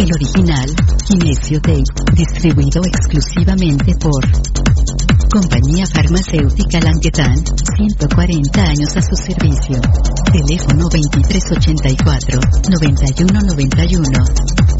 El original, Kinesio Tape, distribuido exclusivamente por Compañía Farmacéutica Languetan, 140 años a su servicio. Teléfono 2384-9191.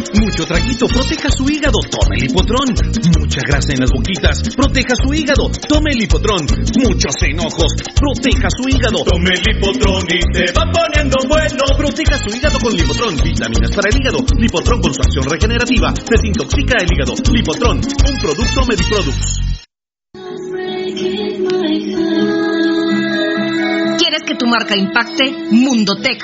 Mucho traguito, proteja su hígado, tome el hipotrón. Mucha grasa en las boquitas, proteja su hígado, tome el hipotrón. Muchos enojos, proteja su hígado. Tome el hipotrón y se va poniendo bueno. Proteja su hígado con Lipotrón, vitaminas para el hígado. Lipotrón con su acción regenerativa, desintoxica el hígado. Lipotrón, un producto Mediproducts. ¿Quieres que tu marca impacte? Mundotech,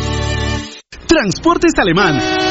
Transportes Alemán.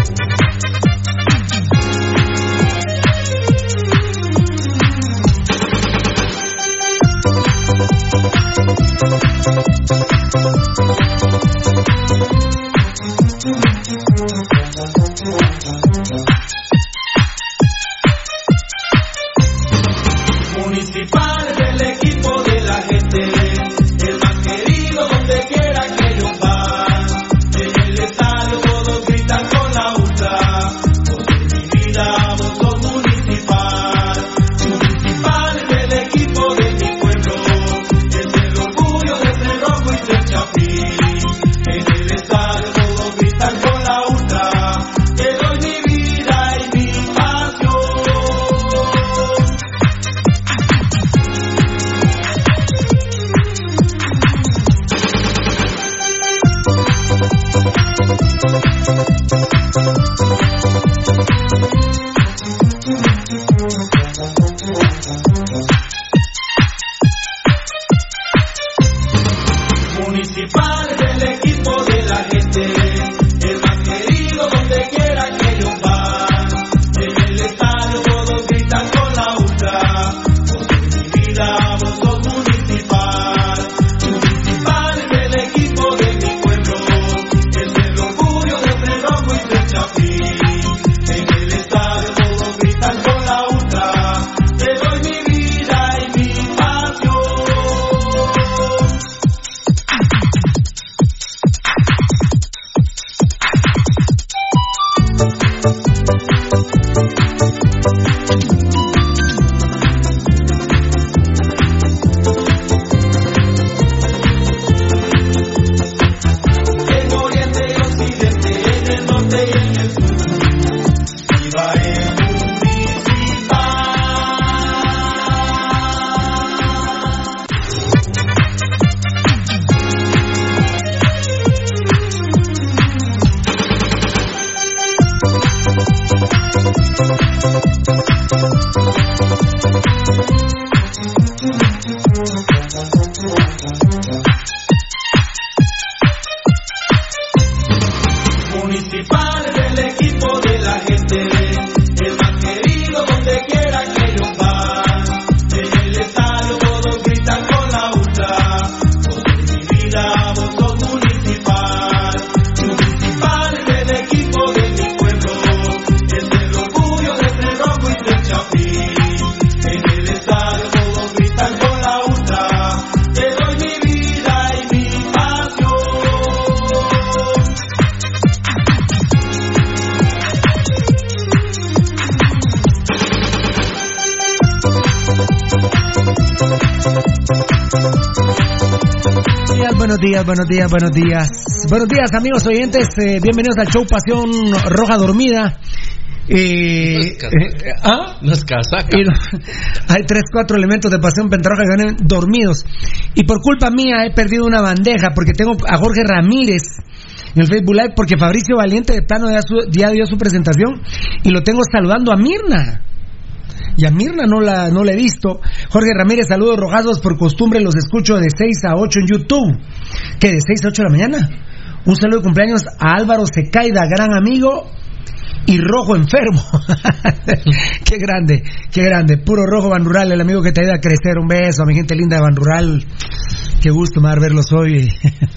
Municipal Buenos días, buenos días, buenos días. Buenos días, amigos oyentes. eh, bienvenidos al show Pasión Roja Dormida. Eh, eh, ¿ah? No es casaca. No- hay tres, cuatro elementos de Pasión Pentarroja que vienen dormidos. Y por culpa mía he perdido una bandeja porque tengo a Jorge Ramírez en el Facebook Live porque Fabricio Valiente de plano ya, su- ya dio su presentación y lo tengo saludando a Mirna. Y a Mirna no la, no la he visto. Jorge Ramírez, saludos rojados por costumbre, los escucho de 6 a 8 en YouTube. ¿Qué? ¿De 6 a 8 de la mañana? Un saludo de cumpleaños a Álvaro Secaida, gran amigo y rojo enfermo. qué grande, qué grande. Puro rojo Ban Rural, el amigo que te ayuda a crecer. Un beso a mi gente linda de Ban Rural. Qué gusto me verlos hoy.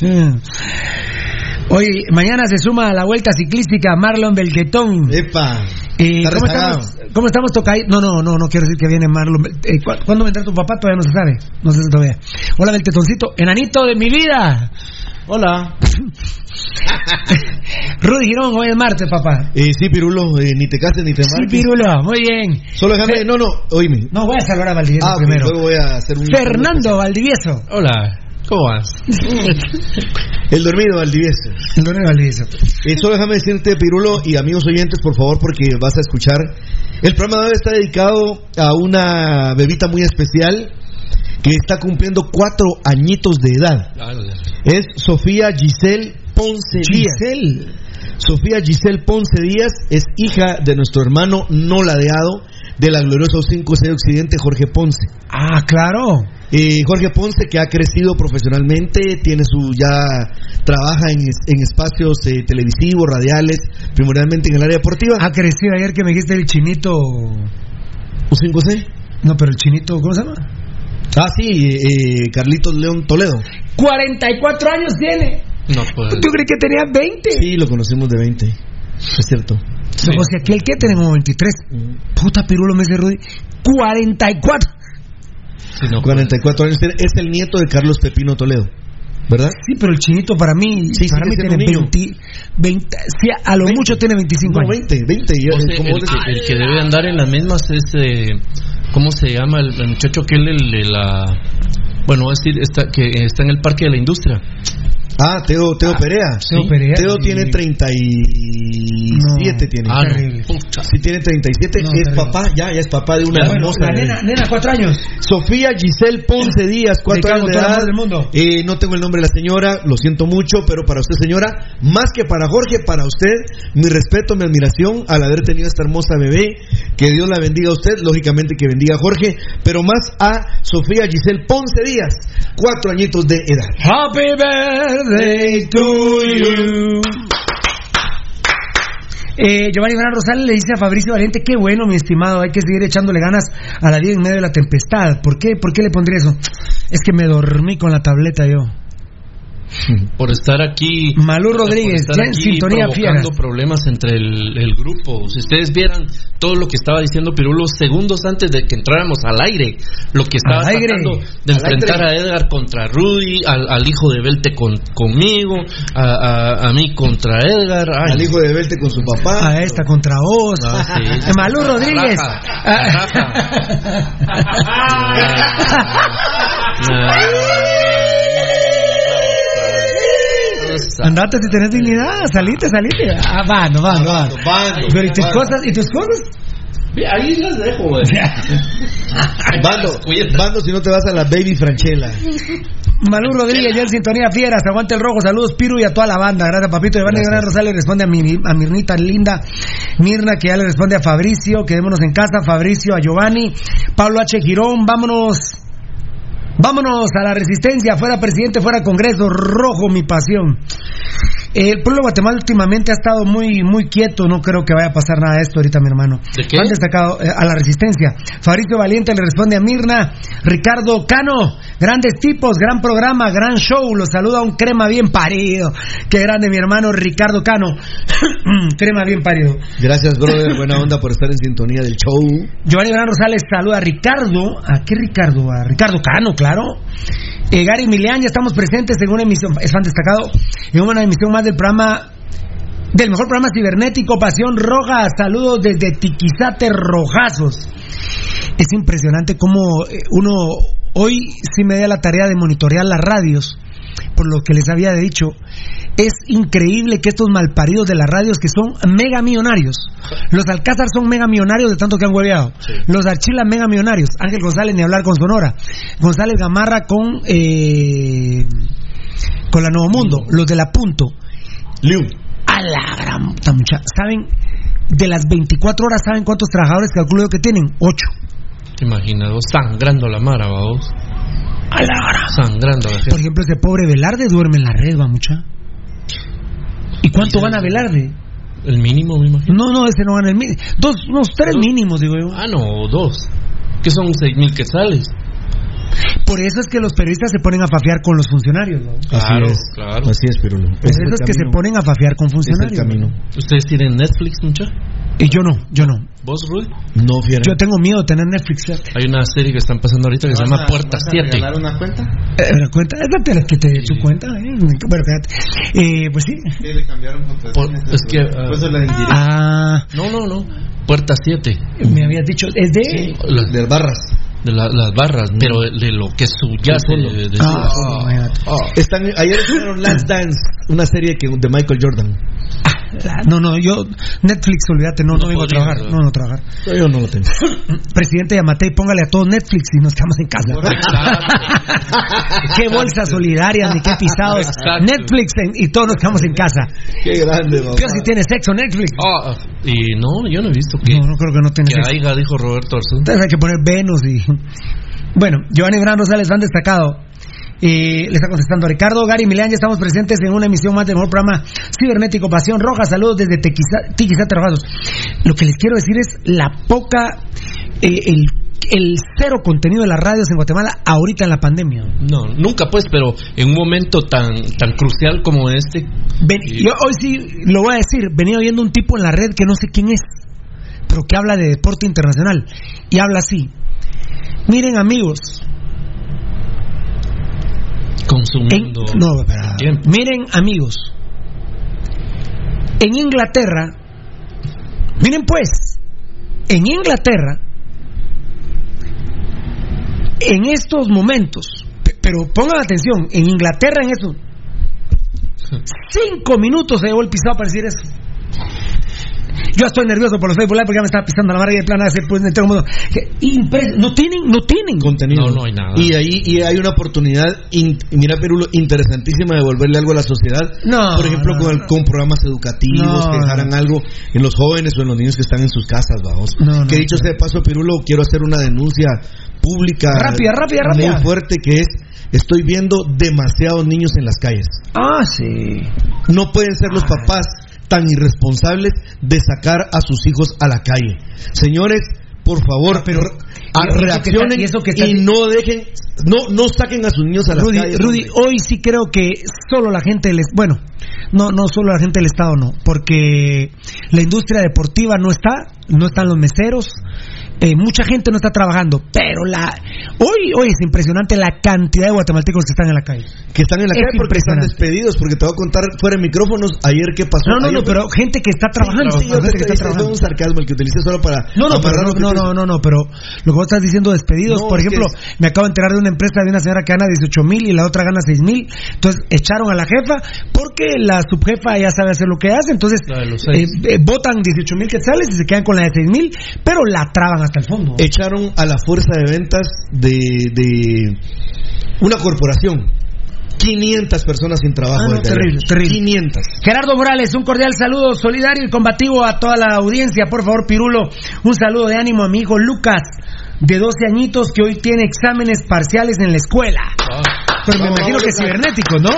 Hoy, mañana se suma a la vuelta ciclística Marlon Belguetón. Eh, Está ¿cómo, estamos, ¿Cómo estamos, Tocay? No, no, no, no quiero decir que viene Marlon. Eh, ¿cu- ¿Cuándo vendrá tu papá? Todavía no se sabe. No sé si todavía. Hola, Beltetoncito. Enanito de mi vida. Hola. Rudy Girón, hoy es martes, papá. Eh, sí, Pirulo, eh, ni te cases ni te Sí, marques. Pirulo, muy bien. Solo déjame, no, no, oíme. No, voy a saludar a Valdivieso Ah, primero. luego voy a hacer un... Fernando Valdivieso. Hola, ¿cómo vas? El dormido, Valdivieso. El dormido Valdivieso. Eh, solo déjame decirte, Pirulo y amigos oyentes, por favor, porque vas a escuchar. El programa de hoy está dedicado a una bebita muy especial que está cumpliendo cuatro añitos de edad. Es Sofía Giselle Ponce Díaz. Sofía Giselle Ponce Díaz es hija de nuestro hermano no ladeado de la gloriosa 5C Occidente, Jorge Ponce. Ah, claro. Eh, Jorge Ponce, que ha crecido profesionalmente, tiene su ya trabaja en, es- en espacios eh, televisivos, radiales, primordialmente en el área deportiva. Ha crecido ayer que me dijiste el chinito. ¿Un 5C? No, pero el chinito, ¿cómo se llama? Ah, sí, eh, eh, Carlitos León Toledo. 44 años tiene. No puedo. ¿Tú crees que tenía 20? Sí, lo conocemos de 20. Es cierto. O sea, aquel que tenemos 23. Puta pirulo, me dice Rudy. 44. Sí, no, 44 años. tiene- Es el nieto de Carlos Pepino Toledo. ¿Verdad? Sí, pero el chinito para mí, Sí, para mí tiene un niño. 20, 20 sí, a lo 20. mucho tiene 25 No, años. 20, 20. ya, O sea, el, que, el que debe andar en las mismas es. eh, ¿Cómo se llama el, el muchacho que él, el de la. Bueno, es decir, está, que está en el Parque de la Industria. Ah, Teo, Teo Perea. Teo Perea, Teo sí. tiene 37, tiene. Ah, no. terrible. Sí, tiene 37. No, es terrible. papá, ya, ya es papá de una Bueno, hermosa. nena, nena, 4 años. Sofía Giselle Ponce Díaz, cuatro años de edad. amor del mundo. Eh, no tengo el nombre de la señora, lo siento mucho, pero para usted, señora, más que para Jorge, para usted, mi respeto, mi admiración al haber tenido esta hermosa bebé. Que Dios la bendiga a usted, lógicamente que bendiga a Jorge, pero más a Sofía Giselle Ponce Díaz, cuatro añitos de edad. Happy birthday to you. Eh, Giovanni Rosales le dice a Fabricio Valiente, qué bueno, mi estimado, hay que seguir echándole ganas a la vida en medio de la tempestad. ¿Por qué? ¿Por qué le pondría eso? Es que me dormí con la tableta yo. Por estar aquí. Malú por Rodríguez, estar ya en aquí sintonía provocando fiera. problemas entre el, el grupo. Si ustedes vieran todo lo que estaba diciendo Pirulo segundos antes de que entráramos al aire, lo que estaba aire. tratando de Al enfrentar aire. a Edgar contra Rudy, al, al hijo de Belte con, conmigo, a, a, a mí contra Edgar. ay, Al hijo de Belte con su papá. A esta contra vos. Ah, sí. Malú Rodríguez. Raja, Andate si tenés dignidad, salite, salite. Ah, va, no va, no va. Bando, bando, Pero ¿y tus cosas? ¿Y tus cosas? Ahí las dejo, güey. Bando, bando si no te vas a la Baby Franchella. Malú Rodríguez, ya en sintonía fieras, aguante el rojo, saludos Piru y a toda la banda, gracias papito. Iván Gracias. Gran Rosales responde a, mi, a Mirnita linda, Mirna que ya le responde a Fabricio, quedémonos en casa, Fabricio a Giovanni, Pablo H. Girón, vámonos, vámonos a la resistencia, fuera presidente, fuera congreso, rojo mi pasión. El pueblo de Guatemala últimamente ha estado muy muy quieto, no creo que vaya a pasar nada de esto ahorita, mi hermano. ¿De qué? Han destacado eh, a la resistencia. Fabricio Valiente le responde a Mirna, Ricardo Cano, grandes tipos, gran programa, gran show, los saluda un crema bien parido. Qué grande mi hermano Ricardo Cano, crema bien parido. Gracias, brother. Buena onda por estar en sintonía del show. Giovanni Gran Rosales saluda a Ricardo. ¿A qué Ricardo? A Ricardo Cano, claro. Eh, Gary Milian, ya estamos presentes en una emisión, es fan destacado, en una emisión más del programa, del mejor programa cibernético, Pasión Roja. Saludos desde Tiquizate Rojazos. Es impresionante cómo eh, uno, hoy sí me da la tarea de monitorear las radios, por lo que les había dicho. Es increíble que estos malparidos de las radios que son mega millonarios. Los Alcázar son mega millonarios de tanto que han hueveado. Los Archila mega millonarios. Ángel González ni hablar con Sonora. González Gamarra con eh, con la Nuevo Mundo. Los de la Punto. Liu. A la gran puta mucha. ¿Saben? De las 24 horas, ¿saben cuántos trabajadores calculo yo que tienen? 8. Imaginados sangrando la mara, vamos. A la gran. Sangrando la Por ejemplo, ese pobre Velarde duerme en la red, va mucha. ¿Y cuánto gana Velarde? El mínimo, me imagino. No, no, ese no gana el mínimo. Dos, unos tres mínimos, digo yo. Ah, no, dos. Que son seis mil quetzales. Por eso es que los periodistas se ponen a fafiar con los funcionarios. ¿no? Claro, Así es. claro. Así es, Pirulo. Por eso es que se ponen a fafiar con Es el funcionarios. camino. ¿Ustedes tienen Netflix, mucha? Y yo no, yo no. ¿Vos, Rudy? No, fiera. Yo tengo miedo de tener Netflix. fíjate. Hay una serie que están pasando ahorita que se llama Puerta 7. una cuenta? Eh, pero cuenta, es la que te su cuenta. eh. Bueno, fíjate. Eh, pues sí. Sí, le cambiaron. Por- es que, ah, indirecta. Ah, No, no, no. Puerta 7. me habías dicho, es de. Las, De barras. De la- las barras, pero de, de lo que subyace. De, de- Ah, imagínate. Están, ayer estrenaron Last Dance, una serie que, de Michael Jordan. No, no, yo, Netflix, olvídate, no, no, No vengo a trabajar, ¿no? no, trabajar. Yo no lo tengo. Presidente Yamatei, póngale a todos Netflix y nos quedamos en casa. qué bolsas solidarias, ni qué pisados. Exacto. Netflix en- y todos nos quedamos en casa. Qué grande, papá. Pero si tiene sexo Netflix. Ah, y no, yo no he visto que, No, no creo que no tiene que sexo. haya, dijo Roberto Arzú. Entonces hay que poner Venus y... Bueno, Giovanni Gran Rosales han destacado. Eh, le está contestando Ricardo. Gary Milán, ya estamos presentes en una emisión más del mejor programa cibernético Pasión Roja. Saludos desde Tiquizate Rojados. Lo que les quiero decir es la poca, eh, el, el cero contenido de las radios en Guatemala ahorita en la pandemia. No, nunca pues, pero en un momento tan tan crucial como este. Ven- yo hoy sí lo voy a decir, venía oyendo un tipo en la red que no sé quién es, pero que habla de deporte internacional y habla así. Miren amigos, en- no, miren amigos, en Inglaterra, miren pues, en Inglaterra, en estos momentos, pe- pero pongan atención, en Inglaterra en estos cinco minutos se llevó el pisado para decir eso. Yo estoy nervioso por los Facebook Live porque ya me estaba pisando la barriga de plana pues de todo el mundo. Que impres- No tienen, no tienen. contenido. No, no hay nada. Y ahí y hay una oportunidad, in- mira Perulo, interesantísima de devolverle algo a la sociedad. No, Por ejemplo, no, con, el- con programas educativos No, que dejaran no. algo en los jóvenes o en los niños que están en sus casas, vamos. No, no, que dicho sea de paso, Perulo, quiero hacer una denuncia pública. Rápida, rápida, rápida. Muy fuerte que es, estoy viendo demasiados niños en las calles. Ah, sí. No pueden ser los papás tan irresponsables de sacar a sus hijos a la calle. Señores, por favor, pero- re- a- y eso que reaccionen está- y eso que está- y no dejen, no, no saquen a sus niños a las Rudy, calles. Rudy, hoy sí creo que solo la gente del bueno, no no solo la gente del estado no, porque la industria deportiva no está, no están los meseros, eh, mucha gente no está trabajando, pero la hoy hoy es impresionante la cantidad de guatemaltecos que están en la calle. que están en la es calle porque están impresionante. despedidos, porque te voy a contar fuera de micrófonos ayer qué pasó. No, no, Ayer no, pero gente que está trabajando, Sí, gente que está trabajando. Es un sarcasmo el que utilicé solo para No, no, pero, no, no, no, no, no, pero lo que vos estás diciendo despedidos, No, por es que ejemplo, es- me acabo de enterar de una empresa de una señora que gana 18 mil y la otra gana 6 mil, entonces echaron a la jefa porque la subjefa ya sabe hacer lo que hace, entonces los eh, eh, votan 18 mil quetzales y se quedan con la de 6 mil, pero la traban hasta el fondo. echaron a la fuerza de ventas de, de una corporación. 500 personas sin trabajo. Ah, no, terrible, terrible. 500. Gerardo Morales, un cordial saludo solidario y combativo a toda la audiencia. Por favor, Pirulo, un saludo de ánimo a mi hijo Lucas, de 12 añitos, que hoy tiene exámenes parciales en la escuela. Ah, Pero me imagino que Lucas. cibernéticos, ¿no?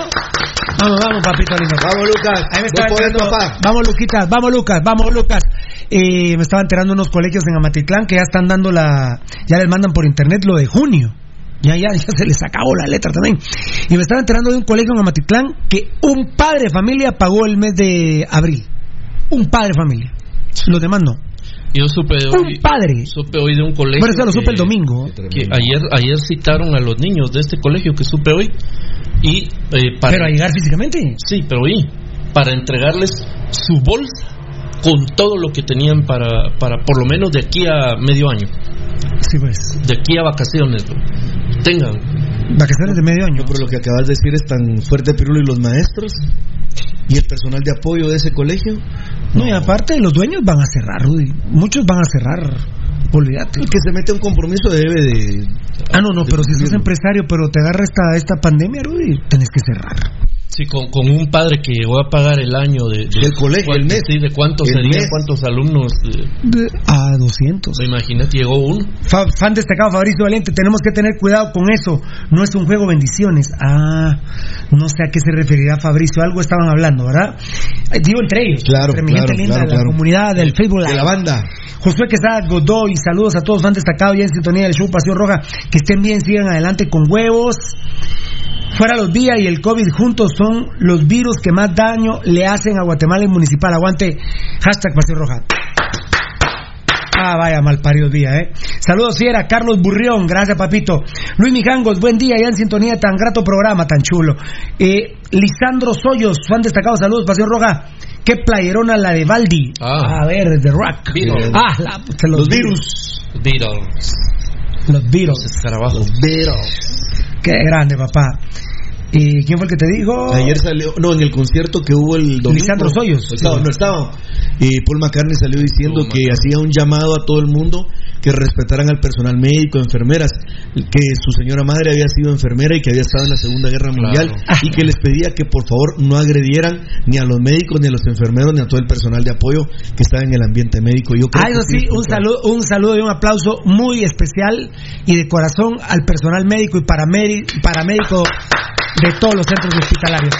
Vamos, vamos, papito lindo. Vamos, Lucas. Ahí me estaba enterando- papá. Vamos, Luquitas, vamos, Lucas, vamos, Lucas. Eh, me estaba enterando unos colegios en Amatitlán que ya están dando la. Ya les mandan por internet lo de junio. Ya, ya, ya se les acabó la letra también. Y me estaba enterando de un colegio en Amatitlán que un padre de familia pagó el mes de abril. Un padre de familia. Los demás no. Yo supe de Un hoy, padre. supe hoy de un colegio. Bueno, eso lo supe el domingo. que ayer ayer citaron a los niños de este colegio que supe hoy y eh, para Pero a llegar físicamente. sí pero oí para entregarles su bolsa con todo lo que tenían para para por lo menos de aquí a medio año Sí, pues. de aquí a vacaciones ¿no? tengan Vacaciones de medio año. No, pero lo que acabas de decir es tan fuerte, Pirulo, y los maestros y el personal de apoyo de ese colegio. No, y aparte, los dueños van a cerrar, Rudy. Muchos van a cerrar. Olvídate. El que se mete a un compromiso debe de. Ah, no, no, de pero si sos empresario, pero te agarra esta, esta pandemia, Rudy, tenés que cerrar. Sí con, con un padre que llegó a pagar el año de, de- Del colegio, el mes. sí, de cuántos El serían mes. cuántos alumnos eh, De- a 200. imagínate llegó uno Fa- fan destacado Fabricio Valiente, tenemos que tener cuidado con eso. No es un juego bendiciones. Ah, no sé a qué se referirá Fabricio. Algo estaban hablando, ¿verdad? Eh, Digo entre ellos. Claro, entre mi claro, gente linda, claro, la comunidad del Facebook De la banda. Josué Quesada Godoy, saludos a todos, fan destacado ya en sintonía del show Pasión Roja. Que estén bien, sigan adelante con huevos. Fuera los días y el COVID juntos son los virus que más daño le hacen a Guatemala y municipal. Aguante, hashtag Pasión Roja. Ah, vaya mal parido día, ¿eh? Saludos, Fiera, Carlos Burrión, gracias, papito. Luis Mijangos, buen día, ya en sintonía, tan grato programa, tan chulo. Eh, Lisandro Soyos, fan destacado, saludos, Pasión Roja. Qué playerona la de Baldi. Ah. A ver, The Rock. Beatles. Ah, la- los, Los virus. Beatles. Los Beatles. Escarabajos. Qué grande, papá. ¿Y quién fue el que te dijo? Ayer salió, no, en el concierto que hubo el domingo. Lisandro Soyos. No, no estaba. Y Paul McCartney salió diciendo que hacía un llamado a todo el mundo que respetaran al personal médico, enfermeras, que su señora madre había sido enfermera y que había estado en la Segunda Guerra Mundial y que les pedía que por favor no agredieran ni a los médicos, ni a los enfermeros, ni a todo el personal de apoyo que estaba en el ambiente médico. Yo creo Ah, eso que sí, un saludo, un saludo y un aplauso muy especial y de corazón al personal médico y paramédi- paramédico de todos los centros hospitalarios.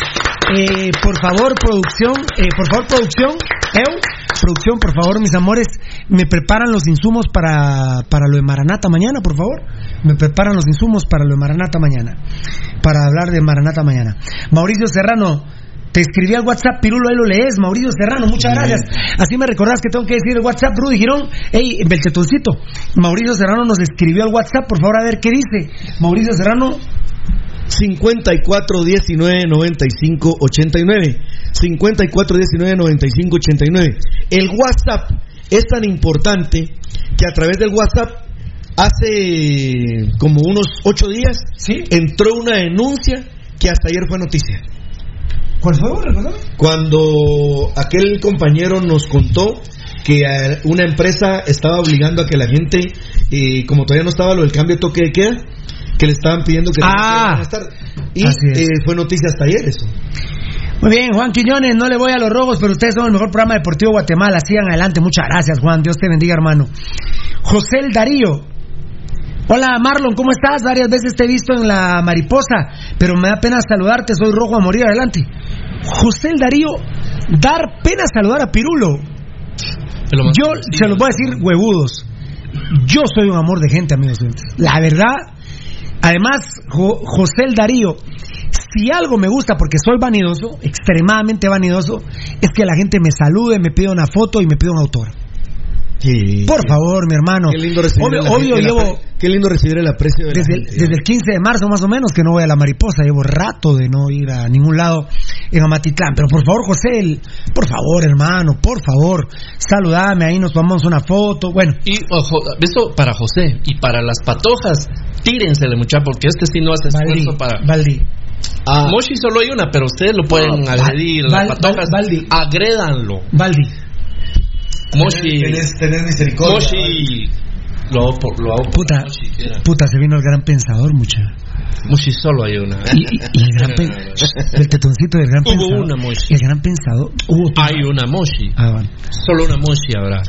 Eh, por favor, producción, eh, por favor, producción, Eu, producción, por favor, mis amores, me preparan los insumos para, para lo de Maranata mañana, por favor. Me preparan los insumos para lo de Maranata mañana. Para hablar de Maranata mañana. Mauricio Serrano, te escribí al WhatsApp, Pirulo, ahí lo lees, Mauricio Serrano, muchas gracias. Así me recordás que tengo que decir el WhatsApp, Rudy Girón, hey, Belchetoncito. Mauricio Serrano nos escribió al WhatsApp, por favor, a ver qué dice. Mauricio Serrano, 54 19 95 89 54 19 95 89 el WhatsApp es tan importante que a través del WhatsApp hace como unos ocho días entró una denuncia que hasta ayer fue noticia. ¿cuál fue? Cuando aquel compañero nos contó que una empresa estaba obligando a que la gente, eh, como todavía no estaba lo del cambio de toque de queda, que le estaban pidiendo que Ah. tardes. Y eh, fue noticia hasta ayer eso. Muy bien, Juan Quiñones, no le voy a los robos, pero ustedes son el mejor programa deportivo de Guatemala. Sigan adelante, muchas gracias, Juan. Dios te bendiga, hermano. José el Darío. Hola, Marlon, ¿cómo estás? Varias veces te he visto en la mariposa, pero me da pena saludarte, soy rojo a morir adelante. José el Darío, dar pena saludar a Pirulo. Yo se los voy a decir huevudos. Yo soy un amor de gente, amigos. La verdad, además, Jo- José el Darío, si algo me gusta, porque soy vanidoso, extremadamente vanidoso, es que la gente me salude, me pida una foto y me pida un autor. Por favor, mi hermano. Qué lindo recibir Obvio, el- obvio el llevo qué lindo recibir el aprecio de la desde el, desde el 15 de marzo más o menos que no voy a la mariposa, llevo rato de no ir a ningún lado en Amatitlán, pero por favor José, el- por favor hermano, por favor, saludame, ahí nos tomamos una foto, bueno. Y ojo, esto para José y para las patojas, tírensele mucha porque este sí no hace Baldi, esfuerzo para. Baldi. Moshi solo hay una, pero ustedes lo pueden No, agredir. Val- las patojas, Baldi. agrédanlo. Baldi. Moshi. Tenés, misericordia. Moshi. Lo hago por, lo hago por Puta, Moshi, puta, se vino el gran pensador, mucha. Moshi solo hay una. Y, y- y el gran pen- el tetoncito del gran Hubo pensador. una Moshi. El gran pensador. Hubo Hay una Moshi. Ah, bueno. Solo una Moshi habrá.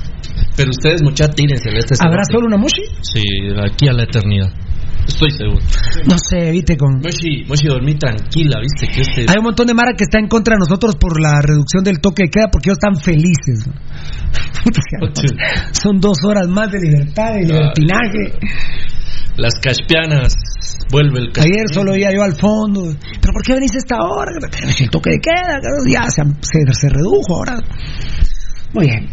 Pero ustedes, muchachos, tírensele. Este ¿Habrá solo una Moshi? Sí, de aquí a la eternidad. Estoy seguro. No sé, evite con. Moshi, Moshi, dormí tranquila, viste que este. Hay un montón de Mara que está en contra de nosotros por la reducción del toque de queda porque ellos están felices. Son dos horas más de libertad, de libertinaje. Las caspianas. Vuelve el Ayer solo iba yo al fondo. ¿Pero por qué venís a esta hora? El toque de queda, ya se, se, se redujo ahora. Muy bien.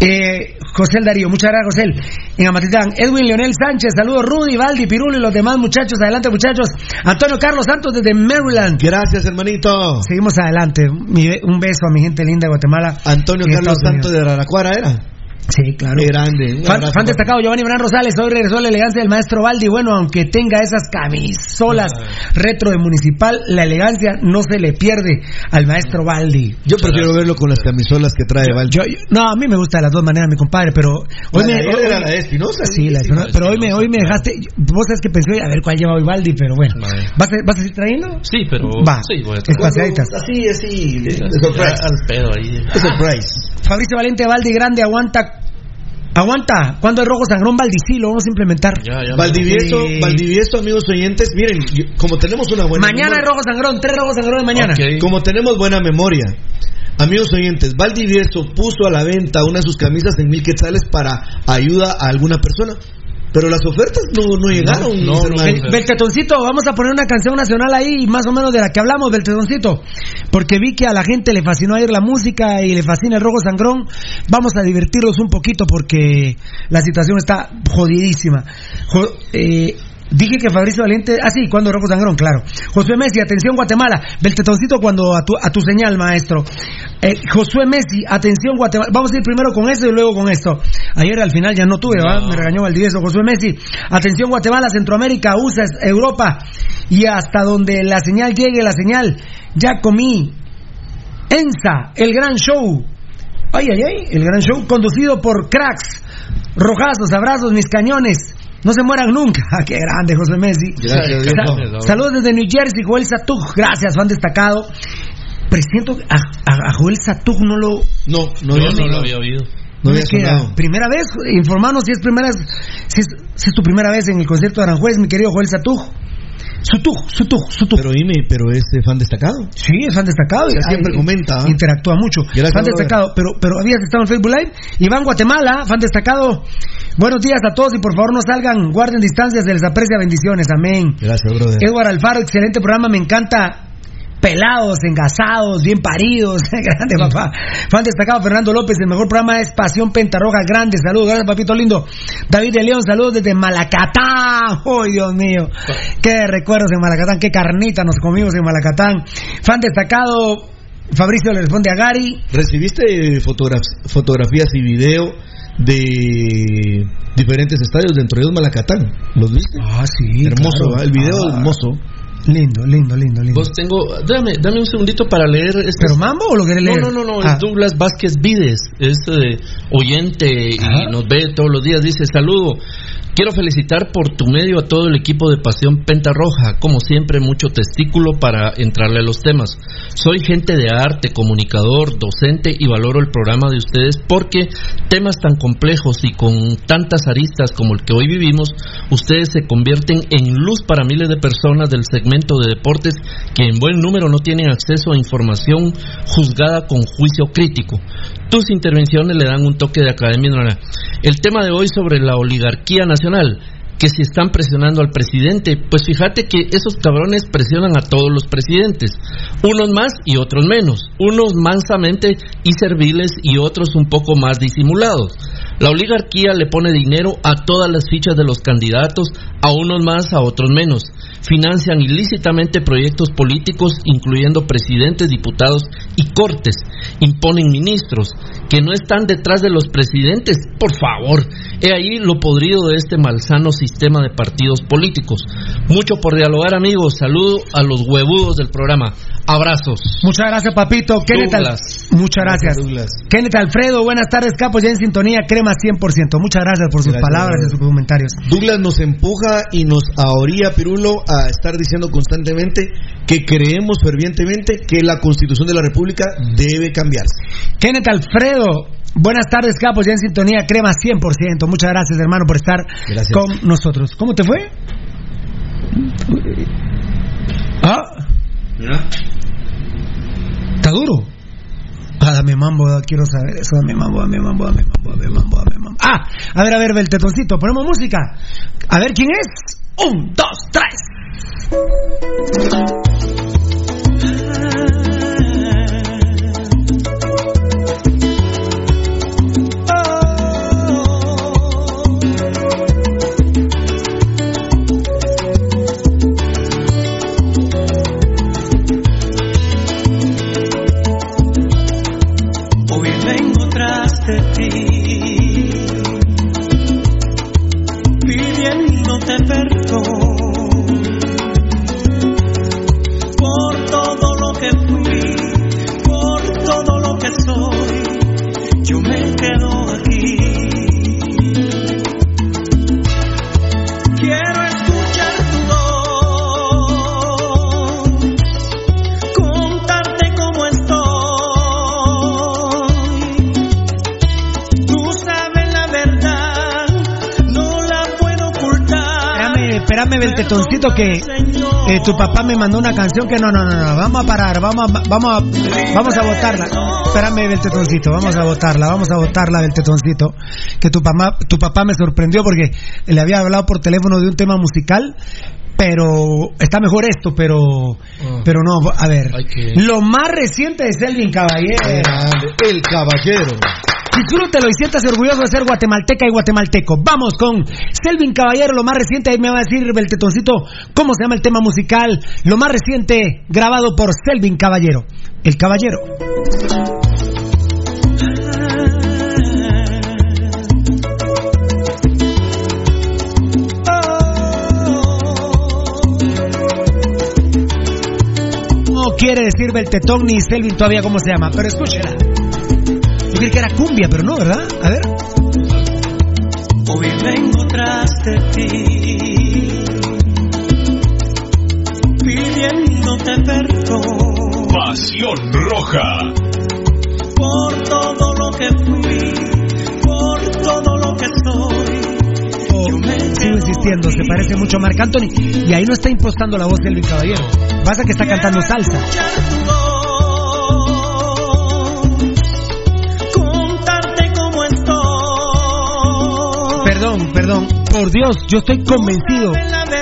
Eh, José Darío, muchas gracias, José. En Amatitlán, Edwin Leonel Sánchez, saludos, Rudy, Valdi, Pirulo y los demás muchachos. Adelante, muchachos. Antonio Carlos Santos desde Maryland. Gracias, hermanito. Seguimos adelante. Un beso a mi gente linda de Guatemala. Antonio Carlos Santos de Araracuara era. Sí, claro. Qué grande. Fan, abrazo, fan destacado Giovanni Bran Rosales, hoy regresó la elegancia del maestro Baldi. Bueno, aunque tenga esas camisolas retro de municipal, la elegancia no se le pierde al maestro Baldi. Yo prefiero verlo con las camisolas que trae Val. Yo- yo- no, a mí me gusta de las dos maneras, mi compadre, pero hoy La me, de hoy- era la de Espinosa. Sí, la de Espinosa, pero hoy me, hoy me dejaste. Vos sabes que pensé, a ver cuál lleva hoy Baldi, pero bueno. ¿Vas a, vas a seguir trayendo? Sí, pero. Va, Sí, voy a tratar. espaciaditas. Así, así. Ya, surprise. Al pedo ahí. De surprise. Fabricio Valente Baldi Grande, aguanta. Aguanta. ¿Cuándo hay rojo sangrón Baldi? Sí, lo vamos a implementar. Ya, ya. Valdivieso, Sí. Valdivieso, amigos oyentes, miren, yo- como tenemos una buena Mañana hay memoria, rojo sangrón, tres rojos sangrón de mañana. Como tenemos buena memoria, amigos oyentes, Valdivieso puso a la venta una de sus camisas en mil quetzales para ayuda a alguna persona. Pero las ofertas no, no llegaron. No, no, no. Beltetoncito, vamos a poner una canción nacional ahí, más o menos de la que hablamos, Beltetoncito. Porque vi que a la gente le fascinó oír la música y le fascina el rojo sangrón. Vamos a divertirlos un poquito porque la situación está jodidísima. Jo- eh, Dije que Fabricio Valiente, ah sí, cuando Rojo Sangrón, claro. Josué Messi, atención Guatemala, Beltetoncito cuando a tu, a tu señal, maestro. Eh, Josué Messi, atención Guatemala, vamos a ir primero con esto y luego con esto. Ayer al final ya no tuve, ¿va? me regañó Valdivieso. Josué Messi, atención Guatemala, Centroamérica, USA, Europa y hasta donde la señal llegue, la señal, ya comí. ENSA, el gran show. Ay, ay, ay, el gran show conducido por cracks. Rojazos, abrazos, mis cañones. No se mueran nunca. Ah, Qué grande, José Messi. Gracias, saludos desde New Jersey, Joel Satug. Gracias, fan destacado. Presiento a, a- a Joel Satug no lo. No, no, Yo había no lo sonado. había oído. No me había queda. Primera vez, informanos si es primera si es, si es tu primera vez en el concierto de Aranjuez, mi querido Joel Satug. Sutug, Sutug, Sutug. Pero dime, pero es eh, fan destacado. Sí, es fan destacado. O sea, y- siempre comenta. Interactúa mucho. Gracias, fan destacado. Pero, pero habías estado en Facebook Live. Iván Guatemala, fan destacado. Buenos días a todos y por favor no salgan, guarden distancias, se les aprecia bendiciones. Amén. Gracias, brother. Edward Alfaro, excelente programa, me encanta. Pelados, engasados, bien paridos. Grande, papá. Fan destacado, Fernando López. El mejor programa es Pasión Pentarroja. Grande, saludos. Gracias, papito lindo. David de León, saludos desde Malacatán. ¡Ay, Dios mío! Qué recuerdos en Malacatán, qué carnita nos comimos en Malacatán. Fan destacado, Fabricio le responde a Gary. ¿Recibiste fotogra- fotografías y video de diferentes estadios dentro de Malacatán? ¿Los viste? Ah, sí. hermoso, el video Ah, hermoso. Lindo, lindo, lindo, lindo. Vos tengo, dame, dame un segundito para leer este. ¿Pero mambo o lo querés leer? No, no, no, no, Ah. es Douglas Vázquez Vides, es eh, oyente y nos ve todos los días. Dice: Saludo, quiero felicitar por tu medio a todo el equipo de Pasión Penta Roja. Como siempre, mucho testículo para entrarle a los temas. Soy gente de arte, comunicador, docente y valoro el programa de ustedes porque temas tan complejos y con tantas aristas como el que hoy vivimos, ustedes se convierten en luz para miles de personas del segmento de deportes que en buen número no tienen acceso a información juzgada con juicio crítico. Tus intervenciones le dan un toque de academia. El tema de hoy sobre la oligarquía nacional que si están presionando al presidente, pues fíjate que esos cabrones presionan a todos los presidentes, unos más y otros menos, unos mansamente y serviles y otros un poco más disimulados. La oligarquía le pone dinero a todas las fichas de los candidatos, a unos más, a otros menos. Financian ilícitamente proyectos políticos, incluyendo presidentes, diputados y cortes. Imponen ministros que no están detrás de los presidentes. Por favor, he ahí lo podrido de este malsano sistema de partidos políticos. Mucho por dialogar, amigos. Saludo a los huevudos del programa. Abrazos. Muchas gracias, papito. Kenneth Al-. Muchas gracias. Douglas. Kenneth Alfredo, buenas tardes, capos, ya en sintonía, crema 100%. Muchas gracias por sus Gracias, palabras y sus comentarios. Douglas nos empuja y nos ahoría, Pirulo, a estar diciendo constantemente que creemos fervientemente que la Constitución de la República debe cambiarse. Kenneth Alfredo, buenas tardes, capos, ya en sintonía, crema 100%. Muchas gracias, hermano, por estar Gracias. con nosotros. ¿Cómo te fue? Ah, está duro. Ah, dame mambo, quiero saber eso, dame mambo, dame mambo, dame mambo, dame mambo, dame mambo. Ah, a ver, a ver, Beltetoncito, ponemos música. A ver quién es. Un, dos, tres. Tras de Espérame, espérame, Beltetoncito, que tu papá me mandó una canción que no, no, no, no, vamos a parar, vamos a, vamos a, vamos a votarla. Espérame, Beltetoncito, vamos a votarla, vamos a votarla, Beltetoncito. Que tu papá, tu papá me sorprendió porque le había hablado por teléfono de un tema musical pero está mejor esto, pero pero no, a ver, lo más reciente de Selvin Caballero. El caballero. Disfrútelo y siéntase orgulloso de ser guatemalteca y guatemalteco. Vamos con Selvin Caballero, lo más reciente, ahí me va a decir Beltetoncito cómo se llama el tema musical, lo más reciente grabado por Selvin Caballero, El Caballero. Quiere decir Beltetón ni Selvin todavía cómo se llama, pero escúchela. Yo creí que era cumbia, pero no, ¿verdad? A ver. Hoy vengo tras de ti, pidiéndote perdón Pasión Roja. por todo lo que fui, Sigo insistiendo, se parece mucho a Marc Anthony y ahí no está impostando la voz de Elvin Caballero. Pasa que está cantando salsa. Perdón, perdón. Por Dios, yo estoy convencido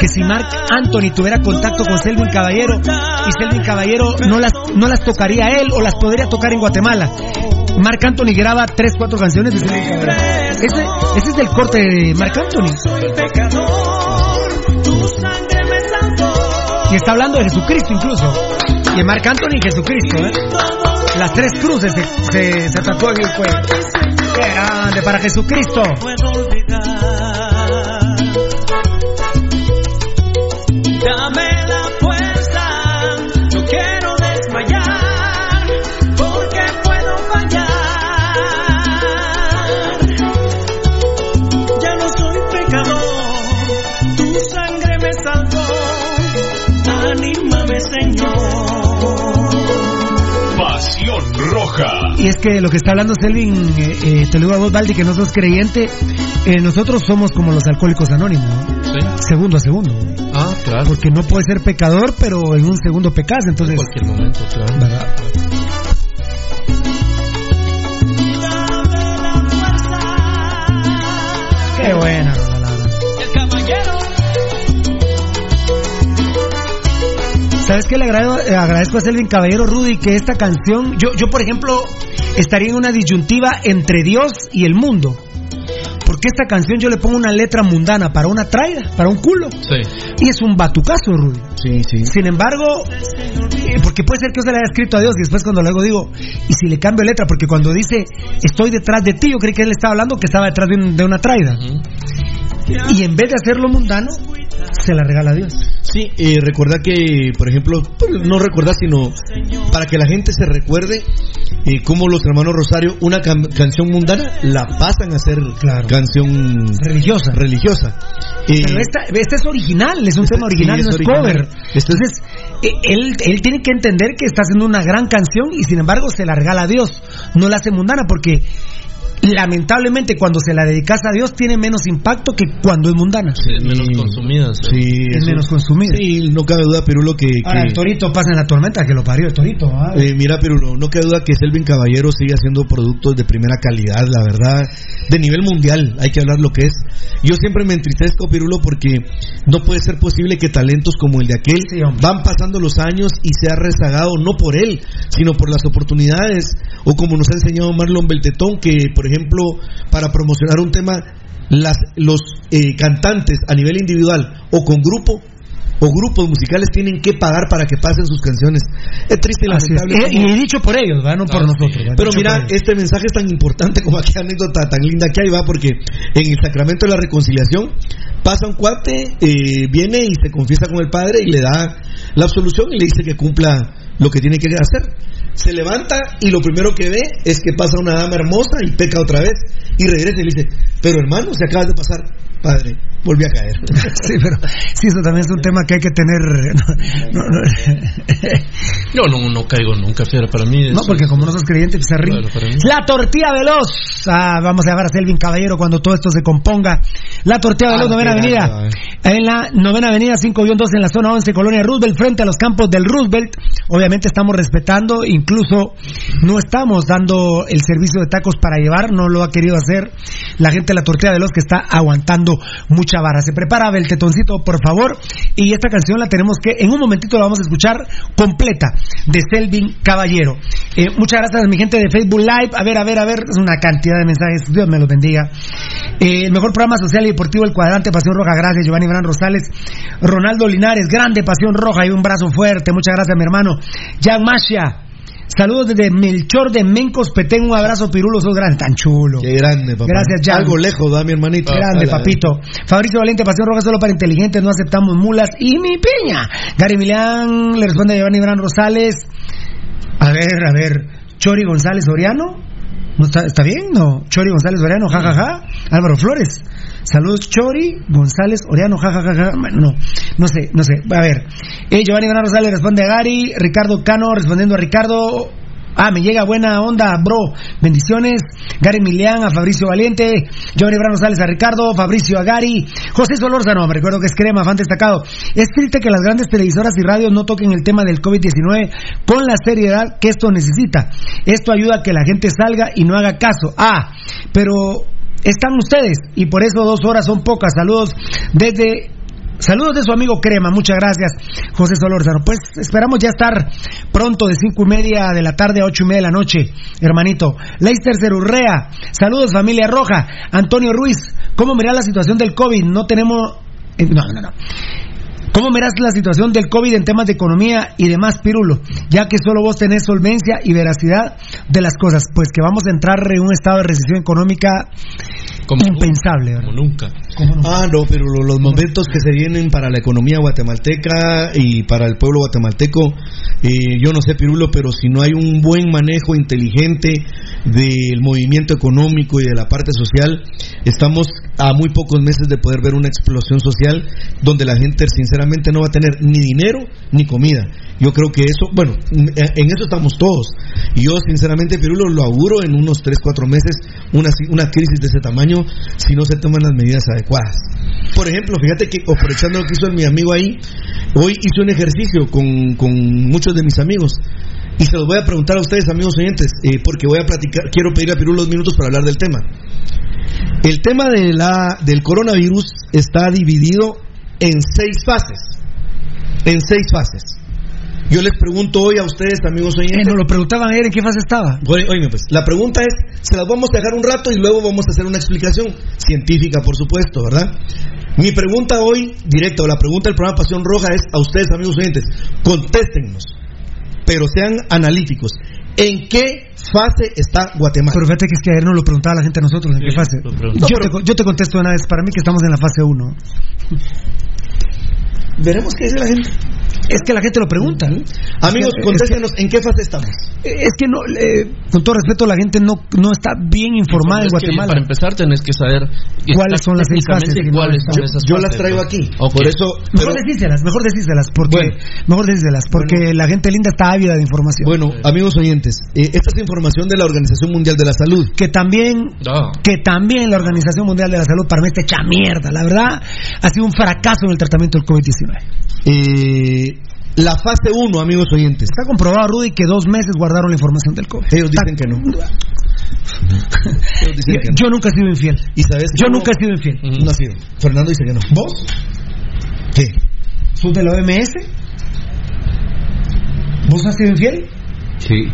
que si Marc Anthony tuviera contacto con Selvin Caballero y Selvin Caballero no las, no las tocaría él o las podría tocar en Guatemala. Marc Anthony graba tres, cuatro canciones. Ese, ese es del corte de Marc Anthony. Y está hablando de Jesucristo incluso. Y de Marc Anthony y Jesucristo, ¿eh? Las tres cruces se, se, se tatuó en el cuello. ¡Qué grande para Jesucristo! Pasión Roja. Y es que lo que está hablando Selvin, eh, eh, te lo digo a vos, Valdi, que no sos creyente, eh, nosotros somos como los alcohólicos anónimos, ¿no? Segundo a segundo. Ah, claro. Porque no puedes ser pecador, pero en un segundo pecas, entonces... En cualquier momento, claro. ¿verdad? ¿Sabes qué le agrado- eh, agradezco a Selvin Caballero Rudy que esta canción, yo, yo por ejemplo, estaría en una disyuntiva entre Dios y el mundo. Porque esta canción yo le pongo una letra mundana para una traida, para un culo. Sí. Y es un batucazo, Rudy. Sí, sí. Sin embargo, eh, porque puede ser que yo se le haya escrito a Dios y después cuando luego digo, y si le cambio letra, porque cuando dice estoy detrás de ti, yo creí que él estaba hablando que estaba detrás de, un- de una traida. Y en vez de hacerlo mundano, se la regala a Dios. Sí, eh, recordar que, por ejemplo, pues, no recordar, sino para que la gente se recuerde eh, cómo los hermanos Rosario, una canción mundana, la pasan a ser canción religiosa. religiosa. Eh, Pero esta, esta es original, es un Este- tema original, sí, no es original. cover. Es- Entonces, eh, él, él tiene que entender que está haciendo una gran canción y sin embargo se la regala a Dios, no la hace mundana porque lamentablemente cuando se la dedicas a Dios tiene menos impacto que cuando es mundana. Sí, menos consumidas. sí, Es eso- menos consumida. Sí, no cabe duda, Pirulo, que... Ahora, que- el torito pasa en la tormenta que lo parió el torito. ¿ah? Eh, mira, Pirulo, no cabe duda que Selvin Caballero sigue haciendo productos de primera calidad, la verdad, de nivel mundial, hay que hablar lo que es. Yo siempre me entristezco, Pirulo, porque no puede ser posible que talentos como el de aquel Sí, van pasando los años y se ha rezagado no por él, sino por las oportunidades, o como nos ha enseñado Marlon Beltetón, que, por ejemplo, para promocionar un tema, las, los eh, cantantes a nivel individual o con grupo, o grupos musicales tienen que pagar para que pasen sus canciones. Es triste y es. lamentable. Eh, y he dicho por ellos, ¿verdad? no por nosotros. ¿verdad? pero mira, este mensaje es tan importante como aquella anécdota tan linda que hay, va, porque en el sacramento de la reconciliación pasa un cuate, eh, viene y se confiesa con el padre y le da la absolución y le dice que cumpla lo que tiene que hacer. Se levanta y lo primero que ve es que pasa una dama hermosa y peca otra vez y regresa y le dice, pero hermano, se acaba de pasar. Padre, volví a caer. Sí, pero sí, eso también es un tema que hay que tener. No, no, Yo no, no caigo nunca, fiera, para mí. no, porque como no sos creyente, pues se ríe. La tortilla veloz. Ah, vamos a llamar a Selvin Caballero cuando todo esto se componga. La tortilla veloz, Ah, novena avenida. grande, En la novena avenida 5-2 en la zona 11, Colonia Roosevelt, frente a los campos del Roosevelt. Obviamente estamos respetando, incluso no estamos dando el servicio de tacos para llevar, no lo ha querido hacer la gente de la tortilla veloz que está aguantando mucha vara. Se prepara Beltetoncito, por favor. Y esta canción la tenemos que, en un momentito la vamos a escuchar completa, de Selvin Caballero. Eh, muchas gracias a mi gente de Facebook Live. A ver, a ver, a ver, es una cantidad de mensajes. Dios me los bendiga. Eh, el mejor programa social y deportivo, El Cuadrante, Pasión Roja. Gracias, Giovanni Bran Rosales. Ronaldo Linares, grande Pasión Roja y un brazo fuerte. Muchas gracias, mi hermano. Jan Masha. Saludos desde Melchor de Mencos Petén. Un abrazo, Pirulo. Sos grande, tan chulo. Qué grande, papá. Gracias, Jan. Algo lejos, da mi hermanito. Grande, papito. Fabricio Valente, Pasión Roja solo para inteligentes, no aceptamos mulas. Y mi piña. Gary Milán le responde a Giovanni Bran Rosales. A ver, a ver. Chori González Oriano. ¿No está, ¿Está bien? No. Chori González Oriano, jajaja. Álvaro Flores. Saludos, Chori González Oriano, jajajaja. Bueno, no, no sé, no sé. A ver. Eh, Giovanni Rosales responde a Gary. Ricardo Cano respondiendo a Ricardo. Ah, me llega buena onda, bro. Bendiciones. Gary Milian, a Fabricio Valiente. Giovanni Brano Sales a Ricardo. Fabricio a Gary. José Solórzano, me recuerdo que es crema, fan destacado. Es triste que las grandes televisoras y radios no toquen el tema del COVID-19 con la seriedad que esto necesita. Esto ayuda a que la gente salga y no haga caso. Ah, pero están ustedes y por eso dos horas son pocas. Saludos desde Saludos de su amigo Crema, muchas gracias, José Solórzano. Pues esperamos ya estar pronto de cinco y media de la tarde a ocho y media de la noche, hermanito. Leister Cerurrea, saludos familia roja. Antonio Ruiz, ¿cómo mirar la situación del COVID? No tenemos... eh, no, no, no. ¿Cómo miras la situación del COVID en temas de economía y demás, Pirulo? Ya que solo vos tenés solvencia y veracidad de las cosas. Pues que vamos a entrar en un estado de recesión económica Como impensable. ¿verdad? Como nunca. Ah, no, pero lo- los momentos que se vienen para la economía guatemalteca y para el pueblo guatemalteco, eh, yo no sé, Pirulo, pero si no hay un buen manejo inteligente del movimiento económico y de la parte social, estamos a muy pocos meses de poder ver una explosión social donde la gente sinceramente no va a tener ni dinero ni comida. Yo creo que eso, bueno, en eso estamos todos. Y yo sinceramente, Pirulo, lo auguro en unos 3, 4 meses una, una crisis de ese tamaño si no se toman las medidas adecuadas. Por ejemplo, fíjate que aprovechando lo que hizo mi amigo ahí, hoy hice un ejercicio con, con muchos de mis amigos. Y se los voy a preguntar a ustedes, amigos oyentes, eh, porque voy a platicar, quiero pedir a Pirulo dos minutos para hablar del tema. El tema de la, del coronavirus está dividido en seis fases. En seis fases. Yo les pregunto hoy a ustedes, amigos Eh, oyentes. nos lo preguntaban ayer en qué fase estaba. Oye, pues, la pregunta es, se las vamos a dejar un rato y luego vamos a hacer una explicación científica, por supuesto, ¿verdad? Mi pregunta hoy, directa, o la pregunta del programa Pasión Roja es a ustedes, amigos oyentes, contéstennos, pero sean analíticos. ¿En qué fase está Guatemala? Pero fíjate que es que ayer nos lo preguntaba la gente a nosotros en qué fase. Yo, pero- te, yo te contesto una vez, para mí que estamos en la fase 1. Veremos qué dice la gente. Es que la gente lo pregunta. ¿no? Amigos, Es que- contéstenos, ¿en qué fase estamos? Es que no, eh, con todo respeto, la gente no, no está bien informada en Guatemala. para empezar tenés que saber ¿Cuáles son las seis fases cuáles esas Yo las traigo ¿no? aquí, Ok. por eso... Mejor pero- decíselas, mejor decíselas, porque, Bueno. mejor decíselas, porque la gente linda está ávida de información. Bueno, amigos oyentes, eh, esta es información de la Organización Mundial de la Salud. que también No. que también la Organización Mundial de la Salud para mí está hecha mierda. La verdad, ha sido un fracaso en el tratamiento del COVID-19. Eh, la fase 1, amigos oyentes. Está comprobado, Rudy, que dos meses guardaron la información del COVID. Ellos dicen que no. Ellos dicen que no. Yo nunca he sido infiel. ¿Y sabes Yo nunca he sido infiel. No ha sido. Fernando dice que no. ¿Vos? ¿Qué? ¿Sos de la OMS? ¿Vos has sido infiel? Sí.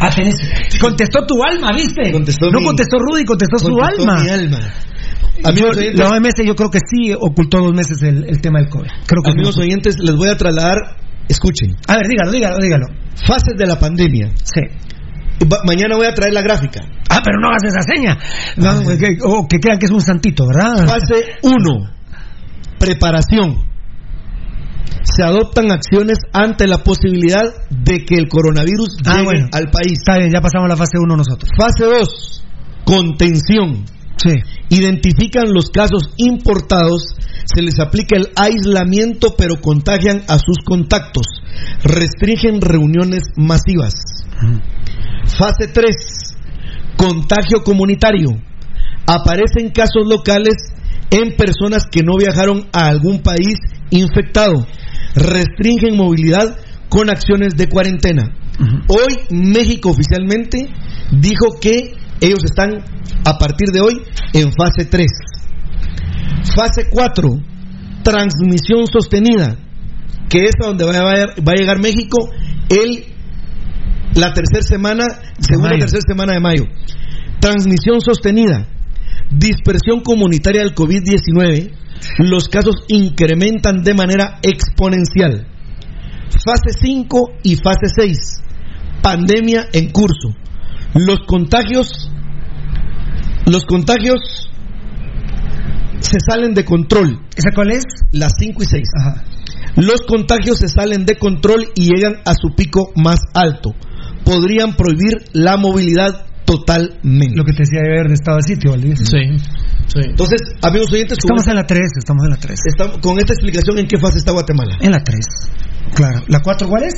Ah, tenés. Contestó tu alma, ¿viste? Contestó no mi- contestó Rudy, contestó, su Contestó alma. mi alma. Amigos oyentes, la OMS yo creo que sí ocultó dos meses el, el tema del COVID. Creo que amigos oyentes, les voy a trasladar, escuchen, A ver, dígalo, dígalo, dígalo. fases de la pandemia. Sí. Va- mañana voy a traer la gráfica. Ah, pero no hagas esa seña. No, que, o que crean que es un santito, ¿verdad? Fase 1, preparación. Se adoptan acciones ante la posibilidad de que el coronavirus Ah, llegue bueno. al país. Está bien, ya pasamos a la fase 1 nosotros. Fase 2, contención. Identifican los casos importados, se les aplica el aislamiento pero contagian a sus contactos, restringen reuniones masivas. Fase 3, contagio comunitario. Aparecen casos locales en personas que no viajaron a algún país infectado. Restringen movilidad con acciones de cuarentena. Hoy México oficialmente dijo que ellos están a partir de hoy en fase 3. Fase 4, transmisión sostenida, que es a donde va a, llegar México el, la tercera semana, segunda tercera semana de mayo. Transmisión sostenida, dispersión comunitaria del COVID-19, los casos incrementan de manera exponencial. Fase 5 y fase 6, pandemia en curso. Los contagios, los contagios se salen de control. ¿Esa cuál es? Las 5 y 6. Los contagios se salen de control y llegan a su pico más alto. Podrían prohibir la movilidad totalmente. Lo que te decía de de estado de sitio, Valdés. Sí, sí. Entonces, amigos oyentes, con, Estamos en la 3, estamos en la 3. esta, con esta explicación, ¿en qué fase está Guatemala? En la 3. Claro. ¿La 4 cuál es?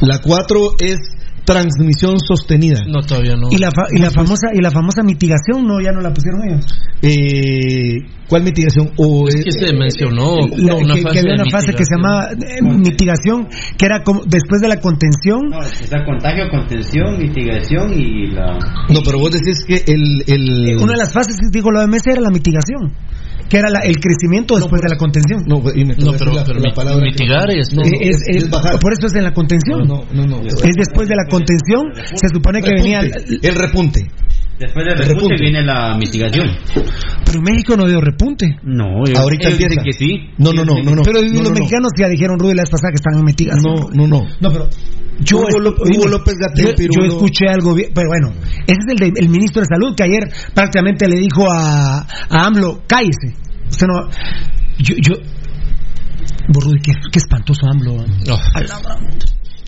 La 4 es transmisión sostenida. No, todavía no. Y la, fa- y la famosa y la famosa mitigación, no, ya no la pusieron ellos. Eh, ¿Cuál mitigación? O, Es eh, que se mencionó La- una que, fase que había una fase que se llamaba eh, mitigación, que era como después de la contención. No, está contagio, contención, mitigación y la... No, pero vos decís que el... el... Una de las fases, dijo la OMS, era la mitigación, que era la- el crecimiento después de la contención. No, y me No, pero, la- pero la palabra que- mitigar es... No, no, es- es- es- bajar. por eso es en la contención. No, no, no. Es después de la contención, se supone que venía. Repunte, el repunte. Después del El repunte repunte. viene la mitigación. Pero México no dio repunte. No, ellos- Ahorita ellos dicen que sí. No, no, no, no, no. pero no, los no, no. mexicanos ya dijeron, Rudy, la vez pasada que estaban en mitigación. No, no, no. No, pero yo, Hugo López- Hugo López Gatell, yo, yo escuché algo bien, pero bueno, ese es el, de- el ministro de salud que ayer prácticamente le dijo a, a AMLO, cállese. Usted no, yo, yo, Vos, Rudy, qué, qué espantoso AMLO. No,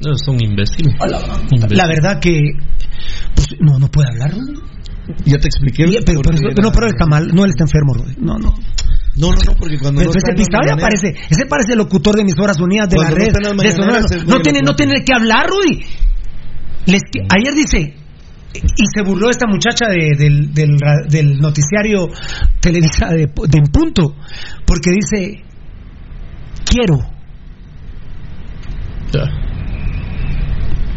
no, es un imbécil. La verdad que, pues, no, no puede hablar, Rudy. Ya te expliqué. Y- pero, pero porque no, pero él la- está mal, no, él está enfermo, Rudy. No, no. No, no, no, porque cuando Pero no ya mañaneras- parece, ese parece el locutor de emisoras unidas de Cuando la red. de Sonora. no, tiene, no tiene que hablar, Rudy. Les ayer dice, y se burló esta muchacha de- del, del ra- del noticiario Televisa de, de En Punto, porque dice, quiero Ya.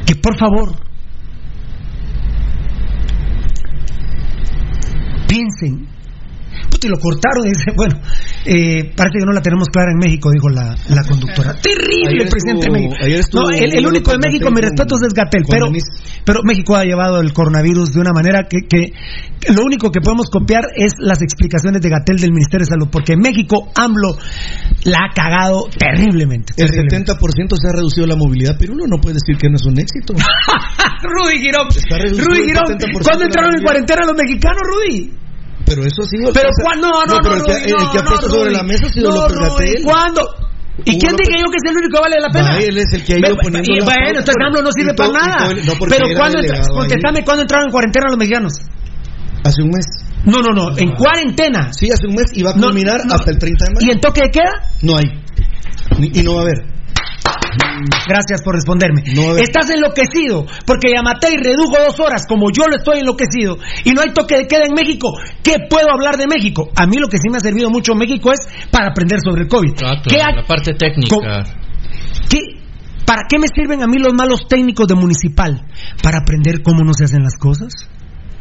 que por favor piensen. Y lo cortaron y dice, bueno, eh, parece que no la tenemos clara en México, dijo la, la conductora. Terrible el presidente de México. ayer estuvo No, el, el único de México, mi respeto es Gatel, pero, pero México ha llevado el coronavirus de una manera que, que, que lo único que podemos copiar es las explicaciones de Gatel del Ministerio de Salud, porque México, AMLO, la ha cagado terriblemente. El terriblemente. 70% se ha reducido la movilidad, pero uno no puede decir que no es un éxito. Rudy Girón, Rudy Girón, 70% ¿cuándo entraron en cuarentena los mexicanos, Rudy? Pero eso sí. Pero ¿cuándo? No, no, no, pero el que, el no, que ha no, puesto sobre la mesa ha sido No, López Rudy, Gatell. ¿Cuándo? ¿Y Hugo quién López- dije yo que es el único que vale la pena? Él es el que ha ido poniendo y bueno, entonces AMLO no sirve y para y nada. no, Pero era ¿cuándo delegado ahí. Contéstame, ¿cuándo entraron en cuarentena los mexicanos? Hace un mes. No, no, no, en cuarentena. Sí, hace un mes y va a No, culminar no. hasta el 30 de ¿Y mayo. en toque de queda? No hay. Y no va a haber. Gracias por responderme. No. Estás enloquecido porque Yamatei redujo dos horas como yo lo estoy enloquecido y no hay toque de queda en México. ¿Qué puedo hablar de México? A mí lo que sí me ha servido mucho México es para aprender sobre el COVID. Ah, ¿Qué ha- la parte técnica. ¿Qué- ¿Para qué me sirven a mí los malos técnicos de municipal? ¿Para aprender cómo no se hacen las cosas?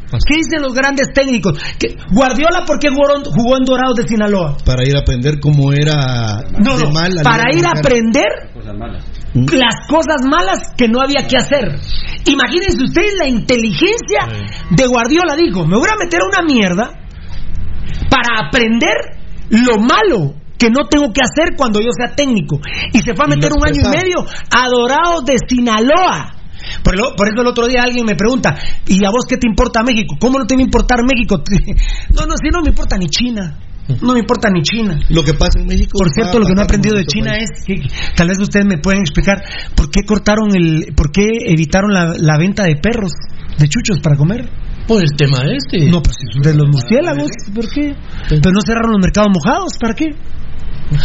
¿Qué dicen los grandes técnicos? ¿Que ¿Guardiola por qué jugó, jugó en Dorados de Sinaloa? Para ir a aprender cómo era No, mal para ir a aprender Cosas malas. las cosas malas que no había que hacer. Imagínense ustedes la inteligencia de Guardiola. Dijo, me voy a meter a una mierda para aprender lo malo que no tengo que hacer cuando yo sea técnico. Y se fue a meter un año y medio a Dorados de Sinaloa. Por, lo- por eso el otro día alguien me pregunta, ¿y a vos qué te importa México? ¿Cómo no te va a importar México? No, no, si no me importa ni China. No me importa ni China. Lo que pasa en México. Por cierto, lo que no he aprendido en de China país. es que que tal vez ustedes me pueden explicar por qué cortaron el, por qué evitaron la, la venta de perros, de chuchos para comer. Por el tema este. No, pues de los murciélagos, ¿por qué? Pero no cerraron los mercados mojados, ¿para qué?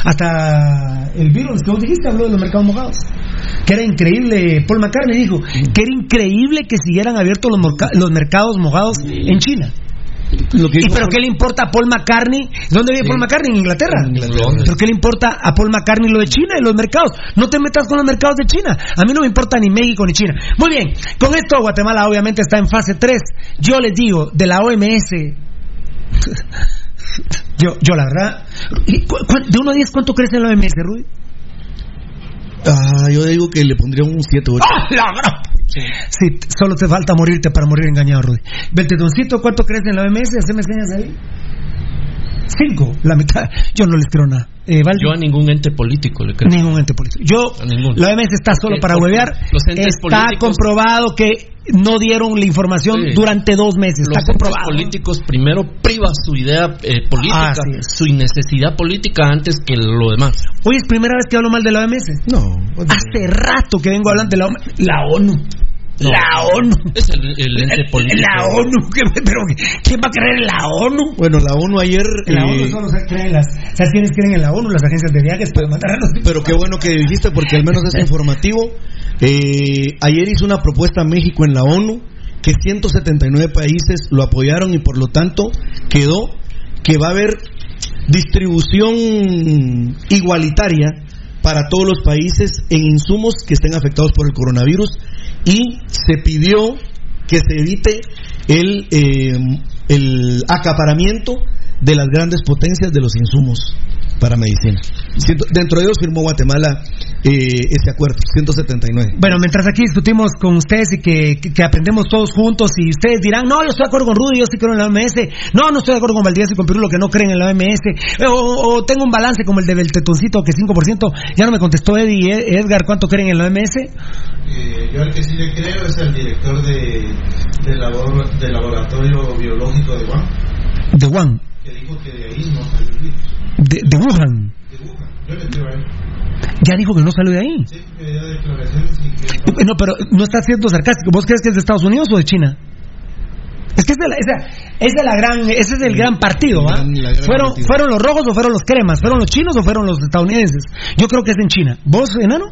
Hasta el virus que vos dijiste habló de los mercados mojados. Que era increíble, Paul McCartney dijo que era increíble que siguieran abiertos los, morca- los mercados mojados en China. Lo que ¿Y pero qué le importa a Paul McCartney? ¿Dónde vive Paul McCartney? En Inglaterra. En Inglaterra. ¿Pero qué le importa a Paul McCartney lo de China y los mercados? No te metas con los mercados de China. A mí no me importa ni México ni China. Muy bien, con esto Guatemala obviamente está en fase 3. Yo les digo, de la OMS... Yo, yo la verdad... ¿y cu- cu- De 1 a 10, ¿cuánto crece la OMS, Rudy? Ah, yo digo que le pondría un 7 8. ¡Ah, la gran- Sí, solo te falta morirte para morir engañado, Rudy. Beltedoncito, ¿cuánto crees en la OMS? Haceme señas ahí. Cinco, la mitad. Yo no les creo nada. Eh, Yo a ningún ente político le creo. ningún ente político. Yo, la OMS está solo para huevear. Está políticos- comprobado que no dieron la información Sí. durante dos meses. Los está comprobado. políticos primero priva su idea eh, política, es. su necesidad política antes que lo demás. Hoy es primera vez que hablo mal de la OMS. No. Hace rato que vengo hablando de la OMS. La ONU. No. La ONU. Es el, el ente político. La ONU. ¿qué- Pero, ¿quién va a creer en la ONU? Bueno, la ONU ayer. En la eh, ONU solo se creen las. ¿Sabes quiénes creen en la ONU? Las agencias de viajes pueden mandar a los. Pero qué bueno que dijiste porque al menos es informativo. Eh, ayer hizo una propuesta México en la ONU que 179 países lo apoyaron y por lo tanto quedó que va a haber distribución igualitaria para todos los países en insumos que estén afectados por el coronavirus y se pidió que se evite el, eh, el acaparamiento de las grandes potencias de los insumos para medicina. Ciento- Dentro de ellos firmó Guatemala eh, ese acuerdo, 179. Bueno, mientras aquí discutimos con ustedes y que, que- que aprendemos todos juntos y ustedes dirán, no, yo estoy de acuerdo con Rudy, yo sí creo en la OMS, no, no estoy de acuerdo con Valdías y con Pirulo que no creen en la OMS, o, o tengo un balance como el de Beltetoncito que 5%, ya no me contestó Eddie, eh, Edgar, ¿cuánto creen en la OMS? Eh, yo al que sí le creo es al director de, de labor- del laboratorio biológico de Wuhan, De que dijo que de ahí no salió el virus. de, de Wuhan, De Wuhan. Yo le creo a él. ya dijo que no salió de ahí. Sí, que dio declaraciones y que No, pero no está siendo sarcástico. ¿Vos crees que es de Estados Unidos o de China? Es que es de la, esa, es de la gran, ese es el gran partido, la gran ¿Fueron, partido. ¿Fueron los rojos o fueron los cremas? ¿Fueron los chinos o fueron los estadounidenses? Yo creo que es en China. ¿Vos, enano?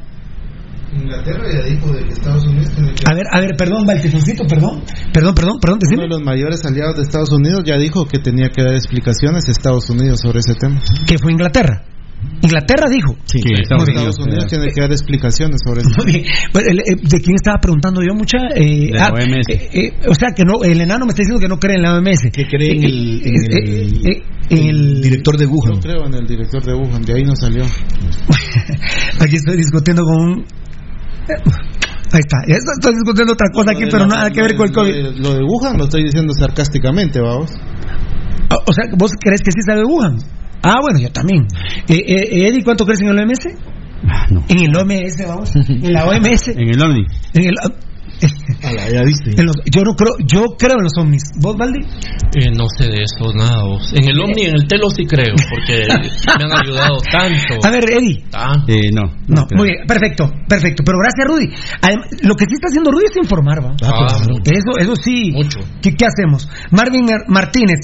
Inglaterra ya dijo de que Estados Unidos tiene que... A ver, a ver, perdón, Valtezoncito, perdón. Perdón, perdón, perdón, Uno de los mayores aliados de Estados Unidos ya dijo que tenía que dar explicaciones a Estados Unidos sobre ese tema. Que fue Inglaterra. Inglaterra dijo. Sí, Estados Unidos, tiene que dar explicaciones sobre eso. Muy bien. Bueno, el- eh, ¿De quién estaba preguntando yo, mucha? Eh, De la OMS. eh, eh, o sea, que no, el enano me está diciendo que no cree en la OMS. que cree en el, en el- en el- director de Yo Wuhan. creo en el director de Wuhan, de ahí no salió. Aquí estoy discutiendo con un... Ahí está, estoy discutiendo otra cosa aquí, pero la- nada que ver con el lo COVID. Lo de Wuhan lo estoy diciendo sarcásticamente, vamos. O sea, ¿vos crees que sí sabe Wuhan? Ah, bueno, yo también. Eh, eh, Eddie, ¿cuánto crees en el OMS? Ah, no. En el OMS, vamos. En la OMS. En el OVNI. En el, Ala, ya viste. en los- yo no creo, yo creo en los ovnis. ¿Vos, Valdi? Eh, no sé de eso, nada. vos. En el Omni, en el Telo sí creo, porque me han ayudado tanto. A ver, Eddie. Eh, no. No, muy bien, perfecto, perfecto. Pero gracias, Rudy. Lo que sí está haciendo Rudy es informar, ¿va? Ah, mucho. Eso, eso sí. Mucho. ¿Qué, qué hacemos? Marvin Mar- Martínez.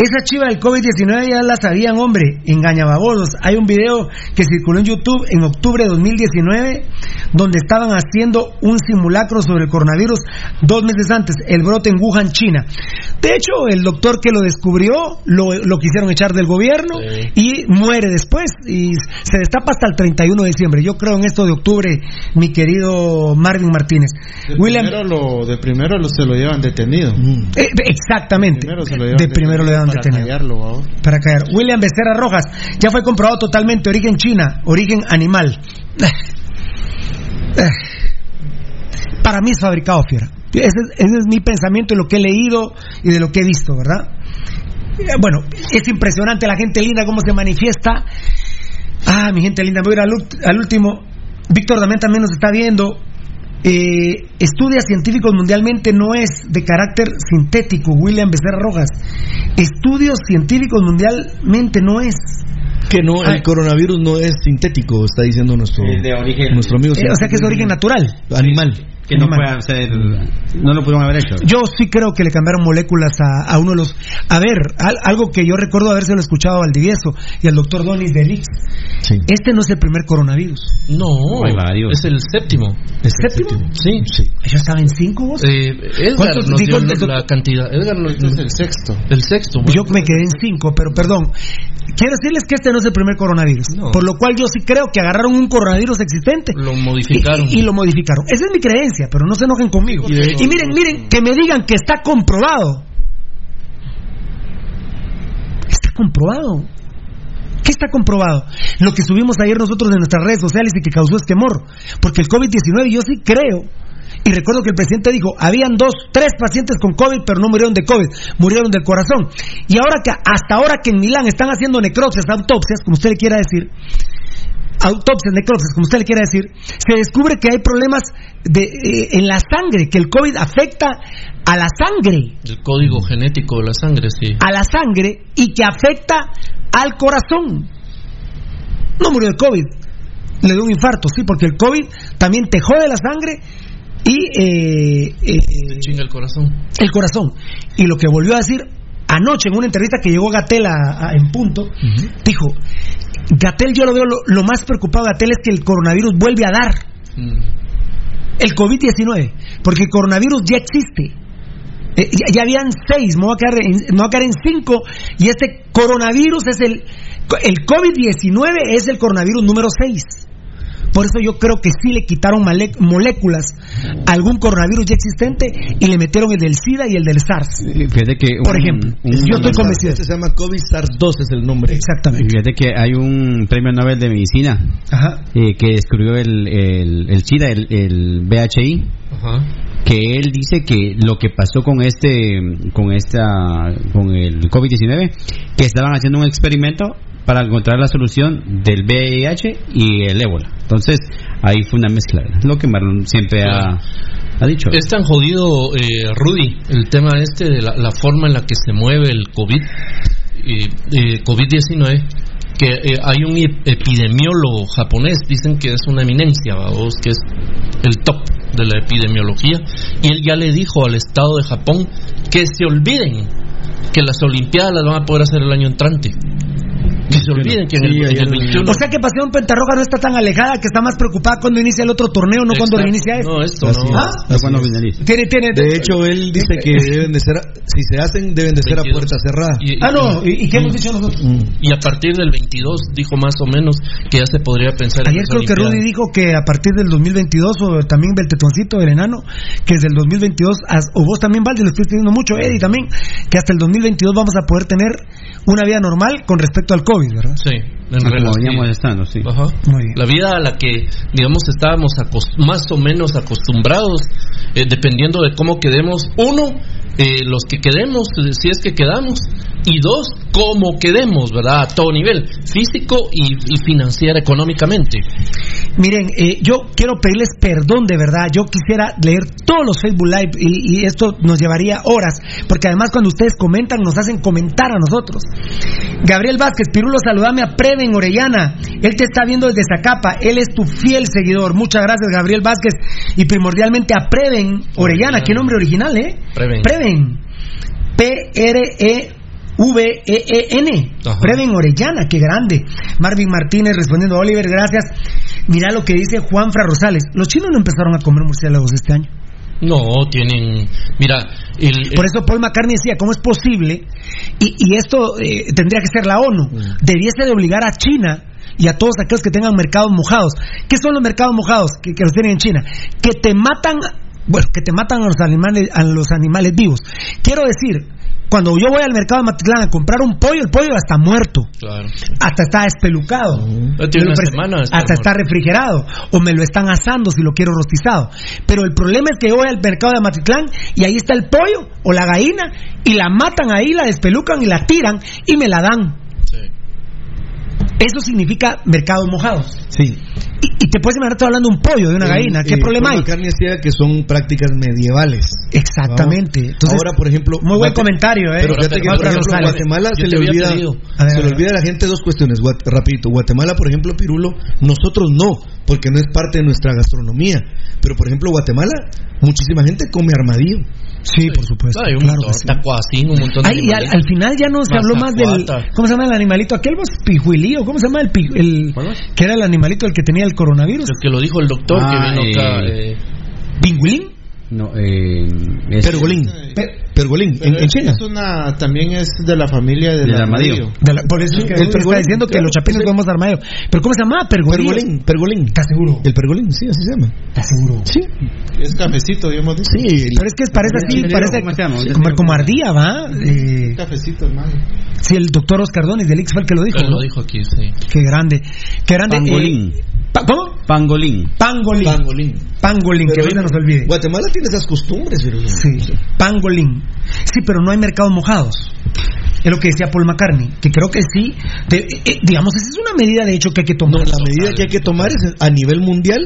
Esa chiva del COVID-19 ya la sabían, hombre, engañababosos. Hay un video que circuló en YouTube en octubre de 2019 donde estaban haciendo un simulacro sobre el coronavirus dos meses antes, el brote en Wuhan, China. De hecho, el doctor que lo descubrió lo, lo quisieron echar del gobierno Sí. y muere después y se destapa hasta el 31 de diciembre. Yo creo en esto de octubre, mi querido Marvin Martínez. De William, primero, lo, de primero lo, se lo llevan detenido. Mm. eh, exactamente. Primero se lo llevan de primero le para callarlo, vamos. Para caer. William Becerra Rojas, ya fue comprobado totalmente, origen China, origen animal. Para mí es fabricado, fiera. Ese es, ese es mi pensamiento de lo que he leído y de lo que he visto, ¿verdad? Eh, Bueno, es impresionante la gente linda cómo se manifiesta. Ah, mi gente linda, voy a ir al, al último. Víctor también también nos está viendo. Eh, estudios científicos mundialmente no es de carácter sintético, William Becerra Rojas. Estudios científicos mundialmente no es. Que no, Ay. el coronavirus no es sintético, está diciendo nuestro, Es de origen- nuestro amigo. Eh, o sea que es de origen natural. Animal. Que no pueda ser, no lo pudieron haber hecho. Yo sí creo que le cambiaron moléculas a, a uno de los. A ver, al- algo que yo recuerdo habérselo escuchado a Valdivieso y al doctor Donis de Lix. Este no es el primer coronavirus. No, Hay varios. es el séptimo. ¿El séptimo? Sí. ¿Ya estaba en cinco vos? Eh, Edgar ¿Cuántos- nos dio la cantidad. Edgar nos Este es el sexto. el sexto. Yo me quedé en cinco, pero perdón. Quiero decirles que este no es el primer coronavirus. No. Por lo cual yo sí creo que agarraron un coronavirus existente. Lo modificaron. Y, y lo modificaron. Esa es mi creencia, pero no se enojen conmigo. Y miren, miren, que me digan que está comprobado. Está comprobado. ¿Qué está comprobado? Lo que subimos ayer nosotros en nuestras redes sociales y que causó esquemor. Porque el COVID-19 yo sí creo. Y recuerdo que el presidente dijo, habían dos, tres pacientes con COVID, pero no murieron de COVID, murieron del corazón. Y ahora que, hasta ahora que en Milán están haciendo necropsias, autopsias, como usted le quiera decir, autopsias, necropsias, como usted le quiera decir, se descubre que hay problemas de, eh, en la sangre, que el COVID afecta a la sangre, El código genético de la sangre, sí. a la sangre y que afecta al corazón. No murió de COVID, le dio un infarto, sí, porque el COVID también te jode la sangre y eh, eh, chinga el corazón. el corazón. Y lo que volvió a decir anoche en una entrevista que llegó Gatel a- a- en punto, dijo, Gatel yo lo veo lo, lo más preocupado de Gatel es que el coronavirus vuelve a dar. Mm. El COVID-19, porque el coronavirus ya existe. Eh, ya, ya habían seis, me voy, a quedar en, me voy a quedar en cinco, y este coronavirus es el... El COVID-19 es el coronavirus número seis. Por eso yo creo que sí le quitaron male- moléculas a algún coronavirus ya existente y le metieron el del SIDA y el del SARS. Fíjate que Por un- ejemplo, un- yo estoy convencido. Este se llama COVID-SARS-2 es el nombre. Exactamente. Fíjate que hay un premio Nobel de Medicina Ajá. eh, que descubrió el, el, el SIDA, el, el VHI, Ajá. que él dice que lo que pasó con este, con esta, con el COVID-19, que estaban haciendo un experimento para encontrar la solución del VIH y el ébola. Entonces, ahí fue una mezcla. Lo que Marlon siempre ha, ha dicho. Es tan jodido, eh, Rudy, el tema este de la, la forma en la que se mueve el COVID, eh, eh, COVID-19, que eh, hay un ep- epidemiólogo japonés, dicen que es una eminencia, que es el top de la epidemiología, y él ya le dijo al Estado de Japón que se olviden que las Olimpiadas las van a poder hacer el año entrante. Que se olviden que en el, en el 21 O sea que Pasión Pentarroja no está tan alejada, que está más preocupada cuando inicia el otro torneo, no cuando reinicia este. No, esto Así no. ¿Ah? No, cuando finalice. Tiene, tiene, De hecho, él dice que deben de ser, si se hacen, deben de ser a 22. puerta cerrada. Y- y- Ah, no, ¿y, y qué hemos dicho nosotros? Y a partir del 22 dijo más o menos que ya se podría pensar en Ayer creo que. Rudy dijo que a partir del 2022, o también Beltetoncito, el enano, que desde el 2022, as- o vos también, Valdi, lo estoy diciendo mucho, Eddie también, que hasta el 2022 vamos a poder tener una vida normal con respecto al COVID, ¿verdad? Sí, en Como relación. veníamos estando, sí. Ajá. Muy bien. La vida a la que, digamos, estábamos más o menos acostumbrados, eh, dependiendo de cómo quedemos. Uno, eh, los que quedemos, eh, si es que quedamos. Y dos, cómo quedemos, ¿verdad? A todo nivel, físico y, y financiera, económicamente. Miren, eh, yo quiero pedirles perdón de verdad. Yo quisiera leer todos los Facebook Live y, y esto nos llevaría horas, porque además cuando ustedes comentan nos hacen comentar a nosotros. Gabriel Vázquez, Pirulo, saludame a Preven Orellana. Él te está viendo desde Zacapa. Él es tu fiel seguidor. Muchas gracias, Gabriel Vázquez. Y primordialmente a Preven Orellana. Qué nombre original, ¿eh? Preven. Preven. P-R-E-V-E-E-N. Ajá. Preven Orellana, qué grande. Marvin Martínez respondiendo Oliver, gracias. Mira lo que dice Juanfra Rosales. Los chinos no empezaron a comer murciélagos este año. No, tienen. Mira, el, Por eso Paul McCartney decía, ¿cómo es posible? Y, y esto eh, tendría que ser la ONU. Debiese de obligar a China y a todos aquellos que tengan mercados mojados. ¿Qué son los mercados mojados que, que los tienen en China? Que te matan, bueno, que te matan a los animales, a los animales vivos. Quiero decir, cuando yo voy al mercado de Matitlán a comprar un pollo, el pollo está muerto. Claro. Hasta está espelucado. Tiene una semana de hasta está refrigerado. O me lo están asando si lo quiero rostizado. Pero el problema es que yo voy al mercado de Matitlán y ahí está el pollo o la gallina y la matan ahí, la despelucan y la tiran y me la dan. Eso significa mercados mojados. Sí. Y, y te puedes imaginar, estoy hablando de un pollo, de una gallina. ¿Qué Eh, problema hay? Decía que son prácticas medievales. Exactamente. Entonces, Ahora, por ejemplo, muy buen Guate- comentario, ¿eh? Pero fíjate que, Juan por ejemplo, Rosales. Guatemala se le olvida, pedido. A ver, se le olvida a la gente dos cuestiones. Guat- rapidito, Guatemala, por ejemplo, Pirulo, nosotros no, porque no es parte de nuestra gastronomía. Pero, por ejemplo, Guatemala, muchísima gente come armadillo. Sí, por supuesto. Hay un claro montón, que sí. tacuacín, un montón de Ay, y al, al final ya no se habló más del. ¿Cómo se llama el animalito? Aquel vos pijuilío. ¿Cómo se llama el, el Que era el animalito el que tenía el coronavirus. El que lo dijo el doctor que Ah, vino acá. eh, ¿Pingüilín? No, eh, es- Pergolín. Pe- Pergolín, en, en China. es una, también es de la familia del, Del armadillo. de la- por eso es que el él está diciendo que claro, los chapines sí. comemos armayo. ¿Pero cómo se llama? Pergolín. Pergolín, pergolín. ¿Estás seguro? El pergolín, sí, así se llama. ¿Estás seguro? Sí, Es cafecito, ya hemos dicho. sí. el- Pero es que parece así, ¿Cómo se parece llama? ¿Cómo se llama? como, como ardía, ¿va? Eh, Cafecito, hermano. sí, el doctor Oscar Donis del Ix fue el que lo dijo. él ¿no? lo dijo aquí, sí. Qué grande. Qué grande. eh, Pangolín. Pa- ¿Cómo? Pangolín. Pangolín. Pangolín. Pangolín, que Pero ahorita no se olvide. Guatemala tiene esas costumbres, Pirulo. Sí, pangolín. Sí, pero no hay mercados mojados. Es lo que decía Paul McCartney, que creo que sí, de- eh, digamos, esa es una medida de hecho que hay que tomar. No, la medida que hay que tomar es a nivel mundial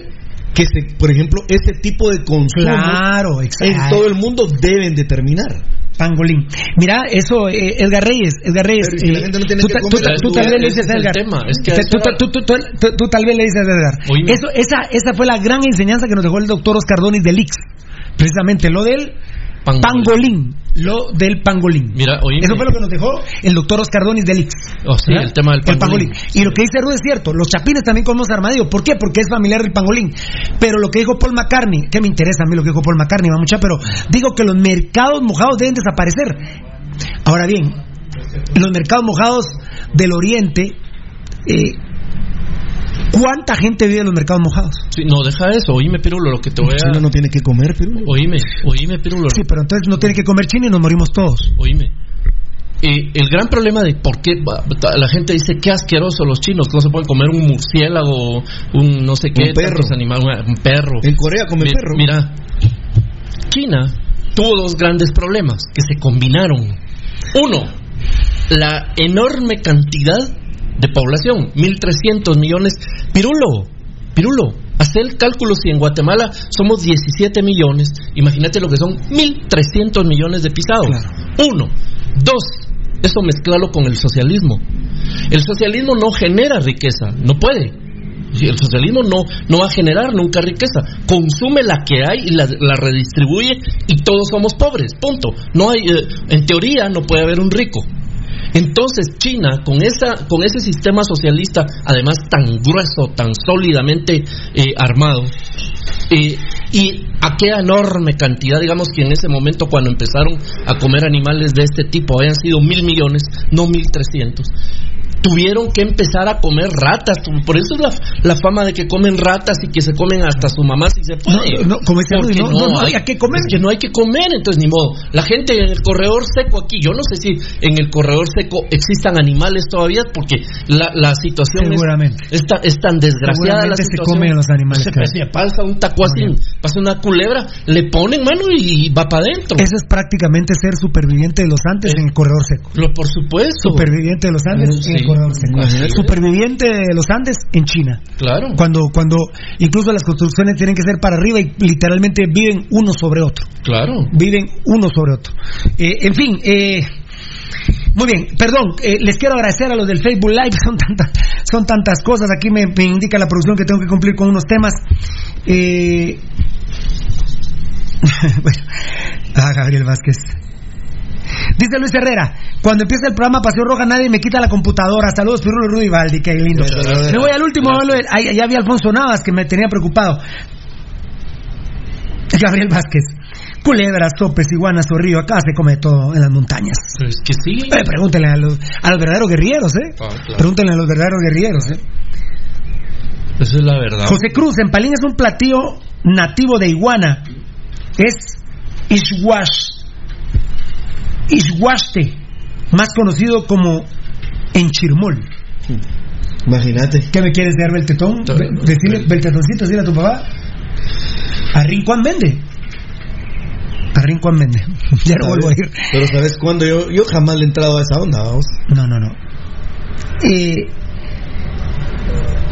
que se, por ejemplo, ese tipo de consumo Claro, en todo el mundo deben determinar. Pangolín. Mira, eso, eh, Edgar Reyes, Edgar Reyes. Eh, gente no tiene tú, tal vez le es dices a Edgar. tú, tal vez le dices a Edgar. Oíme. Eso, esa, esa fue la gran enseñanza que nos dejó el doctor Oscar Donis del Ix. Precisamente lo del Pangolín. pangolín. Lo del pangolín. Mira, oíme. Eso fue lo que nos dejó el doctor Oscar Donis del Ix. Oh, sí, el tema del pangolín. Y lo que dice Rudy es cierto, los chapines también comemos armadillo. ¿Por qué? Porque es familiar del pangolín. Pero lo que dijo Paul McCartney, que me interesa a mí lo que dijo Paul McCartney, va mucha, pero digo que los mercados mojados deben desaparecer. Ahora bien, los mercados mojados del oriente, eh, ¿cuánta gente vive en los mercados mojados? Sí, no, deja eso. Oíme, Pirulo, lo que te voy China a... no tiene que comer, Pirulo. Oíme, oíme, Pirulo. Sí, pero entonces no tiene que comer chino y nos morimos todos. Oíme. Eh, el gran problema de por qué la gente dice qué asqueroso los chinos, que no se pueden comer un murciélago, un no sé qué, Un perro. animales, un, un perro. En Corea come Mi- perro. Mira, China tuvo dos grandes problemas que se combinaron. Uno, la enorme cantidad de población, 1.300 millones. Pirulo, Pirulo, hacer el cálculo si en Guatemala somos 17 millones, imagínate lo que son 1.300 millones de pisados. Uno. Dos, eso mezclalo con el socialismo. El socialismo no genera riqueza, no puede. El socialismo no, no va a generar nunca riqueza. Consume la que hay y la, la redistribuye y todos somos pobres. Punto. No hay, eh, en teoría no puede haber un rico. Entonces China, con, esa, con ese sistema socialista, además tan grueso, tan sólidamente eh, armado, eh, y aquella enorme cantidad, digamos que en ese momento cuando empezaron a comer animales de este tipo, habían sido mil millones, no mil trescientos. Tuvieron que empezar a comer ratas, por eso es la, la fama de que comen ratas y que se comen hasta su mamá si se puede. No, no, Porque no, no, no había que comer. que no hay que comer, entonces ni modo. La gente en el corredor seco aquí, yo no sé si en el corredor seco existan animales todavía, porque la, la situación es, es, tan, es tan desgraciada. La Seguramente se situación. comen los animales, Se claro. pasa- un taco así, pasa una culebra, le ponen mano y va para adentro. Eso es prácticamente ser superviviente de los Andes en el corredor seco. Lo, por supuesto. Superviviente de los Andes Mm, en el sí. corredor Superviviente de los Andes en China. Claro. Cuando, cuando incluso las construcciones tienen que ser para arriba y literalmente viven uno sobre otro. Claro. Viven uno sobre otro. Eh, en fin, eh, muy bien, perdón, eh, les quiero agradecer a los del Facebook Live, son tantas, son tantas cosas, aquí me, me indica la producción que tengo que cumplir con unos temas. Eh, bueno, ah, Gabriel Vázquez. Dice Luis Herrera, cuando empieza el programa Paseo Roja nadie me quita la computadora. Saludos, Pirulo Rudy Valdi, qué lindo. Me voy al último, ya vi a Alfonso Navas que me tenía preocupado. Gabriel Vázquez. Culebras, topes, iguanas, zorrillo, acá se come todo en las montañas. Es que sí. Eh, pregúntenle a los, a los verdaderos guerrilleros, ¿eh? Ah, claro. Pregúntenle a los verdaderos guerrilleros, ¿eh? Esa es la verdad. José Cruz, en Palín es un platillo nativo de iguana. Es Ishwash. Ishwashte, más conocido como enchirmol. Imagínate. ¿Qué me quieres dar, Beltetón? Be- Decirle, Beltetoncito, decirle a tu papá. A Rincón vende. A Rincón vende. ya no vuelvo a ir. Pero ¿sabes cuándo? Yo, yo jamás le he entrado a esa onda, vamos. No, no, no. Eh,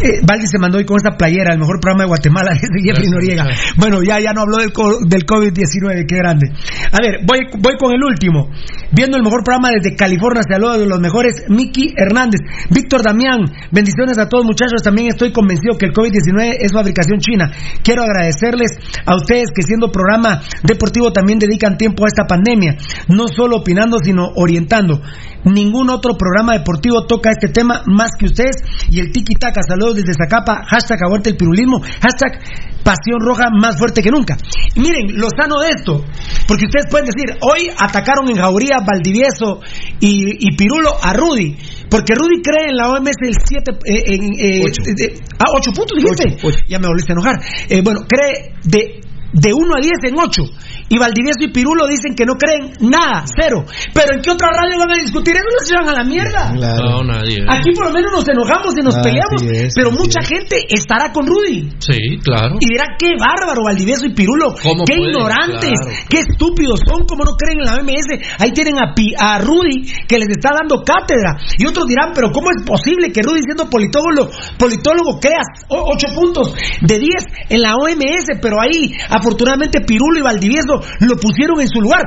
Eh, Valdi se mandó hoy con esta playera, el mejor programa de Guatemala, dice Jeffrey Noriega. Bueno, ya, ya no habló del, del COVID-19, qué grande. A ver, voy, voy con el último. Viendo el mejor programa desde California, saludos de los mejores, Miki Hernández, Víctor Damián, bendiciones a todos muchachos, también estoy convencido que el COVID-19 es fabricación china. Quiero agradecerles a ustedes que siendo programa deportivo también dedican tiempo a esta pandemia, no solo opinando, sino orientando. Ningún otro programa deportivo toca este tema más que ustedes y el tiki taka. Saludos desde Zacapa, hashtag aguante el pirulismo, hashtag pasión roja más fuerte que nunca. Y miren, lo sano de esto, porque ustedes pueden decir, hoy atacaron en Jauría, Valdivieso y, y Pirulo a Rudy. Porque Rudy cree en la OMS el 7, eh, en, eh, de- ah, 8 puntos, dijiste. Ya me volviste a enojar. Eh, bueno, cree de, de 1 a 10 en 8. Y Valdivieso y Pirulo dicen que no creen nada, cero. Pero ¿en qué otra radio van a discutir eso? Nos llevan a la mierda. No, nadie. Aquí por lo menos nos enojamos y nos peleamos, es, pero mucha gente estará con Rudy. Sí, claro. Y dirá, qué bárbaro, Valdivieso y Pirulo, ¿Cómo qué pueden? ignorantes, Claro. qué estúpidos son, como no creen en la OMS. Ahí tienen a, Pi- a Rudy que les está dando cátedra. Y otros dirán, pero ¿cómo es posible que Rudy, siendo politólogo, politólogo crea o- ocho puntos de 10 en la OMS? Pero ahí, afortunadamente, Pirulo y Valdivieso lo pusieron en su lugar.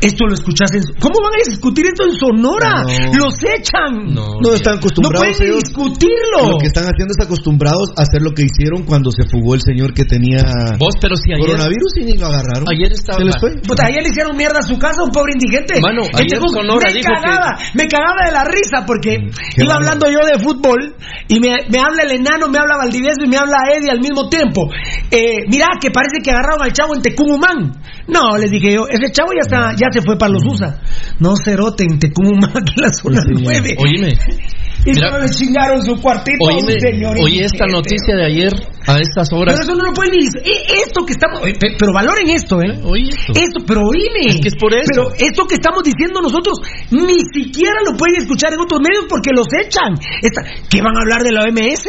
Esto lo escuchas en... ¿Cómo van a discutir esto en Sonora? No. Los echan. No están acostumbrados No pueden ellos. discutirlo. Lo que están haciendo es acostumbrados a hacer lo que hicieron cuando se fugó el señor que tenía Vos, pero si ayer- coronavirus y ni lo agarraron. Ayer estaba- Se les fue. Puta, ayer le hicieron mierda a su casa a un pobre indigente. Mano, ayer Entonces, Sonora me dijo cagaba, me cagaba de la risa porque qué iba hablando yo de fútbol y me, me habla el enano, me habla Valdivieso y me habla Eddie al mismo tiempo. Eh, mira, que parece que agarraron al chavo en Tecumumán. No, les dije yo, ese chavo ya está, ya se fue para los USA. No cerote en Tecumumán, aquí en la zona 9. Oíme. Y Mira. solo le chingaron su cuartito Oíme, señor oye esta noticia de ayer a estas horas. Pero eso no lo pueden ni eh, Esto que estamos. pe- Pero valoren esto, ¿eh? esto. pero oíme. Es que es por eso. Pero esto que estamos diciendo nosotros ni siquiera lo pueden escuchar en otros medios porque los echan. Esta- ¿Qué van a hablar de la OMS?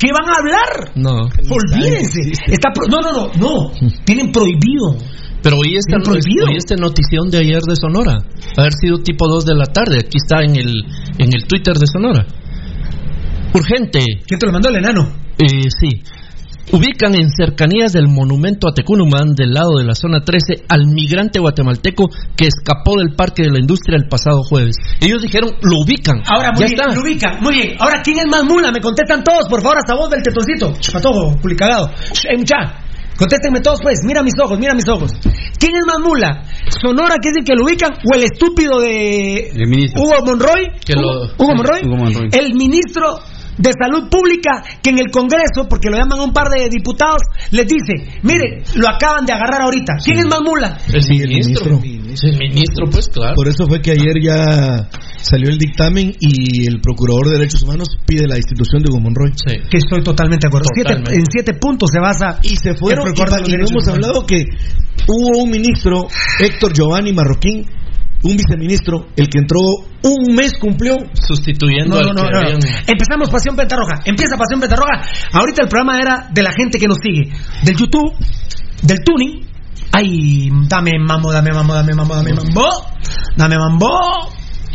¿Qué van a hablar? No. Olvídense. Está pro- no, no, no, no. Tienen prohibido. Pero hoy esta, hoy esta notición de ayer de Sonora. Haber sido tipo 2 de la tarde. Aquí está en el, en el Twitter de Sonora. Urgente. ¿Quién te lo mandó el enano? Eh, sí. Ubican en cercanías del monumento a Tecunumán, del lado de la zona 13, al migrante guatemalteco que escapó del Parque de la Industria el pasado jueves. Ellos dijeron, lo ubican. Ahora, muy ya bien, está. lo ubican. Muy bien. Ahora, ¿quién es más mula? Me contestan todos, por favor, hasta vos del tetoncito. Patojo, culicagado. Eh, mucha. Contéstenme todos, pues. Mira mis ojos, mira mis ojos. ¿Quién es más mula? ¿Sonora, que es el que lo ubican? ¿O el estúpido de El ministro. Hugo Monroy? Que Hugo, lo- Hugo sí, Monroy. Hugo Monroy. El ministro de Salud Pública que en el Congreso, porque lo llaman un par de diputados, les dice, mire, lo acaban de agarrar ahorita. ¿Quién es más mula? El ministro. El ministro, pues claro. Por eso fue que ayer ya salió el dictamen y el procurador de derechos humanos pide la institución de Hugo Monroy. Que estoy totalmente de acuerdo. Siete- en siete puntos se basa. Y se fueron, el y, procurador de y no derechos hemos hablado que hubo un ministro, Héctor Giovanni Marroquín, un viceministro, el que entró un mes cumplió. Sustituyendo No, no, al no, que no. habían- Empezamos Pasión Pentarroja. Empieza Pasión Pentarroja. Ahorita el programa era de la gente que nos sigue. Del YouTube, del tuning. Ay, dame mambo, dame mambo, dame mambo, dame mambo. Dame mambo.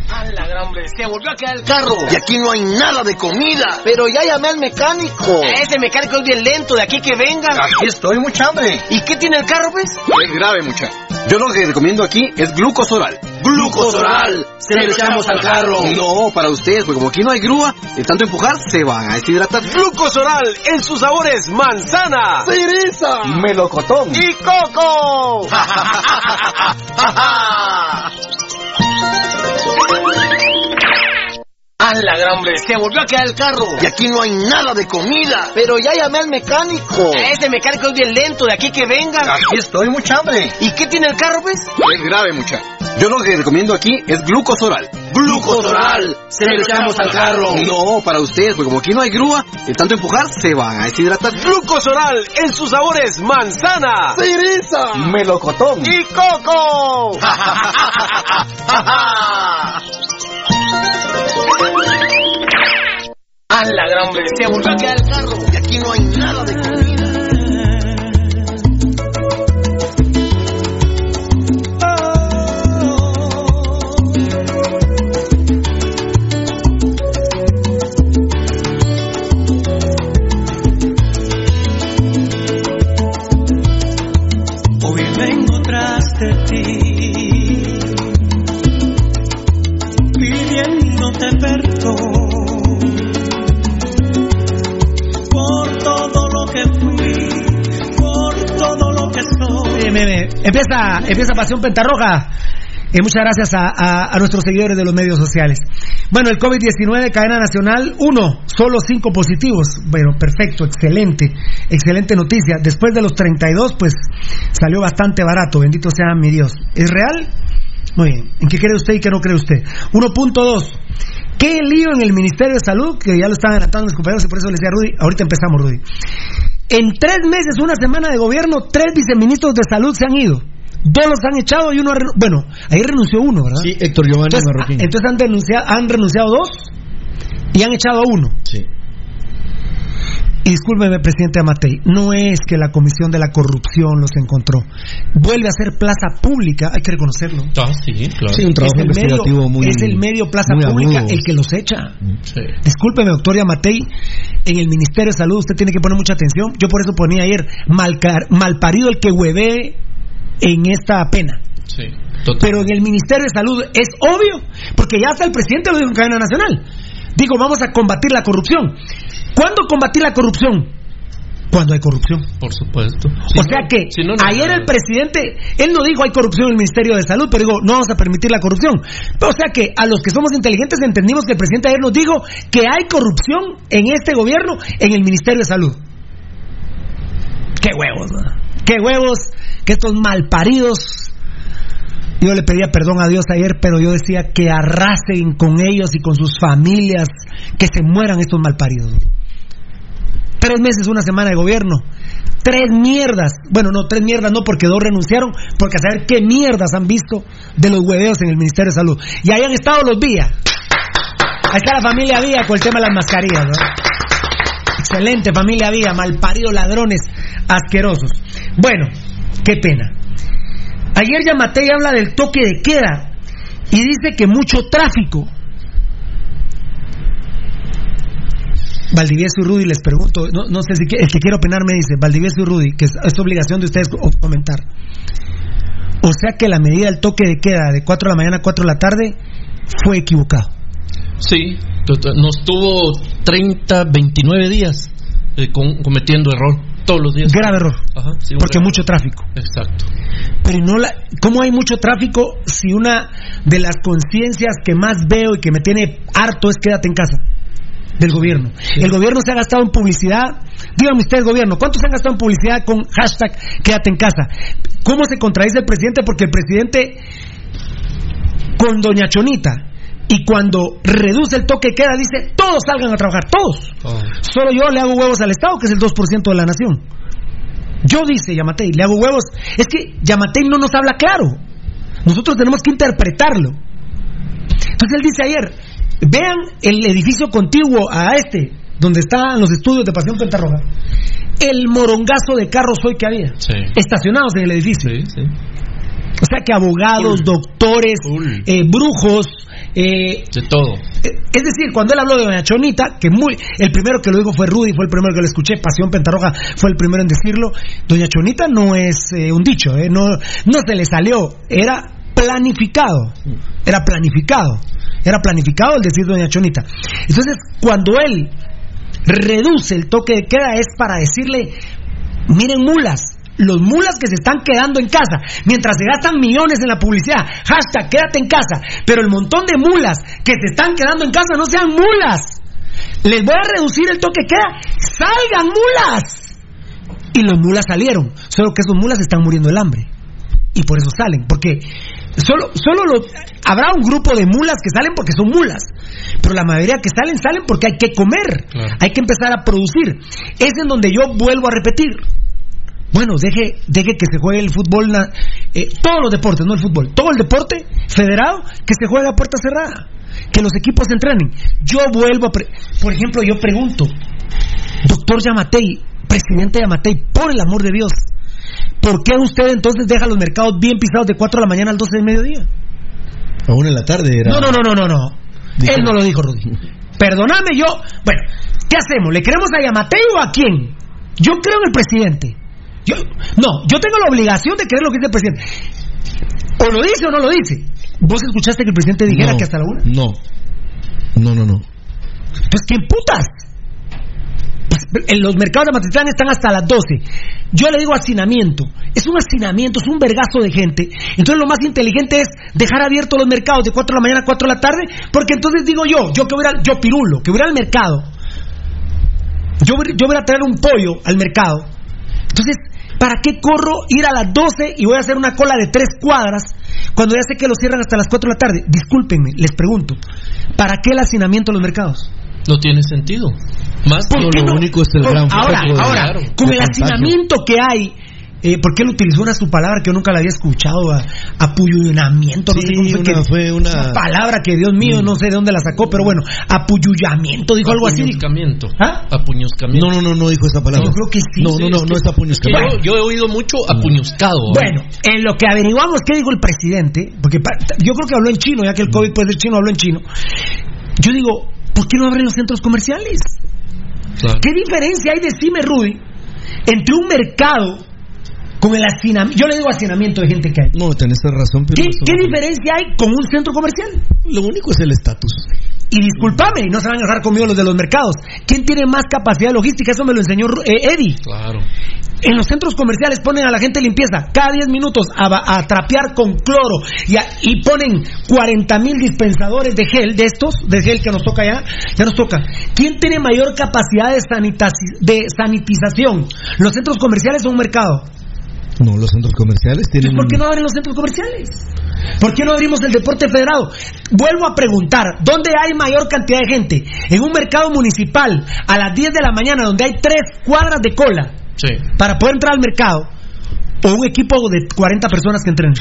A la gran hombre, se volvió a quedar el carro. Y aquí no hay nada de comida. Pero ya llamé al mecánico. Ese mecánico es bien lento, de aquí que vengan. Aquí estoy, mucha hambre. ¿Y qué tiene el carro, pues? Es grave, mucha. Yo lo que recomiendo aquí es glucosoral. Glucosoral. Se lo echamos al carro. No, para ustedes, porque como aquí no hay grúa, de tanto empujar se van a deshidratar. Glucosoral en sus sabores manzana, Cereza. Melocotón. y coco. A la gran hombre, se volvió a quedar el carro. Y aquí no hay nada de comida. Pero ya llamé al mecánico. Ese mecánico es bien lento, de aquí que vengan. Aquí estoy, mucha hambre. ¿Y qué tiene el carro, pues? Es grave, mucha. Yo lo que recomiendo aquí es glucosoral. Glucosoral. Se lo echamos al carro. No, para ustedes, porque como aquí no hay grúa, de tanto empujar se van a deshidratar. Glucosoral en sus sabores manzana, Cereza. Melocotón. y coco. A la gran hombre, se volvió a quedar el carro. Y aquí no hay nada de comida. Empieza, empieza Pasión Pentarroja. Eh, muchas gracias a, nuestros seguidores de los medios sociales. Bueno, el COVID-19, cadena nacional, uno, solo cinco positivos. Bueno, perfecto, excelente, excelente noticia. Después de los 32, pues salió bastante barato, bendito sea mi Dios. ¿Es real? Muy bien. ¿En qué cree usted y qué no cree usted? 1.2. ¿Qué lío en el Ministerio de Salud? Que ya lo estaban adelantando mis compañeros y por eso le decía a Rudy, ahorita empezamos, Rudy. En tres meses, una semana de gobierno, tres viceministros de salud se han ido. Dos los han echado y uno ha Bueno, ahí renunció uno, ¿verdad? Sí, Héctor Giovanni entonces, Marroquín. entonces han, denunciado, han renunciado dos y han echado a uno. Sí. Y discúlpeme, presidente Amatei, no es que la Comisión de la Corrupción los encontró. Vuelve a ser plaza pública, hay que reconocerlo. Ah, sí, claro. Sí, un trabajo es el medio, investigativo muy es el medio plaza pública el que los echa. Sí. Discúlpeme, doctor Yamatei, en el Ministerio de Salud usted tiene que poner mucha atención. Yo por eso ponía ayer, malcar- malparido el que hueve en esta pena. Sí, total. Pero en el Ministerio de Salud es obvio, porque ya hasta el presidente lo dijo en cadena nacional. Digo, vamos a combatir la corrupción. ¿Cuándo combatir la corrupción? Cuando hay corrupción. Por supuesto. o sea que si no, no, ayer el presidente, él no dijo hay corrupción en el Ministerio de Salud, pero digo, no vamos a permitir la corrupción. O sea que a los que somos inteligentes entendimos que el presidente ayer nos dijo que hay corrupción en este gobierno en el Ministerio de Salud. Qué huevos, ¿no? qué huevos que estos malparidos. Yo le pedía perdón a Dios ayer, pero yo decía que arrasen con ellos y con sus familias, que se mueran estos malparidos. Tres meses, una semana de gobierno. Tres mierdas. Bueno, no, tres mierdas no, porque dos renunciaron, porque a saber qué mierdas han visto de los hueveos en el Ministerio de Salud. Y ahí han estado los días. Ahí está la familia Vía con el tema de las mascarillas. Excelente familia Vía, malparidos ladrones asquerosos. Bueno, qué pena. Ayer Yamatei habla del toque de queda y dice que mucho tráfico. Valdivieso y Rudy, les pregunto, no, no sé si el que quiere opinar me dice, Valdivieso y Rudy, que es, es obligación de ustedes co- comentar. O sea que la medida del toque de queda de 4 de la mañana a 4 de la tarde fue equivocado. Sí, nos tuvo 30, 29 días eh, con- cometiendo error todos los días. Grave error. Ajá, sí, un Porque grave mucho tráfico. Exacto. Pero no la, ¿cómo hay mucho tráfico si una de las conciencias que más veo y que me tiene harto es quédate en casa? Del gobierno. El gobierno se ha gastado en publicidad. Díganme ustedes, gobierno, ¿cuántos se han gastado en publicidad con hashtag quédate en casa? ¿Cómo se contradice el presidente? Porque el presidente, con Doña Chonita, y cuando reduce el toque queda, dice: todos salgan a trabajar, todos. Solo yo le hago huevos al Estado, que es el 2% de la nación. Yo, dice Yamatei, le hago huevos. Es que Yamatei no nos habla claro. Nosotros tenemos que interpretarlo. Entonces él dice ayer, vean el edificio contiguo a este, donde están los estudios de Pasión Pentarroja, el morongazo de carros hoy que había, estacionados en el edificio. O sea que abogados, doctores, eh, brujos, eh, De todo. eh, es decir, cuando él habló de Doña Chonita, que muy, el primero que lo dijo fue Rudy, fue el primero que lo escuché, Pasión Pentarroja fue el primero en decirlo. Doña Chonita no es eh, un dicho, no, no se le salió, era planificado, era planificado, era planificado el decir Doña Chonita. Entonces, cuando él reduce el toque de queda es para decirle, miren mulas, los mulas que se están quedando en casa, mientras se gastan millones en la publicidad, hashtag quédate en casa, pero el montón de mulas que se están quedando en casa no sean mulas. Les voy a reducir el toque de queda, salgan mulas. Y los mulas salieron, solo que esos mulas están muriendo del hambre. Y por eso salen, porque solo, solo lo- habrá un grupo de mulas que salen porque son mulas, pero la mayoría que salen salen porque hay que comer, hay que empezar a producir. Es en donde yo vuelvo a repetir. Bueno, deje, deje que se juegue el fútbol, eh, todos los deportes, no el fútbol, todo el deporte federado que se juegue a puerta cerrada, que los equipos entrenen. Yo vuelvo a, pre- por ejemplo, yo pregunto, doctor Yamatei, presidente Yamatei, por el amor de Dios, ¿por qué usted entonces deja los mercados bien pisados de 4 de la mañana al 12 del mediodía? Aún en la tarde era. No, no, no, no, no, no. Él no lo dijo, Rudy. Perdóname, yo. Bueno, ¿qué hacemos? ¿Le creemos a Yamatei o a quién? Yo creo en el presidente. Yo, no, yo tengo la obligación de creer lo que dice el presidente. O lo dice o no lo dice. ¿Vos escuchaste que el presidente dijera No, que hasta la una? No. No, no, no. Pues, ¿quién putas? En los mercados de Matitlán están hasta las 12. Yo le digo hacinamiento. Es un hacinamiento, es un vergazo de gente. Entonces lo más inteligente es dejar abiertos los mercados de 4 de la mañana a 4 de la tarde, porque entonces digo yo, yo que voy a, yo pirulo, que voy al mercado, yo, voy- a traer un pollo al mercado. Entonces, ¿para qué corro ir a las 12 y voy a hacer una cola de 3 cuadras cuando ya sé que lo cierran hasta las 4 de la tarde? Discúlpenme, les pregunto, ¿para qué el hacinamiento en los mercados? No tiene sentido. Más ¿Por no, qué lo no? único es el gran ahora, ahora, claro, con el hacinamiento que hay, eh, ¿por qué él utilizó una su palabra que yo nunca la había escuchado? A, apuyullamiento, no sé Sí, cómo fue una- que- fue una- una palabra que Dios mío, no sé de dónde la sacó, pero bueno, apuyullamiento, dijo algo así. Apuñuscamiento. ¿Ah? Apuñuscamiento. No, no, no, no dijo esa palabra. Yo creo que sí. No, Sí, no, no, es no que- Es puñuscado. yo, yo he oído mucho apuñuscado. ¿eh? Bueno, en lo que averiguamos qué dijo el presidente, porque yo creo que habló en chino, ya que el COVID puede ser chino, habló en chino. Yo digo, ¿por qué no abren los centros comerciales? Claro. ¿Qué diferencia hay, decime Rudy, entre un mercado con el hacinamiento? Yo le digo hacinamiento de gente que hay. No, tenés razón, pero ¿Qué, diferencia hay con un centro comercial? Lo único es el estatus. Y discúlpame, y no se van a enojar conmigo los de los mercados. ¿Quién tiene más capacidad logística? Eso me lo enseñó eh, Eddie. Claro. En los centros comerciales ponen a la gente limpieza cada 10 minutos a, a trapear con cloro y, a- y ponen 40 mil dispensadores de gel, de estos, de gel que nos toca ya, ya nos toca. ¿Quién tiene mayor capacidad de, sanitaci- de sanitización? ¿Los centros comerciales o un mercado? No, los centros comerciales tienen. ¿Por qué no abren los centros comerciales? ¿Por qué no abrimos el deporte federado? Vuelvo a preguntar, ¿dónde hay mayor cantidad de gente? ¿En un mercado municipal a las 10 de la mañana donde hay tres cuadras de cola Sí. para poder entrar al mercado? ¿O un equipo de 40 personas que entren?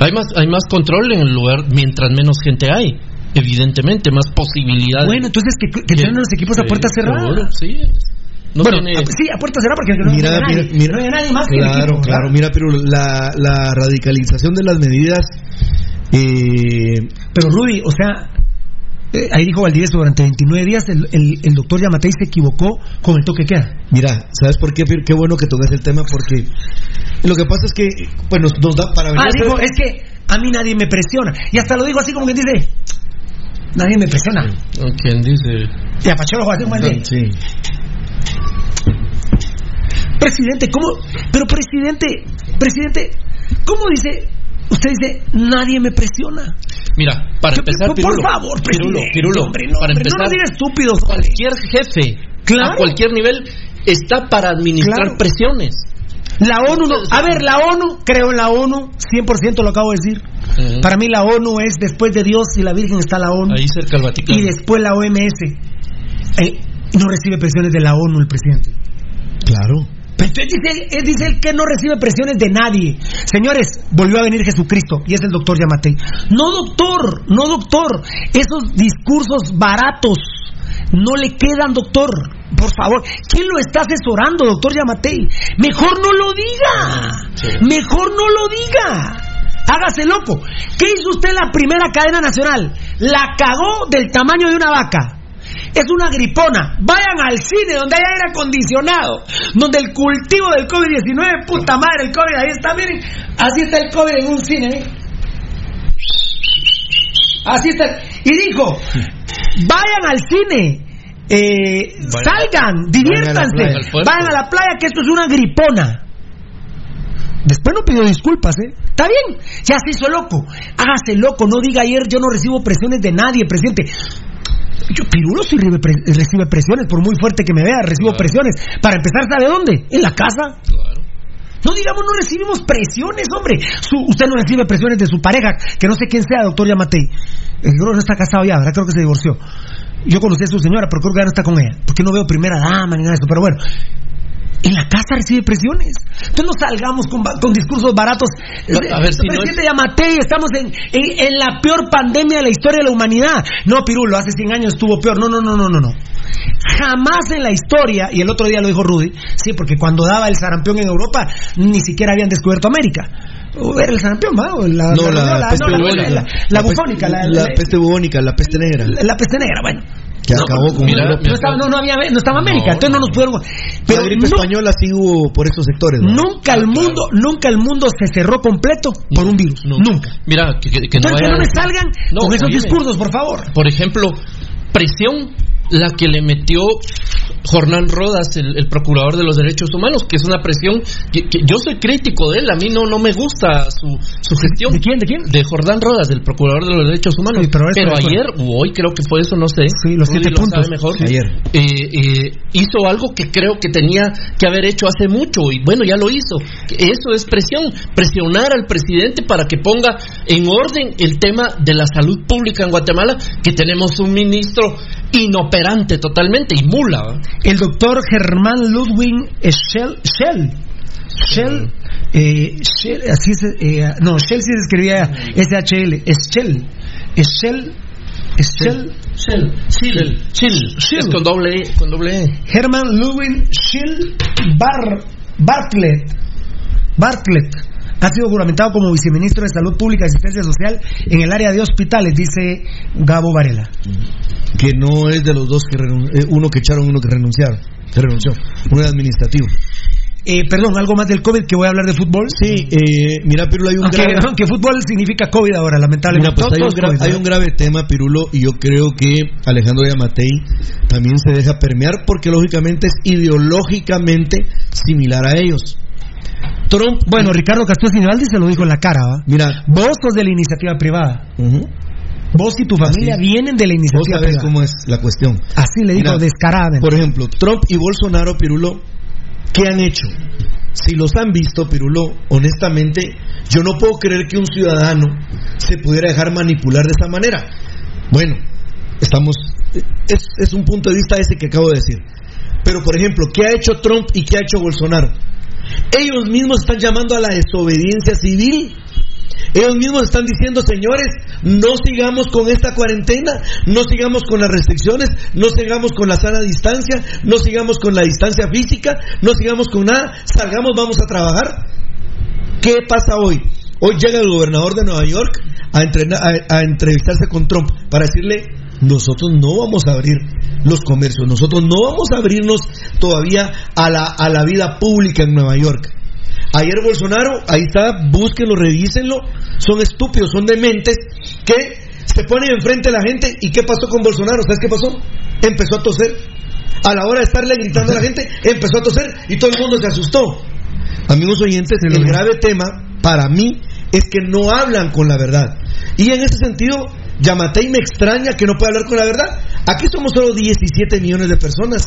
Hay más, hay más control en el lugar mientras menos gente hay. Evidentemente, más posibilidades. Bueno, entonces que, que tienen los equipos a puerta cerrada. seguro, sí. No bueno, tiene- a- sí, a puerta cerrada porque no Mira, hay mira, nadie, mira. no hay nadie más que el Claro, equipo, claro. Mira, pero la, la radicalización de las medidas. Eh, Pero Rudy, o sea, eh, ahí dijo Valdivieso, durante 29 días el, el, el doctor Yamatei se equivocó con el toque que queda. mira, ¿sabes por qué? Qué bueno que tocas el tema, porque lo que pasa es que, pues nos, nos da para venir Ah, a hacer- dijo, es que a mí nadie me presiona. Y hasta lo dijo así como que dice, nadie me presiona. ¿Quién dice? Y a Pacholo lo va a hacer un buen día. Sí. Presidente, ¿cómo? Pero presidente, presidente, ¿cómo dice? Usted dice, nadie me presiona. Mira, para empezar, por Pirulo, favor, Pirulo, Pirulo, hombre, no, para no empezar, nos diga estúpidos, hombre. cualquier jefe, Claro. a cualquier nivel, está para administrar Claro. presiones. La ONU, no, a ver, la ONU, creo en la ONU, 100% lo acabo de decir. Para mí la ONU es después de Dios y la Virgen está la ONU. Ahí cerca del Vaticano. Y después la OMS. Eh, no recibe presiones de la ONU el presidente. Claro. Pero entonces dice, él, él dice él que no recibe presiones de nadie. Señores, volvió a venir Jesucristo y es el doctor Yamatei. No, doctor, no, doctor. Esos discursos baratos no le quedan, doctor. Por favor, ¿quién lo está asesorando, doctor Yamatei? Mejor no lo diga. Mejor no lo diga. Hágase loco. ¿Qué hizo usted en la primera cadena nacional? La cagó del tamaño de una vaca. Es una gripona. Vayan al cine donde hay aire acondicionado, donde el cultivo del COVID-19, puta madre, el COVID, ahí está, miren. Así está el COVID en un cine, miren. Así está. Y dijo, vayan al cine. eh, Vayan- salgan, diviértanse, playa, al puerto. vayan a la playa que esto es una gripona. Después no pidió disculpas, ¿eh? Está bien, ya se hizo loco. Hágase loco, no diga ayer yo no recibo presiones de nadie, presidente. Yo, Pirulo sí recibe, pre- recibe presiones, por muy fuerte que me vea, recibo presiones. Para empezar, ¿sabe dónde? En la casa. No digamos, no recibimos presiones, hombre. Su- usted no recibe presiones de su pareja, que no sé quién sea, doctor Yamatei. Que no está casado ya, ¿verdad? Creo que se divorció. Yo conocí a su señora, pero creo que ya no está con ella. Porque no veo primera dama ni nada de eso. Pero bueno, en la casa recibe presiones. Entonces no salgamos con, discursos baratos. A ver, si no Presidente Yamatei, estamos en, en, en la peor pandemia de la historia de la humanidad. No, Pirulo, hace 100 años estuvo peor. No, no, no, no, no, no. Jamás en la historia, y el otro día lo dijo Rudy, sí, porque cuando daba el sarampión en Europa, ni siquiera habían descubierto América. O Era el sarampión, ¿va? O La, No, la, peste no, la- bubónica. la- la peste- bufónica, la, la la- peste bubónica, la peste negra. la- la peste negra, bueno. Que acabó con mira, Europa. No estaba, no, no había, no estaba América, entonces no nos pudieron. Pero la gripe no- española sí hubo por esos sectores. ¿no? nunca el mundo, nunca el mundo se cerró completo por un virus. Nunca. Mira, que, que- que no Entonces que vaya- no me salgan No, con esos discursos, por favor. Por ejemplo, presión la que le metió Jornán Rodas, el, el procurador de los derechos humanos, que es una presión que, que yo soy crítico de él, a mí no, no me gusta su, su gestión. ¿De quién? ¿De quién? De Jordán Rodas, del procurador de los derechos humanos. Sí, pero ayer, o hoy creo que fue eso, no sé. Sí, los siete lo puntos. sabe mejor. Sí. Ayer. Eh, eh, hizo algo que creo que tenía que haber hecho hace mucho y bueno, ya lo hizo. Eso es presión, presionar al presidente para que ponga en orden el tema de la salud pública en Guatemala, que tenemos un ministro inoperante totalmente y mula. El doctor Germán Ludwig Schell, Schell, Schell, eh, Schell, así se, eh, no, Schell sí se escribía SHL, Schell, Schell, Schell, Shell, Shell, Shell, es con doble E, con doble E. Herman Ludwig Schell Bar, Bartlett, Bartlett, ha sido juramentado como viceministro de Salud Pública y Asistencia Social en el área de hospitales, dice Gabo Varela. Que no es de los dos que renun- eh, uno que echaron, uno que renunciaron. Que renunció. Uno es administrativo. Eh, perdón, algo más del COVID que voy a hablar de fútbol. Sí, eh, mira, Pirulo, hay un Aunque, grave... aunque fútbol significa COVID ahora, lamentablemente. Mira, pues hay, un es gra- COVID, hay un grave tema, Pirulo, y yo creo que Alejandro Yamatei también se deja permear porque lógicamente es ideológicamente similar a ellos. Trump, Bueno, Ricardo Castillo Sinibaldi se lo dijo en la cara, ¿va? mira, Vos sos de la iniciativa privada. Vos y tu familia Así. vienen de la vos iniciativa sabés privada. cómo es la cuestión. Así le digo Mira, descaradamente. Por ejemplo, Trump y Bolsonaro, Pirulo, ¿qué han hecho? Si los han visto, Pirulo, honestamente, yo no puedo creer que un ciudadano se pudiera dejar manipular de esa manera. Bueno, estamos. Es, es un punto de vista ese que acabo de decir. Pero, por ejemplo, ¿qué ha hecho Trump y qué ha hecho Bolsonaro? Ellos mismos están llamando a la desobediencia civil. Ellos mismos están diciendo, señores, no sigamos con esta cuarentena, no sigamos con las restricciones, no sigamos con la sana distancia, no sigamos con la distancia física, no sigamos con nada, salgamos, vamos a trabajar. ¿Qué pasa hoy? Hoy llega el gobernador de Nueva York a, entrena- a- a entrevistarse con Trump para decirle, nosotros no vamos a abrir los comercios, nosotros no vamos a abrirnos todavía a la, a la vida pública en Nueva York. Ayer Bolsonaro, ahí está, búsquenlo, revísenlo, son estúpidos, son dementes, que se ponen enfrente de la gente. ¿Y qué pasó con Bolsonaro? ¿Sabes qué pasó? Empezó a toser. A la hora de estarle gritando a la gente, empezó a toser y todo el mundo se asustó. Amigos oyentes, el grave tema para mí es que no hablan con la verdad. Y en ese sentido, Yamatei me extraña que no pueda hablar con la verdad. Aquí somos solo 17 millones de personas.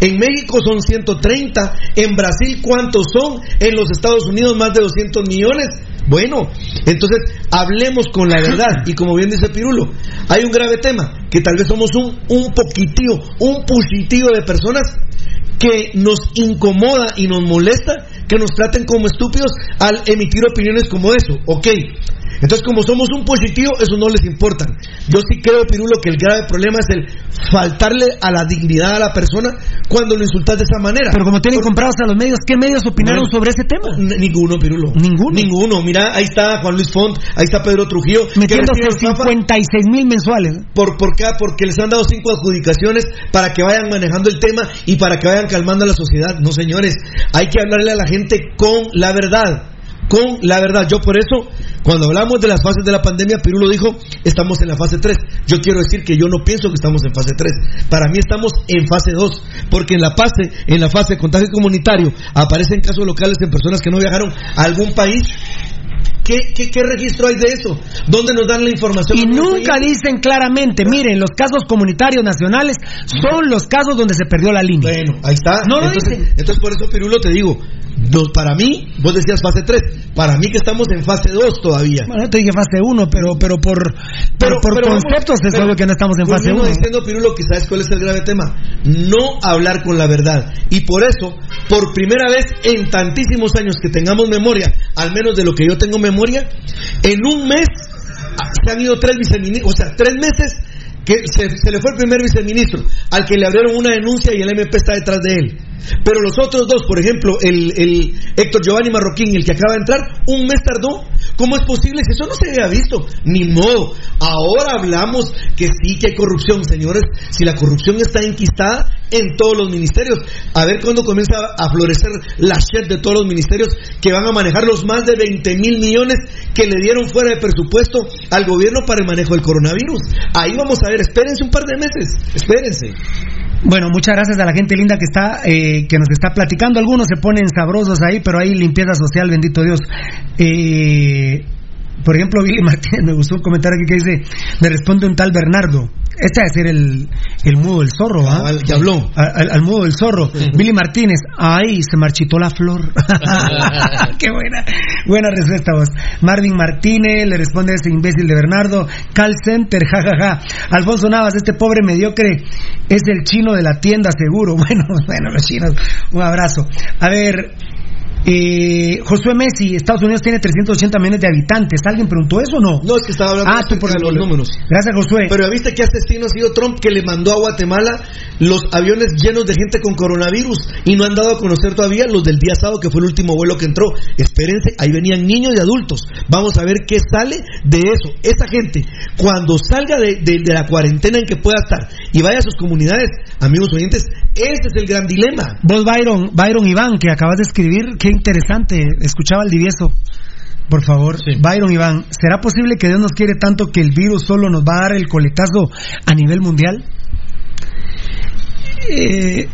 En México son 130. En Brasil, ¿cuántos son? En los Estados Unidos, más de 200 millones. Bueno, entonces hablemos con la verdad. Y como bien dice Pirulo, hay un grave tema, que tal vez somos un, un poquitío, un puchitío de personas que nos incomoda y nos molesta que nos traten como estúpidos al emitir opiniones como eso. Ok. Entonces, como somos un positivo, eso no les importa. Yo sí creo, Pirulo, que el grave problema es el faltarle a la dignidad a la persona cuando lo insultas de esa manera. Pero como tienen comprados a los medios, ¿qué medios opinaron Bueno, sobre ese tema? Ninguno, Pirulo. Ninguno. Ninguno. Mira, ahí está Juan Luis Font, ahí está Pedro Trujillo. fafa 56 mil mensuales. por, por qué? Porque les han dado cinco adjudicaciones para que vayan manejando el tema y para que vayan calmando a la sociedad. No, señores, hay que hablarle a la gente con la verdad. Con la verdad. Yo por eso, cuando hablamos de las fases de la pandemia, Pirulo dijo, estamos en la fase 3. Yo quiero decir que yo no pienso que estamos en fase 3. Para mí estamos en fase 2. Porque en la fase, en la fase de contagio comunitario, aparecen casos locales en personas que no viajaron a algún país. ¿Qué, qué, qué registro hay de eso? ¿Dónde nos dan la información? Y nunca dicen claramente, miren, los casos comunitarios nacionales son los casos donde se perdió la línea. Bueno, ahí está. No lo entonces, dicen. entonces por eso, Pirulo, te digo, no, para mí, vos decías fase 3, para mí que estamos en fase 2 todavía. Bueno, te dije fase 1, pero, pero por, pero, por pero vamos- conceptos es obvio que no estamos en fase volvemos 1. diciendo, Pirulo, que sabes cuál es el grave tema. No hablar con la verdad. Y por eso, por primera vez en tantísimos años que tengamos memoria, al menos de lo que yo tengo memoria, en un mes ah, se han ido tres viceministros, o sea, tres meses que se, le fue el primer viceministro, al que le abrieron una denuncia y el MP está detrás de él. Pero los otros dos, por ejemplo, el, el Héctor Giovanni Marroquín, el que acaba de entrar, un mes tardó. ¿Cómo es posible si eso no se había visto? Ni modo. Ahora hablamos que sí que hay corrupción, señores. Si la corrupción está enquistada en todos los ministerios, a ver cuándo comienza a florecer la shit de todos los ministerios que van a manejar los más de 20 mil millones que le dieron fuera de presupuesto al gobierno para el manejo del coronavirus. Ahí vamos a ver, espérense un par de meses, espérense. Bueno, muchas gracias a la gente linda que está eh, que nos está platicando. Algunos se ponen sabrosos ahí, pero hay limpieza social, bendito Dios. Eh, por ejemplo, Billy Martínez, me gustó un comentario aquí que dice, me responde un tal Bernardo. Este ser el, el mudo del zorro, ¿ah? Al que habló. Al, al mudo del zorro. Billy Martínez, ahí se marchitó la flor. Qué buena, buena respuesta vos. Marvin Martínez le responde a ese imbécil de Bernardo. Call Center, jajaja. Alfonso Navas, este pobre mediocre es el chino de la tienda, seguro. Bueno, bueno, los chinos. Un abrazo. A ver, eh, Josué Messi, Estados Unidos tiene 380 millones de habitantes. ¿Alguien preguntó eso o no? No, es que estaba hablando Ah, tú por de los números. Gracias, Josué. Pero viste que asesino ha sido Trump que le mandó a Guatemala los aviones llenos de gente con coronavirus y no han dado a conocer todavía los del día sábado que fue el último vuelo que entró. Espérense, ahí venían niños y adultos. Vamos a ver qué sale de eso. Esa gente, cuando salga de, de- de la cuarentena en que pueda estar y vaya a sus comunidades, amigos oyentes, ese es el gran dilema. Vos, Byron, Byron Iván, que acabas de escribir, qué interesante. Escuchaba el divieso. Por favor, Byron Iván, ¿será posible que Dios nos quiere tanto que el virus solo nos va a dar el coletazo a nivel mundial? Eh,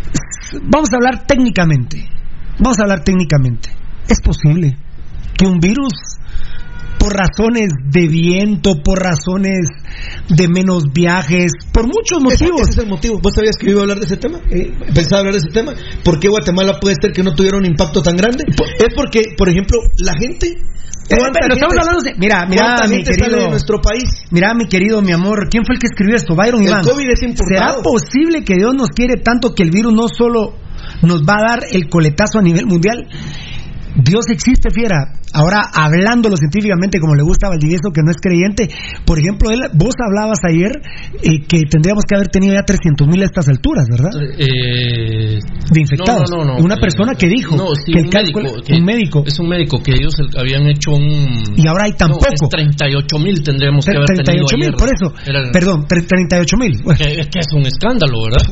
vamos a hablar técnicamente. Vamos a hablar técnicamente. Es posible que un virus, por razones de viento, por razones de menos viajes, por muchos motivos. Ese es el motivo. ¿Vos sabías que iba a hablar de ese tema? Pensaba hablar de ese tema. ¿Por qué Guatemala puede ser que no tuviera un impacto tan grande? Es porque, por ejemplo, la gente. ¿cuánta pero estamos hablando de- mira, mira, ¿cuánta mi gente querido- sale de nuestro país? Mira, mi querido, mi amor, ¿quién fue el que escribió esto? Byron El Iván. COVID es. ¿Será posible que Dios nos quiere tanto que el virus no solo nos va a dar el coletazo a nivel mundial? Dios existe, fiera. Ahora, hablándolo científicamente, como le gusta a Valdivieso, que no es creyente, por ejemplo, él, vos hablabas ayer eh, que tendríamos que haber tenido ya 300 mil a estas alturas, ¿verdad? Eh, De infectados. No, no, no. Una Eh, persona que dijo sí, que el un cálculo- médico, que- un médico. Es un médico que ellos el- habían hecho un. Y ahora hay tan No, poco. es 38 mil tendríamos que haber 38 tenido mil, por eso. Era- Perdón, tre- 38 mil. que, que es un escándalo, ¿verdad?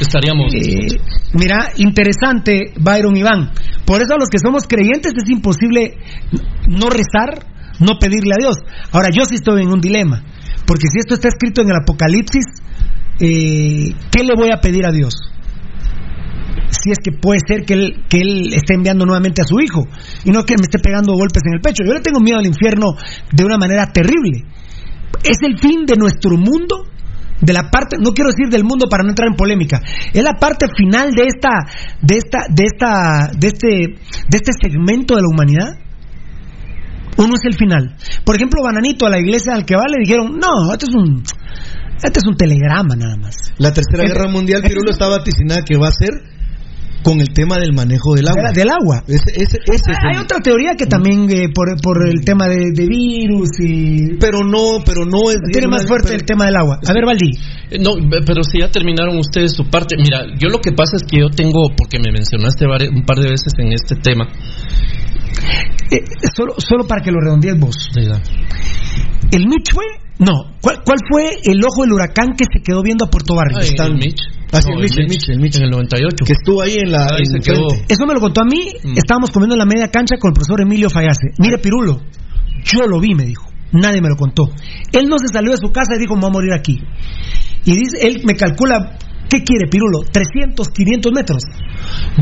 Estaríamos. Eh, mira, interesante, Byron Iván. Por eso a los que somos creyentes es imposible no rezar, no pedirle a Dios. Ahora, yo sí estoy en un dilema, porque si esto está escrito en el Apocalipsis, eh, ¿qué le voy a pedir a Dios? Si es que puede ser que él, que él esté enviando nuevamente a su hijo y no que me esté pegando golpes en el pecho. Yo le tengo miedo al infierno de una manera terrible. Es el fin de nuestro mundo de la parte, no quiero decir del mundo para no entrar en polémica, es la parte final de esta, de esta, de esta, de este, de este segmento de la humanidad. Uno es el final. Por ejemplo, Bananito a la iglesia al que va le dijeron, no, este es un, este es un telegrama nada más. La tercera guerra mundial, Pirulo está vaticinada que va a ser con el tema del manejo del agua. Del agua. Ese, ese- ese es Hay el- otra teoría que también eh, por, por el tema de, de virus y Pero no, pero no es. tiene más fuerte el tema del agua. A ver, Valdi. Eh, No, pe- pero si ya terminaron ustedes su parte. Mira, yo lo que pasa es que yo tengo, porque me mencionaste un par de veces en este tema. Eh, solo, solo para que lo redondees vos. Diga. ¿El Mitch fue? No. ¿Cuál, cuál fue el ojo del huracán que se quedó viendo a Puerto Barrio? Ah, el Mitch. Ah, sí, No, el Mitch, el Mitch, el Mitch. En el 98. Que estuvo ahí en la. Ahí en se quedó. Eso me lo contó a mí. Mm. Estábamos comiendo en la media cancha con el profesor Emilio Fallase. Mire, Pirulo, yo lo vi, me dijo. Nadie me lo contó. Él no se salió de su casa y dijo, me voy a morir aquí. Y dice, él me calcula, ¿qué quiere, Pirulo? 300, 500 metros.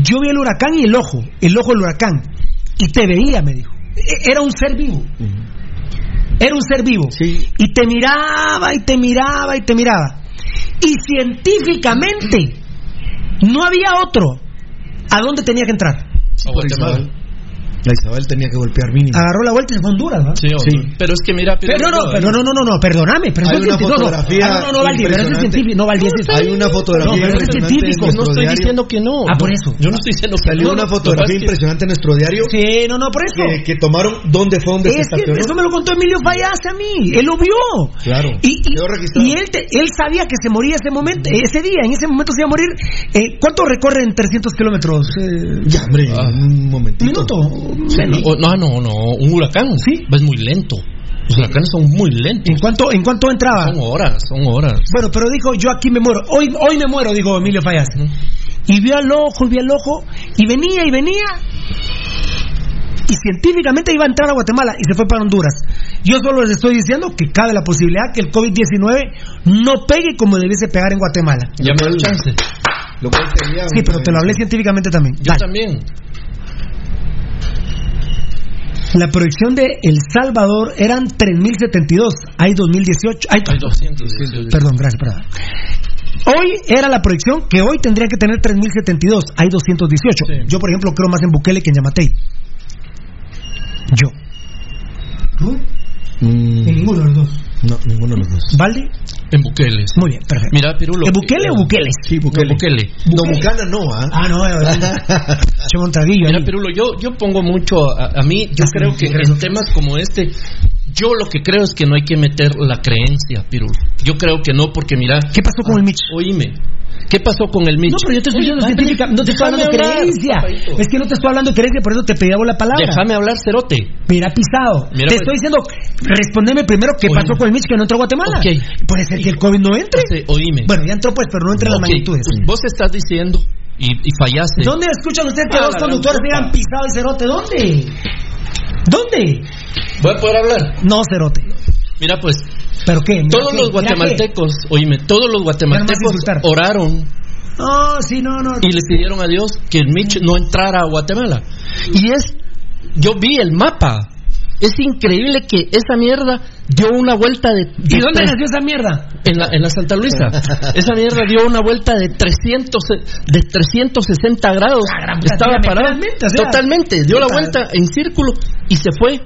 Yo vi el huracán y el ojo, el ojo del huracán. Y te veía, me dijo. E- Era un ser vivo. Era un ser vivo. Y te miraba y te miraba y te miraba. Y científicamente no había otro a dónde tenía que entrar. A Guatemala. La Isabel tenía que golpear mínimo. Agarró la vuelta y se fue a Honduras, ¿va? Sí, hombre. Pero es que mira, Pero no, no, pero no, no, no, no, perdóname, pero Hay una científico. No, no, fotografía ah, no, no, Valdi, pero eso es científico. No, Valdi, eso es Hay una fotografía No, pero es científico. en no estoy diario. diciendo que no. Ah, por eso. Yo no estoy diciendo que Salió no. una Lo que fotografía impresionante en nuestro diario Sí, no, no, por eso. que, que tomaron dónde fue donde se Es que estacionó. eso me lo contó Emilio Fallase a mí. Él lo vio. Claro. Y, y, él, te- él sabía que se moría ese momento, ese día. En ese momento se iba a morir. Eh, ¿Cuánto recorre en 300 kilómetros? Eh, Ya, hombre, un momentito. ¿Un minuto? Sí, o- no, no, no, un huracán. Sí. Es muy lento. Los huracanes son muy lentos. ¿En cuánto, ¿En cuánto entraba? Son horas, son horas. Bueno, pero dijo, yo aquí me muero. Hoy, hoy me muero, dijo Emilio Fallas. Y vio al ojo, y vio al ojo, y venía y venía. Y científicamente iba a entrar a Guatemala y se fue para Honduras. Yo solo les estoy diciendo que cabe la posibilidad que el COVID-19 no pegue como debiese pegar en Guatemala. Ya me da chance. Lo cual sería Sí, pero te lo hablé científicamente también. Yo Dale. también. La proyección de El Salvador eran 3.072. Hay 2018. Hay, Hay 200. Perdón, gracias, perdón. Hoy era la proyección que hoy tendría que tener 3.072. Hay 218. Sí. Yo, por ejemplo, creo más en Bukele que en Yamatei. Yo. Mm, En ninguno de los dos. No, ninguno de los dos. ¿Valde? En Bukele. sí. Muy bien, perfecto. Mira, Pirulo. ¿En Bukele o Bukele? Sí, Bukele. Bukele. No, Bucana no, ¿ah? Ah, no, Echemos un traguillo Mira, ahí. Pirulo, yo, yo pongo mucho a, a mí, yo creo que en temas como este, yo lo que creo es que no hay que meter la creencia, Pirulo. Yo creo que no, porque mira, ¿Qué pasó con el Mitch? oíme, ¿qué pasó con el Mitch? No, pero yo te estoy diciendo científica, no te estoy hablando de creencia. papadito. Es que no te estoy hablando de creencia, por eso te pedía vos la palabra. Déjame hablar, Cerote. Mira, pisado. Mira, te pues. estoy diciendo, respondeme primero qué pasó con el Mitch que no entró a Guatemala. Ok. Puede ser que el COVID no entre. Oíme. Bueno, ya entró pues, pero no entra en las magnitudes. Vos estás diciendo, y, y fallaste. ¿Dónde escuchan ustedes que Ah, dos conductores digan pisado el cerote? ¿Dónde? ¿Dónde? ¿Voy a poder hablar? No, cerote. Mira, pues, ¿Pero qué? Mira todos qué, los guatemaltecos, oíme, todos los guatemaltecos oraron No, sí, no, no. y le pidieron a Dios que el Mitch no entrara a Guatemala. Y es, yo vi el mapa. Es increíble que esa mierda dio una vuelta de... ¿Y de dónde tres- nació esa mierda? En la, en la Santa Luisa. Esa mierda dio una vuelta de 300, de 360 grados. Puta, Estaba o sea, Totalmente. Dio la vuelta en círculo y se fue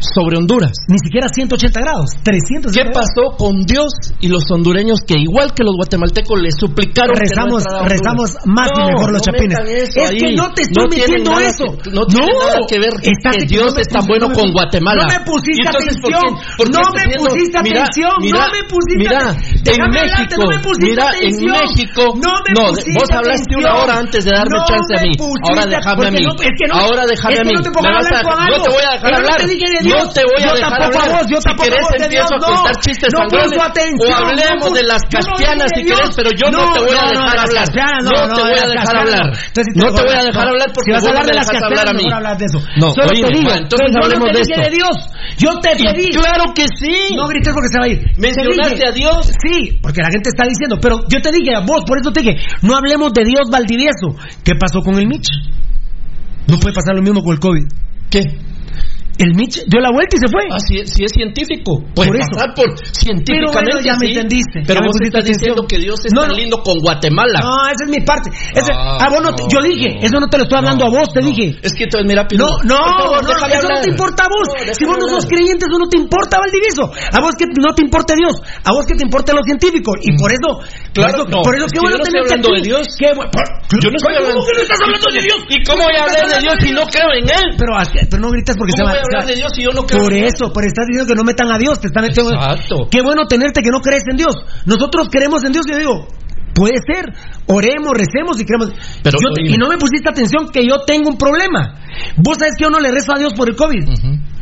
sobre Honduras. Ni siquiera 180 grados, 300 ¿Qué pasó con Dios y los hondureños que igual que los guatemaltecos le suplicaron que no rezamos, Honduras? rezamos más y mejor los no chapines. Es ahí. que no te estoy metiendo eso. que- no tiene nada que ver que Dios es tan bueno con Guatemala. No me pusiste ¿Y entonces por atención. qué- por qué no me pusiste mira, atención. mira, no me pusiste mira, atención. en México, no me pusiste mira, en atención. México, No me no, pusiste vos hablaste una atención. hora antes de darme No chance a mí. Ahora déjame a mí. que Ahora déjame a que mí. no te voy a dejar Yo hablar. No Dios. te voy a dejar tampoco a hablar. vos, yo Si tampoco querés a vos empiezo a Dios, contar no. chistes No sangrones atención, o hablemos no de las no caspianas si querés, pero yo no, te voy a no, dejar hablar. No te voy a dejar hablar. no. No te voy a no. dejar hablar Si porque vas a no hablar de las a caspianas, mejor hablar de eso. No, entonces hablemos no de esto. de Dios. Yo te pedí. claro que sí. No grites porque se va a ir. Te Mencionaste a Dios. Sí, porque la gente está diciendo, pero yo te dije a vos, por eso te dije, no hablemos de Dios Valdivieso. ¿Qué pasó con el Mitch? No puede pasar lo mismo con el COVID. ¿Qué? El Mitch dio la vuelta y se fue. Ah, si, si es científico. Puede Por eso. pasar por científicamente. Pero bueno, ya me sí. entendiste, Pero vos estás diciendo que Dios es No, tan lindo con Guatemala. No, esa es mi parte. Ah, ah, vos no no, yo dije, eso no te lo estoy hablando a vos, te dije. Es que entonces, mira, Piru, No, no, no, eso no te importa a vos. Si vos no sos creyente, eso no te importa, Valdivieso. A vos que no te importa Dios, a vos que te importa lo científico. Y por eso, Claro, por eso, no, por eso es qué que bueno yo no estoy hablando de Dios. Qué bu- por- Yo no estoy ¿Cómo hablando que no estás hablando de Dios? ¿Y cómo voy a hablar de Dios si no creo en Él? Pero, pero no gritas porque se ¿Cómo va voy a hablar de Dios si yo no creo Por en Él? eso, pero estás diciendo que no metan a Dios, te están metiendo. Exacto. Qué bueno tenerte que no crees en Dios. Nosotros creemos en Dios y yo digo, puede ser, oremos, recemos y creemos. Pero, Yo te- oíme. y no me pusiste atención que yo tengo un problema. Vos sabes que yo no le rezo a Dios por el COVID.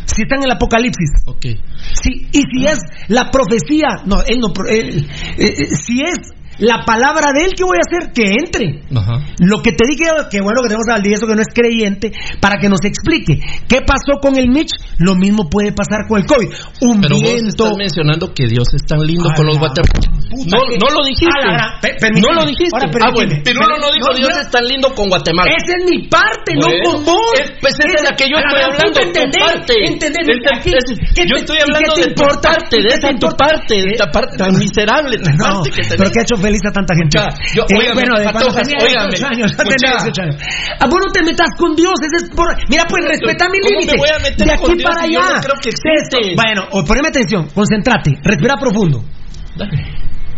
Si está en el Apocalipsis. Ok. Y si es la profecía, no, él no, él, eh, eh, si es la palabra de él, ¿qué voy a hacer? Que entre. Ajá. Lo que te dije, que bueno que tenemos al eso que no es creyente, para que nos explique qué pasó con el Mitch, lo mismo puede pasar con el COVID. Un Pero vos viento. estás mencionando que Dios es tan lindo Ay, con los puta. No, que- no lo dijiste. Ah, no lo dijiste. Ahora, ah, bueno. Pero no, no dijo No, Dios es tan lindo con Guatemala. Esa es mi parte, no con vos. es- pues esa es la que yo estoy hablando, entendé, parte. entendé, Esa- aquí, ¿qué yo te- estoy qué hablando de tu parte, ¿Y de qué esa tu parte, de esta parte tan miserable, No, pero que ha hecho feliz a tanta gente. Mucha, yo- Eh, óigame, bueno, de cuando tenía óigame, 18 años, ya mucha. tenía 18 años. Ah, vos no te metas con Dios, es por... Mira, pues respeta mi ¿Cómo me límite. De aquí Dios para allá. no creo que? Bueno, poneme atención, concéntrate, respira profundo.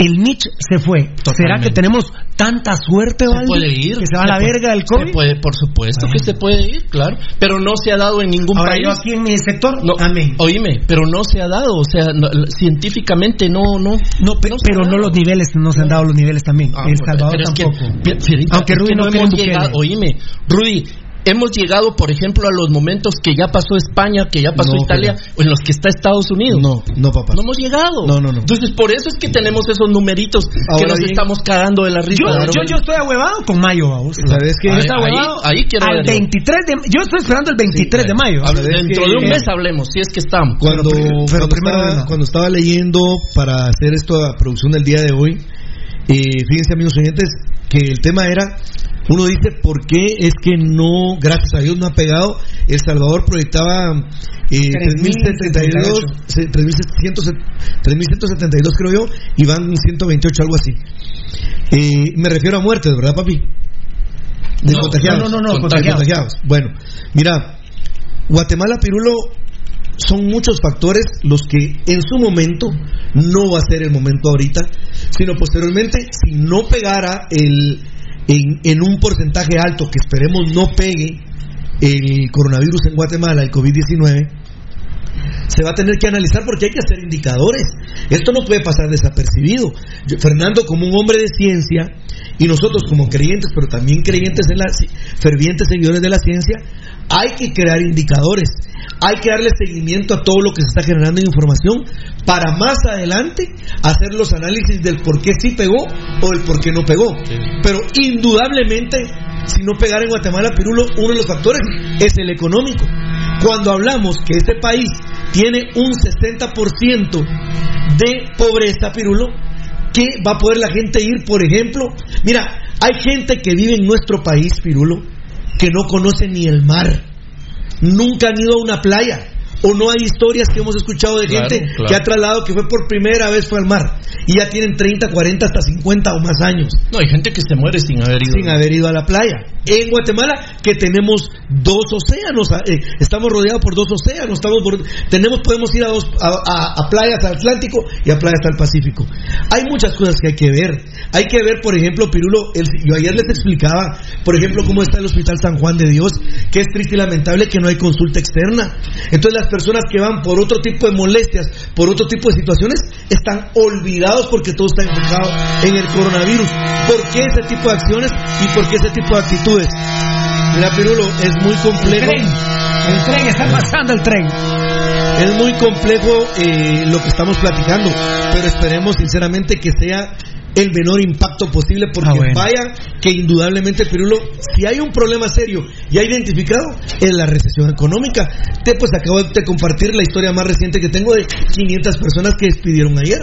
El Mitch se fue. ¿Será que tenemos tanta suerte, Se Valdi, puede ir. Que se va a la puede- verga del se COVID. puede, por supuesto que se puede ir, claro. Pero no se ha dado en ningún Ahora país. yo aquí en mi sector, No, amén. Oíme, pero no se ha dado, o sea, no- científicamente no, no. No, pe- pero no los niveles, no se han dado los niveles también. Ah, El Salvador pero es que, tampoco. Aunque Rudy no no hemos llegado, oíme, Rudy, hemos llegado, por ejemplo, a los momentos que ya pasó España, que ya pasó No, Italia, o en los que está Estados Unidos. No, no, papá. No hemos llegado. No, no, no. Entonces, por eso es que tenemos esos numeritos que nos bien- estamos cagando de la risa. Yo, yo, yo estoy ahuevado con mayo, vamos. ¿Sabes qué? Yo Ahí- ahí- ahí quiero al ver yo. 23 de Yo estoy esperando el 23 de mayo. ¿sabes Dentro de un mes hablemos, si es que estamos. Cuando, Pero primero- pero cuando primero estaba, no. cuando estaba leyendo para hacer esta producción del día de hoy, eh, fíjense amigos oyentes que el tema era, uno dice, ¿por qué es que no, gracias a Dios no ha pegado? El Salvador proyectaba eh, 3.072, se- 3.700 3.172 creo yo, y van 128, algo así. Eh, me refiero a muertes, ¿verdad papi? De No, contagiados. no, no, no, De contagiados. Bueno, mira, Guatemala, Pirulo, son muchos factores los que en su momento, no va a ser el momento ahorita, sino posteriormente, si no pegara el, en, en un porcentaje alto, que esperemos no pegue el coronavirus en Guatemala, el COVID-19, se va a tener que analizar porque hay que hacer indicadores. Esto no puede pasar desapercibido. Yo- Fernando, como un hombre de ciencia, y nosotros como creyentes, pero también creyentes en la fervientes seguidores de la ciencia, hay que crear indicadores. Hay que darle seguimiento a todo lo que se está generando en información para más adelante hacer los análisis del por qué sí pegó o el por qué no pegó. Pero indudablemente, si no pegara en Guatemala, Pirulo, uno de los factores es el económico. Cuando hablamos que este país tiene un 60% de pobreza, Pirulo, ¿qué va a poder la gente ir, por ejemplo? Mira, hay gente que vive en nuestro país, Pirulo, que no conoce ni el mar. Nunca han ido a una playa. O no hay historias que hemos escuchado de Claro, gente claro. que ha trasladado que fue por primera vez fue al mar y ya tienen 30, 40, hasta 50 o más años No, hay gente que se muere sin haber ido. sin haber ido a la playa. En Guatemala, que tenemos dos océanos, eh, estamos rodeados por dos océanos, estamos por- tenemos, podemos ir a, dos, a, a- a playas al Atlántico y a playas al Pacífico. Hay muchas cosas que hay que ver. Hay que ver, por ejemplo, Pirulo, el- yo ayer les explicaba, por ejemplo, cómo está el Hospital San Juan de Dios, que es triste y lamentable que no hay consulta externa. Entonces las personas que van por otro tipo de molestias, por otro tipo de situaciones, están olvidados porque todo está enfocado en el coronavirus. ¿Por qué ese tipo de acciones y por qué ese tipo de actitudes? Mira, Pirulo, es muy complejo. El tren, el tren, está pasando el tren. Es muy complejo eh, lo que estamos platicando, pero esperemos sinceramente que sea el menor impacto posible porque Ah, bueno. vaya que indudablemente Pirulo, si hay un problema serio ya identificado es la recesión económica. Te pues acabo de compartir la historia más reciente que tengo de 500 personas que despidieron ayer.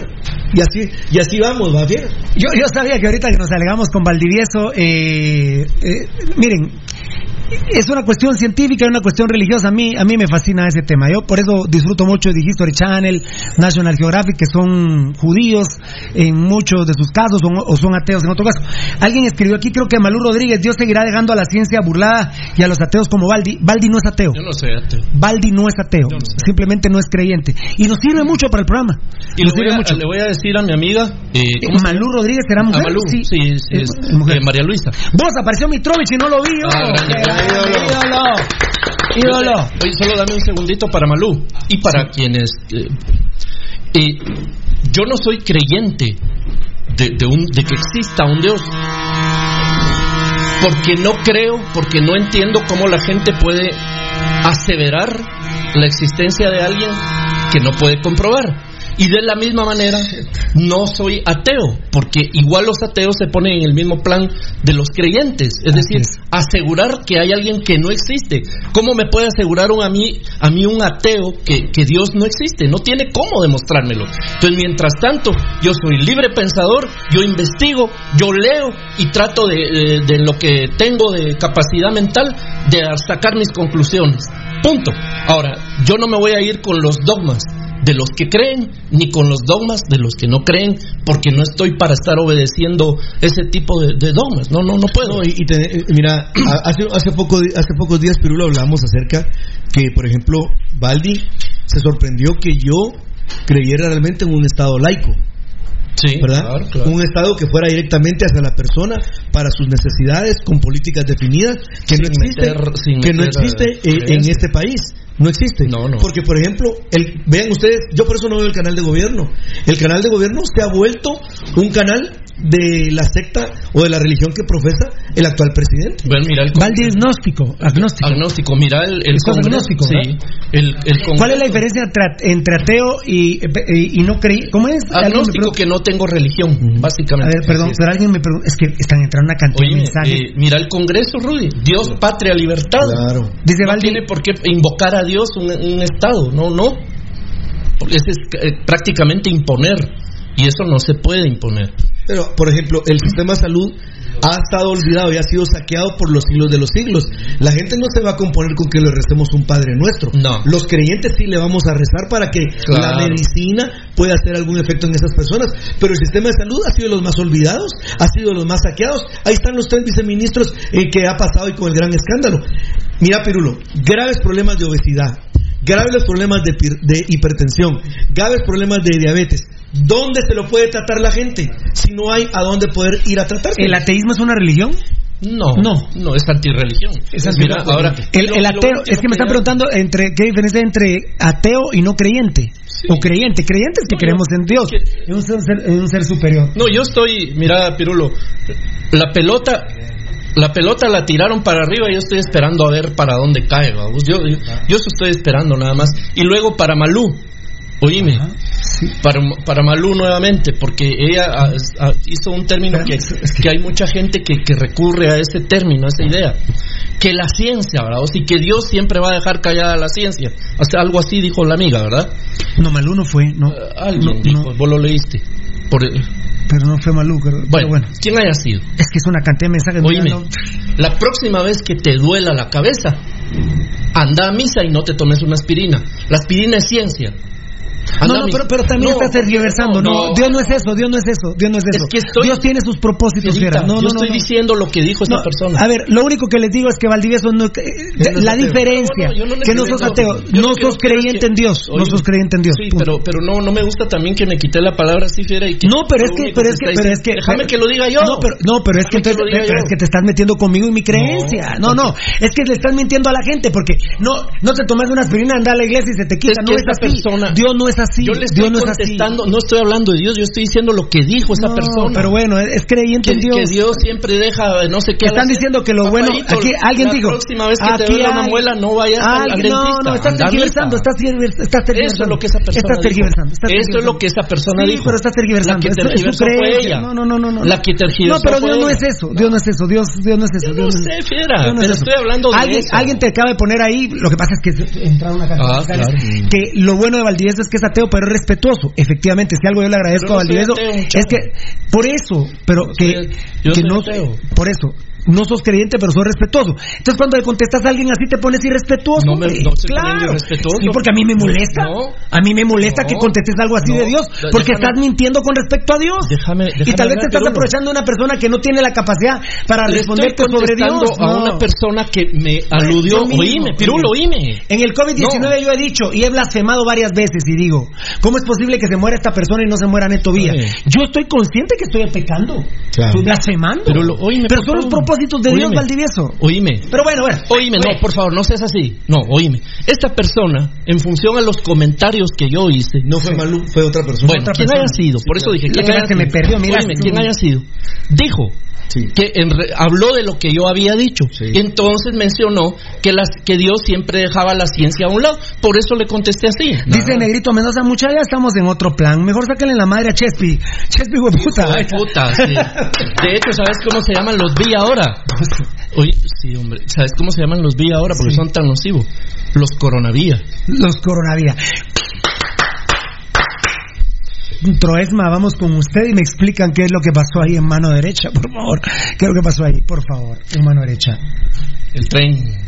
Y así y así vamos, va bien. Yo, yo sabía que ahorita que nos alegamos con Valdivieso, eh, eh, miren, es una cuestión científica y una cuestión religiosa. A mí, a mí me fascina ese tema. Yo por eso disfruto mucho de History Channel, National Geographic, que son judíos en muchos de sus casos son- o son ateos en otro caso. Alguien escribió aquí, creo que Malú Rodríguez, Dios seguirá dejando a la ciencia burlada y a los ateos como Baldi. Baldi no es ateo. Yo no sé. ateo. Baldi no es ateo, simplemente no es creyente. Y nos sirve mucho para el programa. Y Nos sirve a, mucho. le voy a decir a mi amiga. Eh, ¿cómo se llama? Malú Rodríguez será A mujer. Malú, sí, sí, es, Eh, mujer. eh, María Luisa. Vos apareció Mitrovich y no lo vi. yo. Ah, ídolo. Ídolo. Oye, solo dame un segundito para Malú y para quienes. eh, eh, yo no soy creyente de un, de que exista un Dios. Porque no creo, porque no entiendo cómo la gente puede aseverar la existencia de alguien que no puede comprobar. Y de la misma manera, no soy ateo, porque igual los ateos se ponen en el mismo plan de los creyentes. Es decir, asegurar que hay alguien que no existe. ¿Cómo me puede asegurar un, a, mí, a mí un ateo que, que Dios no existe? No tiene cómo demostrármelo. Entonces, mientras tanto, yo soy libre pensador, yo investigo, yo leo y trato de, de- de lo que tengo de capacidad mental de sacar mis conclusiones. Punto. Ahora, yo no me voy a ir con los dogmas de los que creen ni con los dogmas de los que no creen porque no estoy para estar obedeciendo ese tipo de, de dogmas no no no puedo No, y, y te- eh, mira, hace, hace, poco, hace pocos días, Pirulo, hablamos acerca que, por ejemplo, Baldi se sorprendió que yo creyera realmente en un Estado laico. Sí, ¿verdad? claro, claro. Un Estado que fuera directamente hacia la persona para sus necesidades con políticas definidas que no Sin existe, meter- que no existe eh, en este país. No existe. No, no. Porque, por ejemplo, el, vean ustedes, yo por eso no veo el canal de gobierno. El canal de gobierno se ha vuelto un canal de la secta o de la religión que profesa el actual presidente. Bueno, mira el Valdi es gnóstico, agnóstico. agnóstico mira el, el agnóstico, sí, el, el Congreso- ¿Cuál es la diferencia entre, entre ateo y, y, y no creí? ¿Cómo es? Agnóstico que no tengo religión A básicamente ver, perdón, pero alguien me pregunta, es que están entrando una cantidad Oye, de mensajes. eh, mira el Congreso, Rudy. Dios, patria, libertad. Claro. Dice no Valdi- tiene por qué invocar a Dios un, un Estado. No, no. Porque es eh, prácticamente imponer. Y eso no se puede imponer. Pero, por ejemplo, el sistema de salud ha estado olvidado y ha sido saqueado por los siglos de los siglos. La gente no se va a componer con que le recemos un Padre Nuestro. No. Los creyentes sí le vamos a rezar para que Claro. la medicina pueda hacer algún efecto en esas personas. Pero el sistema de salud ha sido de los más olvidados, ha sido de los más saqueados. Ahí están los tres viceministros eh, que ha pasado y con el gran escándalo. Mira, Pirulo, graves problemas de obesidad, graves problemas de, de hipertensión, graves problemas de diabetes. ¿Dónde se lo puede tratar la gente si no hay a dónde poder ir a tratarse? ¿El ateísmo es una religión? No, No. no, es antirreligión. Es Mira, antirreligión. ahora. el, el ateo, es que me están preguntando entre qué diferencia hay entre ateo y no creyente. O creyente, creyentes que No, yo- creemos en Dios, en un ser, en un ser superior. No, yo estoy, mira, Pirulo, la pelota, la pelota la tiraron para arriba y yo estoy esperando a ver para dónde cae, vamos. Yo, yo, yo estoy esperando nada más. Y luego para Malú, oíme, para, para Malú nuevamente, porque ella ah, ah, hizo un término que, que hay mucha gente que, que recurre a ese término, a esa idea. Que la ciencia, ¿verdad? O sea, que Dios siempre va a dejar callada la ciencia. O sea, algo así dijo la amiga, ¿verdad? No, Malú no fue, no. Alguien no, dijo, no, vos lo leíste. Por, pero no fue Malú. Pero pero bueno, bueno, ¿quién haya sido? es que es una cantidad de mensajes. Oíme, no- la próxima vez que te duela la cabeza, anda a misa y no te tomes una aspirina. La aspirina es ciencia. No, no, pero, pero también No, estás tergiversando. No, Dios no es eso, Dios no es eso, Dios no es eso. Es que estoy- Dios tiene sus propósitos, Fierita. No, yo estoy diciendo lo que dijo esta persona. A ver, lo único que les digo es que Valdivieso no. la diferencia, que no sos ateo, no sos creyente en Dios, no sos creyente en Dios. Sí, pero, pero no, no me gusta también que me quite la palabra así, fiera. Y que No, pero es que, pero es que, pero es que. Déjame que lo diga yo. No, pero, no, pero es que, te estás metiendo conmigo y mi creencia. No, no, es que le estás mintiendo a la gente porque no, no te tomas una aspirina, anda a la iglesia y se te quita. No es así. persona- Dios no es así. Yo le estoy Dios no es contestando, no estoy hablando de Dios, yo estoy diciendo lo que dijo esa No, persona. Pero bueno, es creyente que, en Dios. que Dios siempre deja no sé qué. la Están diciendo que lo bueno. Aquí alguien la dijo. próxima vez que te duela una muela, no vayas al, al. No, no, estás tergiversando. Estás, tergiversando, estás tergiversando. Eso es lo que esa persona Estás dijo. tergiversando. estás Eso es tergiversando. lo que esa persona Sí, dijo. pero estás tergiversando. La que tergiversó fue ella. No, no, no, no. La que tergiversó No, pero Dios no es eso. Dios no es eso. Dios, Dios no es eso. Yo Dios no es- sé, fiera, pero estoy hablando de alguien, eso. Alguien te acaba de poner ahí. Lo que pasa es que entraron una cantidad Ah, claro. que lo bueno de Valdivieso es que es ateo, pero es respetuoso. Efectivamente, si algo yo le agradezco no a Valdivieso ateo, es que por eso, pero que, soy- yo que soy no ateo. por eso no sos creyente, pero sos respetuoso. Entonces cuando le contestas a alguien así te pones irrespetuoso. No me- no claro. irrespetuoso. Sí, porque a mí me molesta. No. A mí me molesta que contestes algo así de Dios, Déjame- porque estás mintiendo con respecto a Dios. Déjame, y déjame tal vez te estás aprovechando de una persona que no tiene la capacidad para Le responderte estoy sobre Dios. a una persona que me aludió. yo mismo, Oíme, Pirulo, oíme. En el COVID-19 yo he dicho y he blasfemado varias veces y digo, ¿cómo es posible que se muera esta persona y no se muera Neto Vía? Yo estoy consciente que estoy pecando. Claro. Estoy blasfemando. Pero lo- oíme, Pero por son los favor. Propósitos de Dios, Oíme. Valdivieso. Oíme. Pero bueno, bueno. Oíme, no, por favor, no seas así. No, oíme. Esta persona, en función a los comentarios que yo hice. No fue Malú, fue otra persona. Bueno, otra quien persona. haya sido, por eso dije, quien que haya me perdió, mira, Oíme, quien haya sido. Dijo que en re- habló de lo que yo había dicho. Entonces mencionó que, las, que Dios siempre dejaba la ciencia a un lado. Por eso le contesté así. Dice Negrito Mendoza, mucha ya estamos en otro plan. Mejor sáquenle la madre a Chespi. Chespi, de puta. Sí. De hecho, ¿sabes cómo se llaman los vi ahora? Oye, sí, hombre. ¿Sabes cómo se llaman los vi ahora? Porque son tan nocivos. Los coronavías. Los coronavías. Troesma, vamos con usted y me explican qué es lo que pasó ahí en mano derecha, por favor. ¿Qué es lo que pasó ahí? Por favor, en mano derecha. El tren.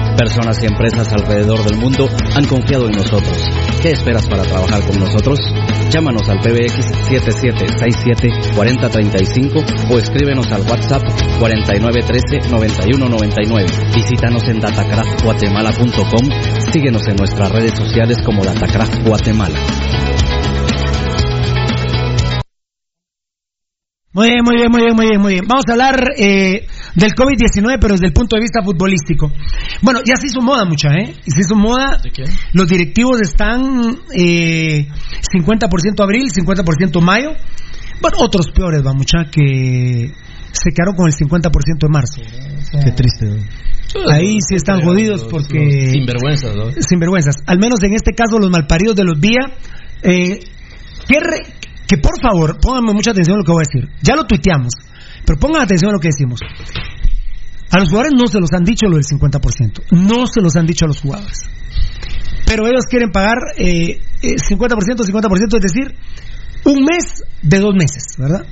Personas y empresas alrededor del mundo han confiado en nosotros. ¿Qué esperas para trabajar con nosotros? Llámanos al PBX 7767-4035 o escríbenos al WhatsApp 4913-9199. Visítanos en datacraftguatemala.com. Síguenos en nuestras redes sociales como Datacraft Guatemala. Muy bien, muy bien, muy bien, muy bien, muy bien. Vamos a hablar eh, del COVID-19, pero desde el punto de vista futbolístico. Bueno, ya se hizo moda mucha, ¿eh? Se hizo moda. Los directivos están eh, 50% abril, 50% mayo. Bueno, otros peores, va mucha, que se quedaron con el 50% de marzo. Qué triste. ¿no? Ahí sí están jodidos porque... Sinvergüenzas, ¿no? Sinvergüenzas. Al menos en este caso, los malparidos de los Vía. Eh, que, re- que por favor, pónganme mucha atención a lo que voy a decir. Ya lo tuiteamos, pero pongan atención a lo que decimos. A los jugadores no se los han dicho lo del 50%. No se los han dicho a los jugadores. Pero ellos quieren pagar eh, eh, 50%, 50%, es decir, un mes de dos meses, ¿verdad?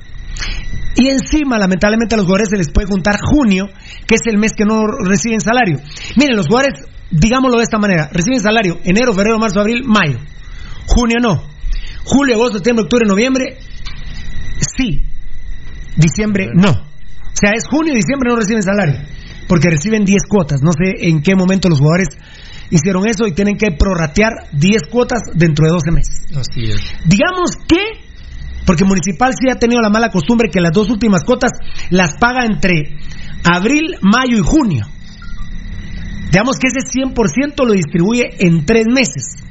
Y encima, lamentablemente, a los jugadores se les puede juntar junio, que es el mes que no reciben salario. Miren, los jugadores, digámoslo de esta manera, reciben salario enero, febrero, marzo, abril, mayo. Junio no. Julio, agosto, septiembre, octubre, noviembre, sí. Diciembre, no. O sea, es junio y diciembre no reciben salario, porque reciben 10 cuotas. No sé en qué momento los jugadores hicieron eso y tienen que prorratear 10 cuotas dentro de 12 meses. Así es. Digamos que, porque Municipal sí ha tenido la mala costumbre que las dos últimas cuotas las paga entre abril, mayo y junio. Digamos que ese 100% lo distribuye en tres meses.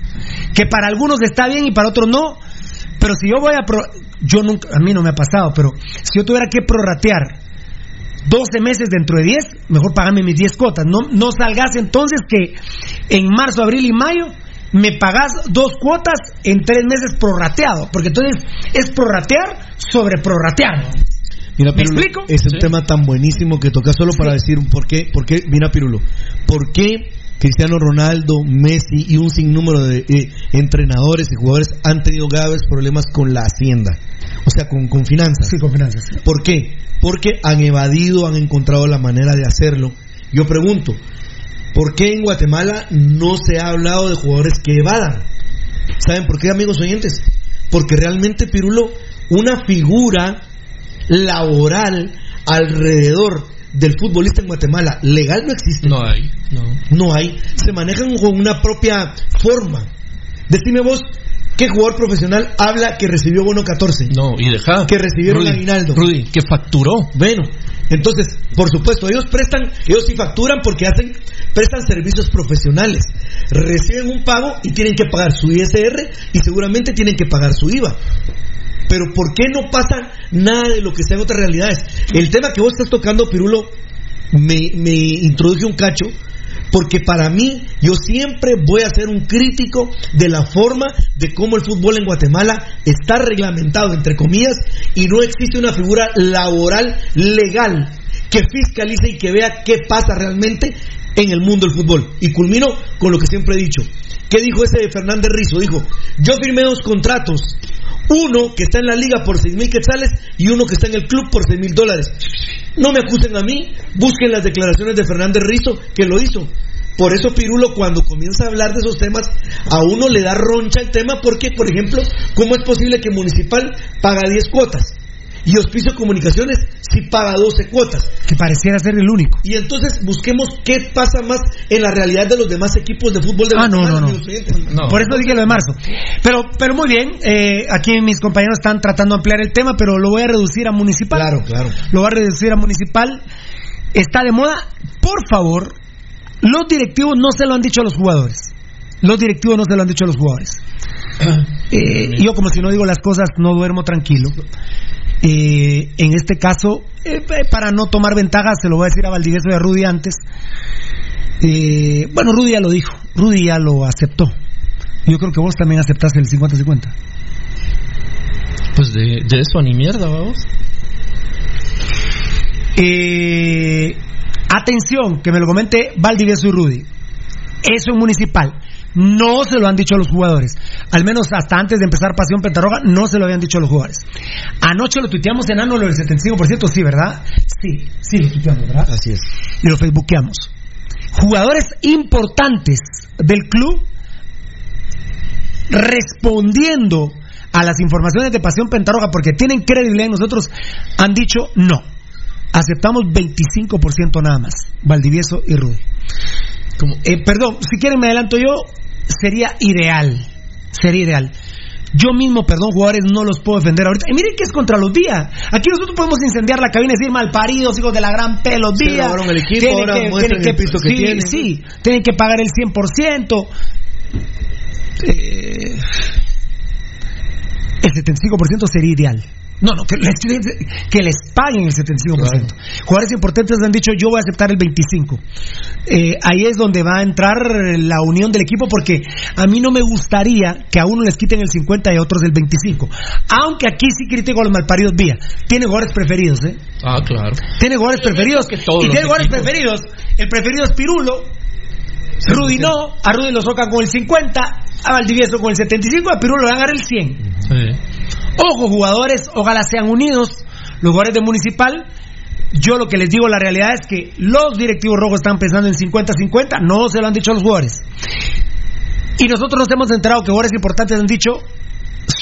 Que para algunos está bien y para otros no. Pero si yo voy a... Pro- yo nunca, a mí no me ha pasado, pero si yo tuviera que prorratear 12 meses dentro de 10, mejor pagame mis 10 cuotas. No, no salgas entonces que en marzo, abril y mayo me pagás dos cuotas en tres meses prorrateado. Porque entonces es prorratear sobre prorratear. Mira, ¿Me Pirulo, explico? Es un tema tan buenísimo que toca solo para decir un por qué, por qué, mira Pirulo, por qué Cristiano Ronaldo, Messi y un sinnúmero de eh, entrenadores y jugadores han tenido graves problemas con la hacienda, o sea, con, con finanzas. Sí, con finanzas. sí. ¿Por qué? Porque han evadido, han encontrado la manera de hacerlo. Yo pregunto, ¿por qué en Guatemala no se ha hablado de jugadores que evadan? ¿Saben por qué, amigos oyentes? Porque realmente, Pirulo, una figura laboral alrededor del futbolista en Guatemala legal no existe. No hay, no. No hay. Se manejan con una propia forma. Decime vos, ¿qué jugador profesional habla que recibió bono 14? No, y deja. Que recibieron Rudy, aguinaldo. Rudy, que facturó. Bueno, entonces, por supuesto, ellos prestan, ellos sí facturan porque hacen, prestan servicios profesionales. Reciben un pago y tienen que pagar su ISR y seguramente tienen que pagar su IVA. Pero ¿por qué no pasa nada de lo que sea en otras realidades? El tema que vos estás tocando, Pirulo, me, me introduje un cacho, porque para mí yo siempre voy a ser un crítico de la forma de cómo el fútbol en Guatemala está reglamentado, entre comillas, y no existe una figura laboral legal que fiscalice y que vea qué pasa realmente en el mundo del fútbol. Y culmino con lo que siempre he dicho. ¿Qué dijo ese de Fernández Rizo? Dijo, yo firmé dos contratos. Uno que está en la liga por seis mil quetzales y uno que está en el club por seis mil dólares. No me acusen a mí, busquen las declaraciones de Fernández Rizo que lo hizo. Por eso Pirulo cuando comienza a hablar de esos temas a uno le da roncha el tema porque, por ejemplo, ¿cómo es posible que Municipal paga 10 cuotas? Y Hospicio Comunicaciones sí paga 12 cuotas. Que pareciera ser el único. Y entonces busquemos qué pasa más en la realidad de los demás equipos de fútbol de Ah, no, no, no. oyentes. Por eso dije lo de marzo. Pero, pero muy bien, eh, aquí mis compañeros están tratando de ampliar el tema, pero lo voy a reducir a municipal. Claro, claro. Lo voy a reducir a municipal. Está de moda. Por favor, los directivos no se lo han dicho a los jugadores. Los directivos no se lo han dicho a los jugadores. Eh, yo como si no digo las cosas no duermo tranquilo. Eh, en este caso, eh, para no tomar ventaja, se lo voy a decir a Valdivieso y a Rudy antes. Eh, bueno, Rudy ya lo dijo, Rudy ya lo aceptó. Yo creo que vos también aceptaste el 50-50. Pues de, de eso ni mierda, vamos. Eh, atención, que me lo comente Valdivieso y Rudy. Eso en municipal. No se lo han dicho a los jugadores. Al menos hasta antes de empezar Pasión Pentarroga, no se lo habían dicho a los jugadores. Anoche lo tuiteamos en Ano lo del 75%, sí, ¿verdad? Sí, sí lo tuiteamos, ¿verdad? Así es. Y lo facebookeamos. Jugadores importantes del club respondiendo a las informaciones de Pasión Pentarroga porque tienen credibilidad en nosotros, han dicho no. Aceptamos 25% nada más. Valdivieso y Rudy. Eh, perdón, si quieren me adelanto yo, sería ideal. Sería ideal. Yo mismo, perdón, jugadores, no los puedo defender ahorita. Y miren que es contra los días. Aquí nosotros podemos incendiar la cabina y decir malparidos, hijos de la gran P, los días. el equipo, Tienen ahora muestran el piso que sí, tienen. Sí, tienen que pagar el 100%. Eh, el 75% sería ideal. No, no, que les, que les paguen el 75%. Jugadores importantes han dicho, yo voy a aceptar el 25%. Eh, ahí es donde va a entrar la unión del equipo, porque a mí no me gustaría que a uno les quiten el 50% y a otros el 25%. Aunque aquí sí critico a los malparidos vía. Tiene jugadores preferidos, ¿eh? Ah, claro. Tiene jugadores preferidos. que todos y tiene jugadores equipos. preferidos. El preferido es Pirulo. Rudy no. A Rudy lo socan con el 50. A Valdivieso con el 75. A Pirulo le van a dar el 100. Ojo, jugadores, ojalá sean unidos. Los jugadores de Municipal. Yo lo que les digo, la realidad es que los directivos rojos están pensando en 50-50. No se lo han dicho a los jugadores. Y nosotros nos hemos enterado que jugadores importantes han dicho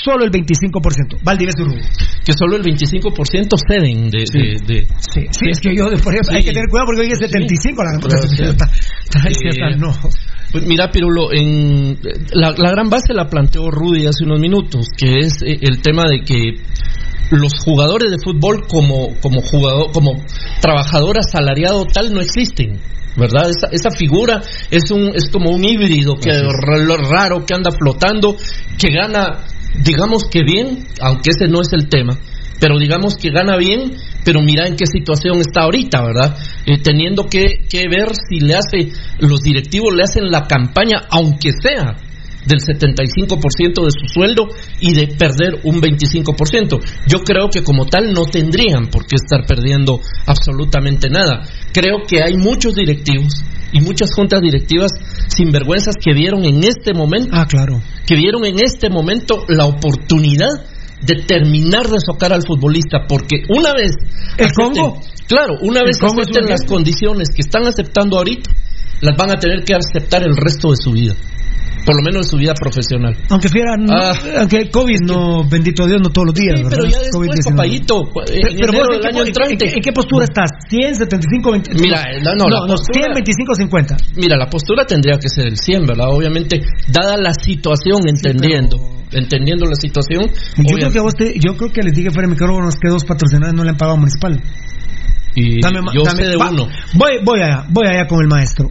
solo el 25%. Valdivieso Rudy. Que solo el 25% ceden de... de, de- Sí, sí, es que yo, por ejemplo, hay que tener cuidado porque hoy es 75 la Claro, sí. está, está- sí, está- Eh, no. Pues mira, Pirulo, en la, la gran base la planteó Rudy hace unos minutos, que es eh, el tema de que los jugadores de fútbol como, como jugador, como trabajador asalariado tal no existen. ¿Verdad? Esa, esa figura es un es como un híbrido que raro que anda flotando, que gana, digamos que bien, aunque ese no es el tema, pero digamos que gana bien, pero mira en qué situación está ahorita, ¿verdad? Eh, teniendo que, que ver si le hace, los directivos le hacen la campaña, aunque sea del 75% de su sueldo y de perder un 25%. Yo creo que como tal no tendrían por qué estar perdiendo absolutamente nada. Creo que hay muchos directivos y muchas juntas directivas sinvergüenzas que vieron en este momento, Ah, claro. que vieron en este momento la oportunidad de terminar de socar al futbolista, porque una vez ¿El acepten- Congo? claro, una ¿El vez un acepten las condiciones que están aceptando ahorita, las van a tener que aceptar el resto de su vida, por lo menos de su vida profesional. Aunque fuera, no- Ah. aunque el COVID no, bendito Dios, no todos los días, Sí, ¿verdad? pero ya después, COVID-19. papayito, en Pero, pero vos, ¿en del qué, año en- entrante. en- en qué postura estás? ¿100, 75, 20? Mira, no, no, la postura- 100, 25, 50. Mira, la postura tendría que ser el 100, ¿verdad? Obviamente, dada la situación, entendiendo, entendiendo la situación. Yo creo, que vos te- yo creo que les dije fuera de micrófonos que dos patrocinadores no le han pagado a municipal. y Dame yo dame- sé de va, uno. Voy, voy allá, voy allá con el maestro.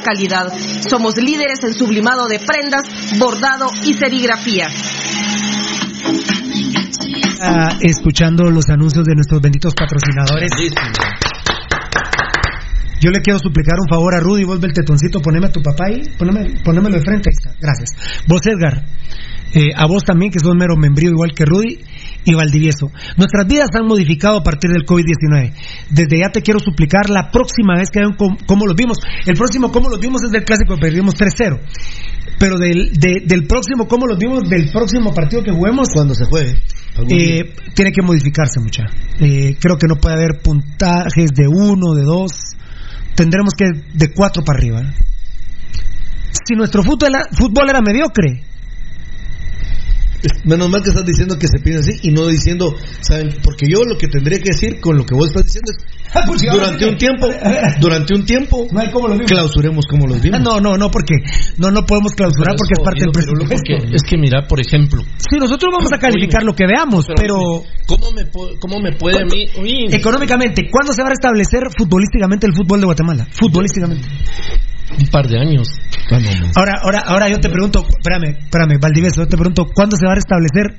calidad. Somos líderes en sublimado de prendas, bordado y serigrafía. Ah, escuchando los anuncios de nuestros benditos patrocinadores. Yo le quiero suplicar un favor a Rudy, vuelve el tetoncito, poneme a tu papá ahí, poneme, ponémelo de frente, ahí está, gracias. Vos, Edgar, eh, a vos también, que sos mero membrío igual que Rudy y Valdivieso. Nuestras vidas han modificado a partir del COVID-19. Desde ya te quiero suplicar la próxima vez que vean cómo, cómo los vimos. El próximo cómo los vimos es del clásico, perdimos 3-0. Pero del, de- del próximo cómo los vimos, del próximo partido que juguemos. Cuando se juegue. Eh, tiene que modificarse mucha. Eh, creo que no puede haber puntajes de uno, de dos. Tendremos que de cuatro para arriba. Si nuestro fútbol era, fútbol era mediocre, Menos mal que estás diciendo que se pide así y no diciendo, ¿saben? Porque yo lo que tendría que decir con lo que vos estás diciendo es, Pues durante un tiempo, durante un tiempo, clausuremos como los vimos. Ah, no, no, no, porque no, no podemos clausurar porque es parte del presupuesto. es que mira, por ejemplo. Sí, nosotros vamos a calificar lo que veamos, pero, ¿Cómo me, cómo me puede a mí? Económicamente, ¿cuándo se va a restablecer futbolísticamente el fútbol de Guatemala? Futbolísticamente. Un par de años. Ahora, ahora, ahora yo te pregunto, espérame, espérame, Valdivieso, yo te pregunto, ¿cuándo se va a restablecer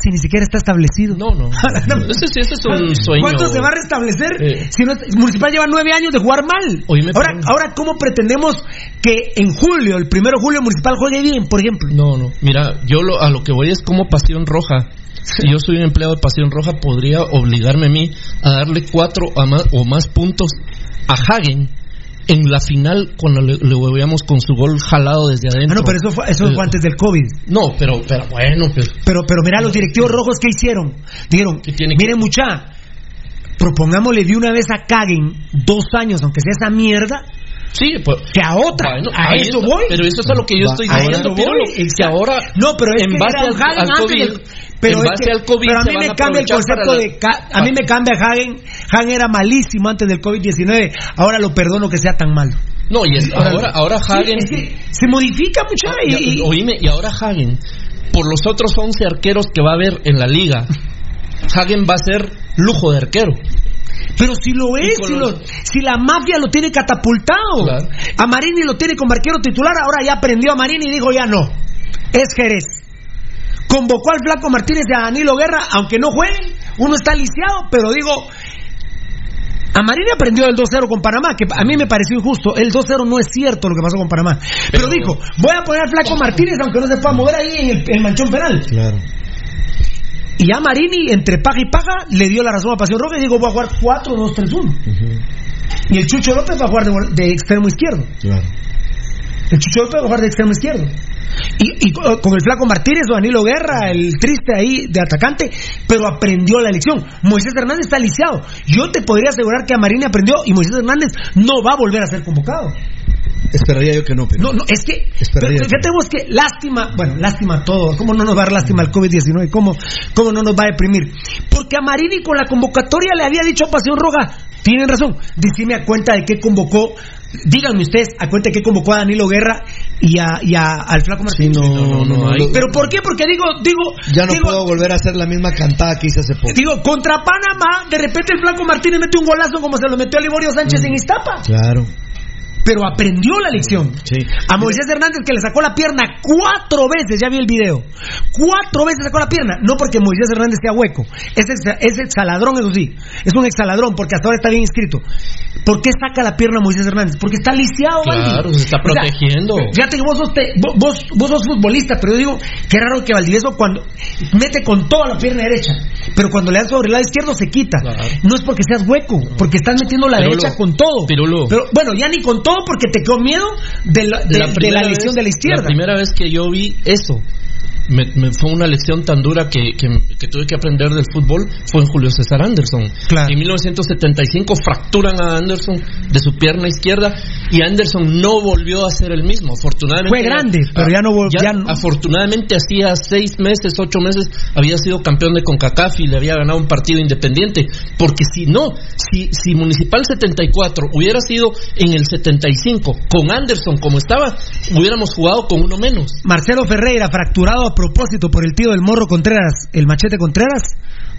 si ni siquiera está establecido? No, no. Ese, sí, ese es un sueño. ¿Cuándo se va a restablecer Eh. si no, Municipal lleva nueve años de jugar mal? Oíme, ahora, ahora, ¿cómo pretendemos que en julio, el primero de julio, Municipal juegue bien, por ejemplo? No, no. Mira, yo lo, a lo que voy es como Pasión Roja. Si yo soy un empleado de Pasión Roja, podría obligarme a mí a darle cuatro a más, o más puntos a Hagen en la final cuando le, le hueveamos con su gol jalado desde adentro. Ah, no, pero eso fue, eso Eh, fue antes del COVID. No, pero, pero bueno, pues. Pero, pero mira, los directivos rojos, ¿qué hicieron? Dijeron, miren mucha, propongámosle de una vez a Kagen dos años, aunque sea esa mierda, Sí, pues. que a otra. Bueno, a eso voy. Pero eso es a lo que yo estoy diciendo, voy, que ahora, No, pero es en que base al, COVID, del- pero en es base que- al COVID pero a mí me cambia el aprovechar concepto de a mí me cambia Hagen Hagen era malísimo antes del COVID-19 ahora lo perdono que sea tan malo No, y es- ahora, ahora Sí, Hagen. es que se modifica mucho y, Ya, y- oíme, y ahora Hagen, por los otros 11 arqueros que va a haber en la liga, Hagen va a ser lujo de arquero. Pero si lo es con si, los- lo- si la mafia lo tiene catapultado Claro. a Marini lo tiene como arquero titular ahora ya aprendió a Marini y dijo ya no es Jerez convocó al Flaco Martínez y a Danilo Guerra aunque no jueguen uno está lisiado pero digo A Marini aprendió el 2-0 con Panamá, que a mí me pareció injusto. El 2-0 no es cierto lo que pasó con Panamá. Pero, dijo, voy a poner al Flaco Martínez aunque no se pueda mover ahí en el, el manchón penal. Claro. Y ya Marini, entre paja y paja, le dio la razón a Pasión Roja y dijo, voy a jugar 4-2-3-1. Y el Chucho López va a jugar de, extremo izquierdo. Claro. El Chucho López va a jugar de extremo izquierdo. Y, y co- con el flaco Martínez o Danilo Guerra, el triste ahí de atacante, pero aprendió la lección. Moisés Hernández está lisiado. Yo te podría asegurar que a Marini aprendió y Moisés Hernández no va a volver a ser convocado. Esperaría yo que no, pero. No, no, es que. Esperaría pero fíjate vos que lástima, bueno, lástima todo. ¿Cómo no nos va a dar lástima el COVID-19? ¿Cómo, ¿Cómo no nos va a deprimir? Porque a Marini con la convocatoria le había dicho a Pasión Roja, tienen razón, decime a cuenta de qué convocó, díganme ustedes a cuenta de qué convocó a Danilo Guerra y, a, y a- al Flaco Martínez. no, no, no, no. ¿Pero por qué? Porque digo, digo, Ya no digo, puedo volver a hacer la misma cantada que hice hace poco. digo, contra Panamá, de repente el Flaco Martínez mete un golazo como se lo metió a Liborio Sánchez en Iztapa. Claro. Pero aprendió la lección. Sí. A Moisés Hernández que le sacó la pierna cuatro veces, ya vi el video. Cuatro veces sacó la pierna. No porque Moisés Hernández sea hueco. Es, ex- es exaladrón, eso sí. Es un exaladrón porque hasta ahora está bien inscrito. ¿Por qué saca la pierna Moisés Hernández? Porque está lisiado. Claro, se está O sea, protegiendo. fíjate que vos sos, te- vos, vos, sos futbolista, pero yo digo, qué raro que Valdivieso cuando mete con toda la pierna derecha, pero cuando le das sobre el lado izquierdo se quita. No es porque seas hueco, porque estás metiendo la Pirulo, derecha con todo. Pirulo. Pero bueno, ya ni con todo porque te quedó miedo de la, de, de la lesión vez- de la izquierda. La primera vez que yo vi eso, me, me fue una lección tan dura que, que, que tuve que aprender del fútbol, fue en Julio César Anderson. En 1975 fracturan a Anderson de su pierna izquierda y Anderson no volvió a ser el mismo. Afortunadamente. Fue grande, pero ya no vol- ya no- Afortunadamente hacía seis meses, ocho meses, había sido campeón de CONCACAF y le había ganado un partido independiente. Porque si no, si, si Municipal 74 hubiera sido en el 75 con Anderson como estaba, hubiéramos jugado con uno menos. Marcelo Ferreira, fracturado propósito por el tío del Morro Contreras, el Machete Contreras.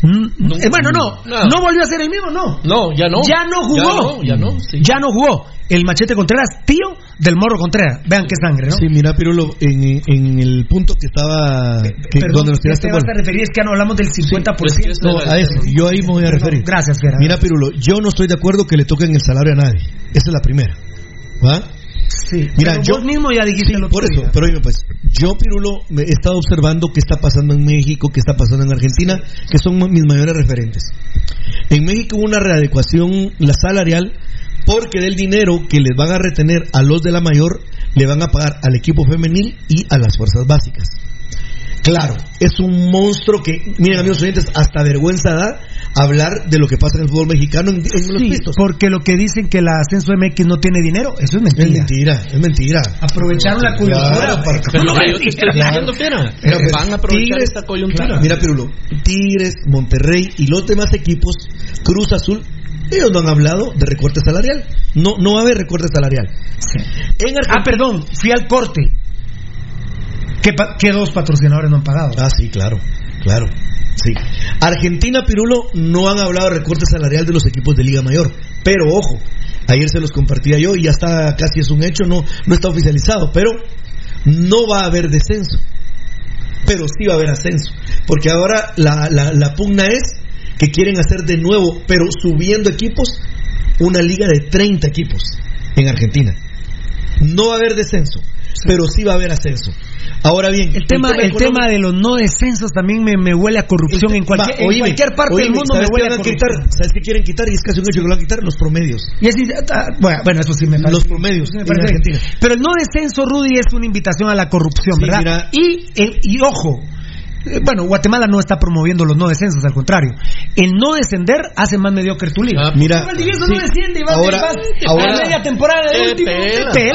mm, eh, bueno, no, no. no, volvió a ser el mismo, no. No, ya no. Ya no jugó. Ya no, ya no. sí. Ya no jugó. El Machete Contreras, tío del Morro Contreras. Vean qué sangre, ¿no? Sí, mira, Pirulo, en, en el punto que estaba. Que, Perdón, donde nos ¿qué tiraste te vas gol. a referir? Es que ya no hablamos del 50%. No, a eso, yo ahí me voy a referir. Gracias, Gerardo. Mira, Pirulo, yo no estoy de acuerdo que le toquen el salario a nadie. Esa es la primera. ¿Va? Sí, Mira, pero yo vos mismo ya dijiste el otro Por eso, día. pero oye, pues, yo, Pirulo, me he estado observando qué está pasando en México, qué está pasando en Argentina, que son mis mayores referentes. En México hubo una readecuación la salarial porque del dinero que les van a retener a los de la mayor, le van a pagar al equipo femenil y a las fuerzas básicas. Claro, es un monstruo que, miren amigos oyentes, hasta vergüenza da hablar de lo que pasa en el fútbol mexicano en, en los Sí, pistos. porque lo que dicen que la Ascenso MX no tiene dinero, eso es mentira. Es mentira, es mentira. Aprovecharon la coyuntura. Claro, para- Pero lo que Claro, yo te estoy diciendo, Mira, pues, van a aprovechar Tigres- esta coyuntura. Mira, Pirulo, Tigres, Monterrey y los demás equipos, Cruz Azul, ellos no han hablado de recorte salarial. No, no va a haber recorte salarial. En Ah, perdón, fui al corte. ¿Qué, pa- qué dos patrocinadores no han pagado? Ah, sí, claro, claro. Sí. Argentina, Pirulo, no han hablado de recorte salarial de los equipos de Liga Mayor. Pero ojo, ayer se los compartía yo y ya está casi es un hecho, no, no está oficializado. Pero no va a haber descenso. Pero sí va a haber ascenso. Porque ahora la, la, la pugna es que quieren hacer de nuevo, pero subiendo equipos, una liga de 30 equipos en Argentina. No va a haber descenso, pero sí va a haber ascenso. Ahora bien, El tema, el tema de los no descensos también me, me huele a corrupción en cualquier, Va, en oíme, cualquier parte del mundo me ¿sabes qué huele van a quitar? ¿Sabes qué quieren quitar? Y es casi un hecho que lo van a quitar, los promedios. Y así, ah, bueno, bueno, eso sí me parece. Los promedios me en Argentina. Pero el no descenso, Rudy, es una invitación a la corrupción, Sí, ¿verdad? mira. Y, el- y ojo, bueno, Guatemala no está promoviendo los no descensos, al contrario. El no descender hace más mediocre tu liga. Ah, mira, sí. no desciende y vas, Ahora- vas ahora- a media temporada de último.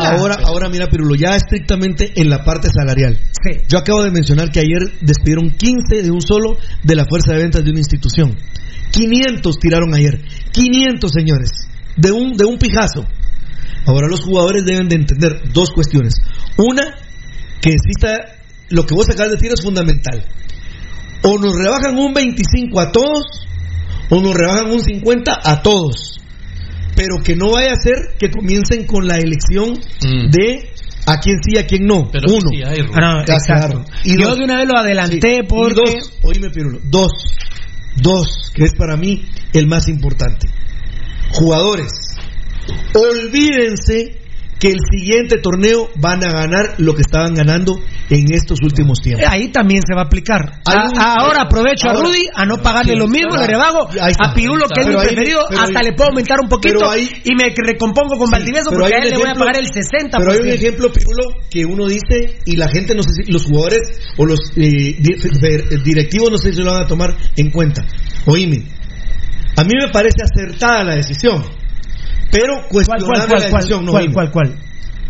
Ahora, ahora mira, Pirulo, ya estrictamente en la parte salarial. Sí. Yo acabo de mencionar que ayer despidieron 15 de un solo de la fuerza de ventas de una institución. 500 tiraron ayer. 500, señores. De un, de un pijazo. Ahora los jugadores deben de entender dos cuestiones. Una, que exista, lo que vos acabas de decir es fundamental. O nos rebajan un 25 a todos, o nos rebajan un 50 a todos. Pero que no vaya a ser que comiencen con la elección Mm. de a quién sí, a quién no. Pero Uno. sí hay, Rudy. Ah, no, exacto. claro. Y Yo dos. de una vez lo adelanté Sí. porque... Y dos, oíme Pirulo, dos, dos, que es para mí el más importante. Jugadores, olvídense que el siguiente torneo van a ganar lo que estaban ganando en estos últimos tiempos. Ahí también se va a aplicar. A- ahora aprovecho ahora- a Rudy a no pagarle lo mismo, le está. a Pirulo, que es mi ahí- preferido, hasta ahí- le puedo aumentar un poquito ahí- y me recompongo con Sí, Valdivieso porque a él le voy a pagar el 60%. Pero hay un ejemplo, Pirulo, que uno dice y la gente, no sé si los jugadores o los eh, directivos, no sé si lo van a tomar en cuenta. Oíme, a mí me parece acertada la decisión, pero ¿Cuál, cuestionable cuál, cuál, la cuál, decisión. no, cuál, cuál, cuál?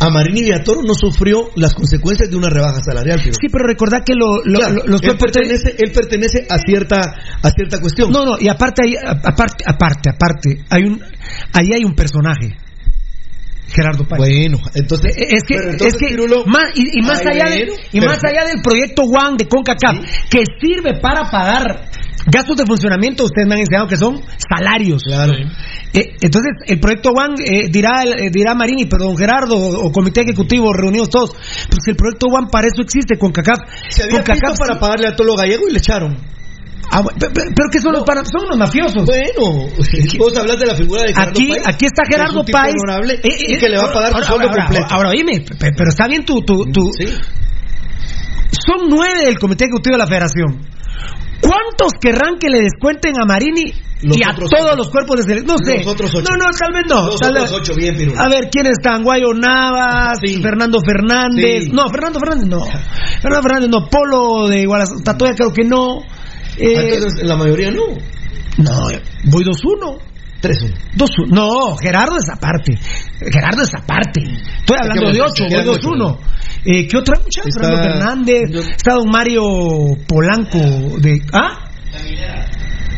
Amarini Villatoro no sufrió las consecuencias de una rebaja salarial. Pirulo. Sí, pero recordad que lo- lo- Claro, lo- los él pertenece, él pertenece a cierta a cierta cuestión. No, no, y aparte, hay, aparte, aparte, aparte, hay un, ahí hay un personaje. Gerardo Páez. Bueno, entonces es que, pero entonces, es que Pirulo- más, y, y más allá de- y más allá del proyecto One de CONCACAF que sirve para pagar gastos de funcionamiento ustedes me han enseñado que son salarios Claro. Eh, entonces el proyecto One eh, dirá eh, dirá Marini pero don Gerardo o, o comité ejecutivo reunidos todos pues el proyecto One para eso existe CONCACAF Se había CONCACAF visto para pagarle a todo lo gallego y le echaron. Ah, bueno, pe- pe- pero, que son los para- son los mafiosos Bueno, vos hablas de la figura de Gerardo Aquí, Páez, aquí está Gerardo Páez honorable eh, y eh, que le va a pagar ahora, su sueldo ahora, completo. Ahora, oíme, pe- pero está bien tu, tu, tu- Sí. Son nueve del Comité Ejecutivo de la Federación. ¿Cuántos querrán que le descuenten a Marini Los y a otros todos ocho. los cuerpos de selección? No sé. Otros ocho. No, no, tal vez no. Los Tal otros vez- ocho, bien, Pirulo. A ver, ¿quién está? Guayo Navas, Sí. Fernando Fernández. Sí. No, Fernando Fernández no. Fernando Fernández no. Polo de Guadalajara, Tatoya creo que no. Eh, Entonces, la mayoría no. no, voy 2-1. 3-1. Dos, no, Gerardo es aparte. Gerardo es aparte. Estoy hablando de quedan- 8, voy quedan 2-1. Eh, ¿Qué otra muchacha? Está- Fernando Fernández. yo- Está don Mario Polanco de. ¿Ah?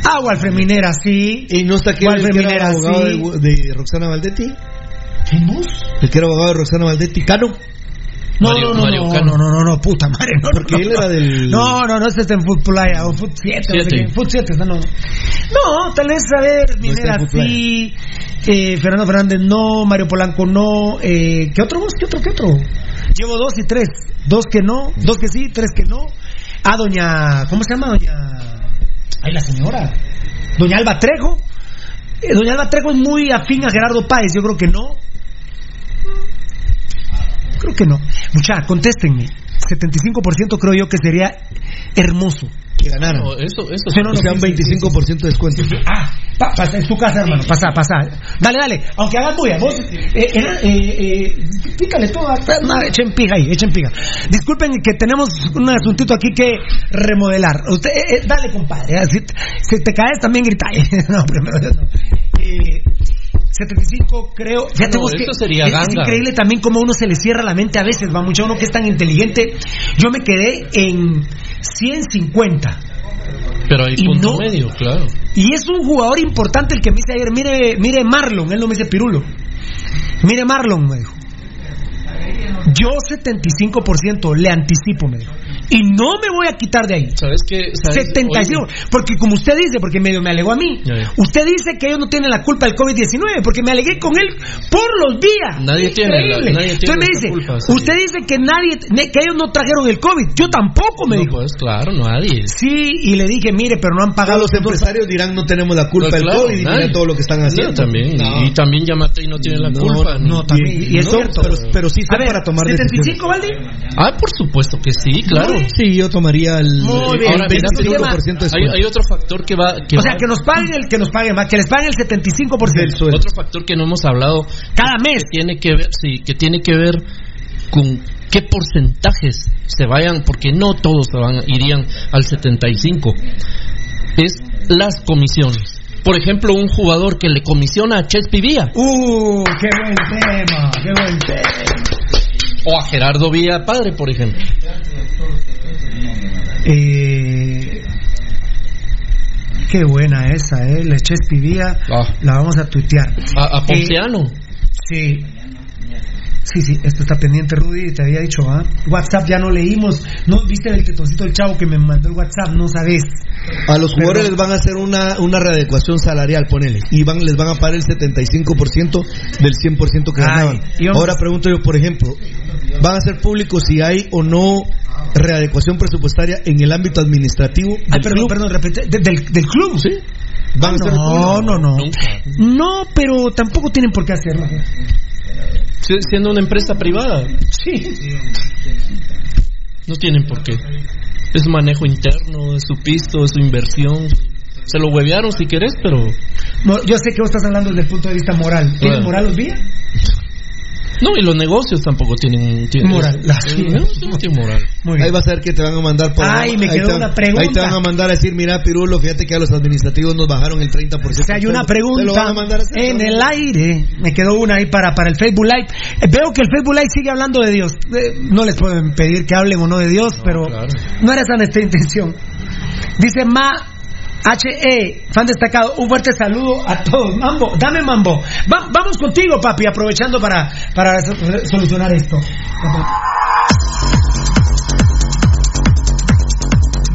Ah, Walfred Minera, sí. Y no está aquí el que era abogado sí. de, de Roxana Valdetti. ¿Quién vos? El que era abogado de Roxana Valdetti. Cano. No, Mario- no, no, Mario no, Cano. no, no, no, no, puta madre. No, Porque no, él no. era del- No, no, no, este está en Footplaya o Foot 7. No, sé Siete. qué. Foot 7, no, no. No, tal vez, a ver, Minera sí, eh, Fernando Fernández no, Mario Polanco no, eh, ¿qué otro vos? ¿Qué otro? ¿Qué otro? Llevo dos y tres. Dos que no, dos que sí, tres que no. Ah, doña, ¿cómo se llama? Doña, ay, la señora. Doña Alba Trejo. Eh, Doña Alba Trejo es muy afín a Gerardo Páez, yo creo que no. Creo que no. Mucha, contéstenme. 75% creo yo que sería hermoso. Que ganaran. No, eso, eso Sí, no, no, sea, un sí, sí, 25% de descuento. Ah, pa- pasa, es tu casa, hermano. Pasa, pasa. Dale, dale. Aunque hagas bulla, vos. Eh, eh, eh, eh, pícale todo. No, echen pija ahí, echen pija. Disculpen que tenemos un asuntito aquí que remodelar. Usted, dale, compadre. Si, si te caes, también grita. no, primero no. Eh, 75 creo. Fíjate No, que sería es, increíble también cómo uno se le cierra la mente a veces, va mucho uno que es tan inteligente. Yo me quedé en 150. Pero hay Y punto no- medio, claro. Y es un jugador importante el que me dice ayer, mire, mire Marlon, él no me dice Pirulo. Mire Marlon, me dijo. Yo 75% le anticipo, me dijo. Y no me voy a quitar de ahí. ¿Sabes qué? ¿Sabes? 75. Oye, Porque como usted dice, porque medio me alegó a mí, ya. usted dice que ellos no tienen la culpa del COVID-19, porque me alegué con él por los días. Nadie tiene la- nadie tiene Entonces me dice, culpa, usted dice que nadie, que ellos no trajeron el COVID. Yo tampoco, me no, dijo. pues claro, nadie. Sí, y le dije, mire, pero no han pagado Todos los empresarios dirán no tenemos la culpa No, del claro, COVID y mira todo lo que están haciendo. No, también. No. Y también Yamatei no tiene la No, culpa. No, también. Y, y es No, cierto. pero, pero sí ver, para tomar 75, Valdi. Ah, por supuesto que sí, claro. Sí, yo tomaría el, Muy el bien. Mira, 25% de Hay, otro factor que va. Que O sea, va- que nos paguen el que nos paguen más, que les paguen el 75%. Del sueldo. Otro factor que no hemos hablado. Cada mes. Que tiene que ver, sí, que tiene que ver con qué porcentajes se vayan, porque no todos se van, irían al 75. Es las comisiones. Por ejemplo, un jugador que le comisiona a Chespi Vía Uh, qué buen tema, qué buen tema. O a Gerardo Vía Padre, por ejemplo. Eh, qué buena esa, ¿eh? La Chespi Vía, Ah. la vamos a tuitear. A, a Eh, Ponciano. Sí. Sí, sí, esto está pendiente, Rudy, te había dicho, ¿ah? WhatsApp ya no leímos. ¿No viste el tetoncito del chavo que me mandó el WhatsApp? No sabes. A los jugadores Perdón. les van a hacer una, una readecuación salarial, ponele. Y van, les van a pagar el 75% del 100% que Ay, ganaban. vamos- Ahora pregunto yo, por ejemplo, ¿van a ser públicos si hay o no readecuación presupuestaria en el ámbito administrativo del Ah, perdón, club? perdón, repite. ¿De- del, del club? ¿Sí? ¿Van a ser No, públicos? no, no. No, pero tampoco tienen por qué hacerlo. Si- Siendo una empresa privada, Sí. no tienen por qué. Es su manejo interno, es su pisto, es su inversión. Se lo huevearon si querés, pero No, yo sé que vos estás hablando desde el punto de vista moral. ¿Tienen moral los días? No, y los negocios tampoco tienen, tienen Moral. No, sí, no tienen moral. Muy Ahí vas a ver que te van a mandar por Ay, me ahí quedó te- una pregunta. Ahí te van a mandar a decir, mira, Pirulo, fíjate que a los administrativos nos bajaron el 30%. O sea, hay una Te lo van pregunta a mandar a hacer. en el aire. Me quedó una ahí para, para el Facebook Live. Eh, veo que el Facebook Live sigue hablando de Dios. Eh, no les pueden pedir que hablen o no de Dios, pero claro. no era esa nuestra intención. Dice Ma HE, fan destacado, un fuerte saludo a todos. Mambo, dame mambo. Va- vamos contigo, papi, aprovechando para, para so- solucionar esto.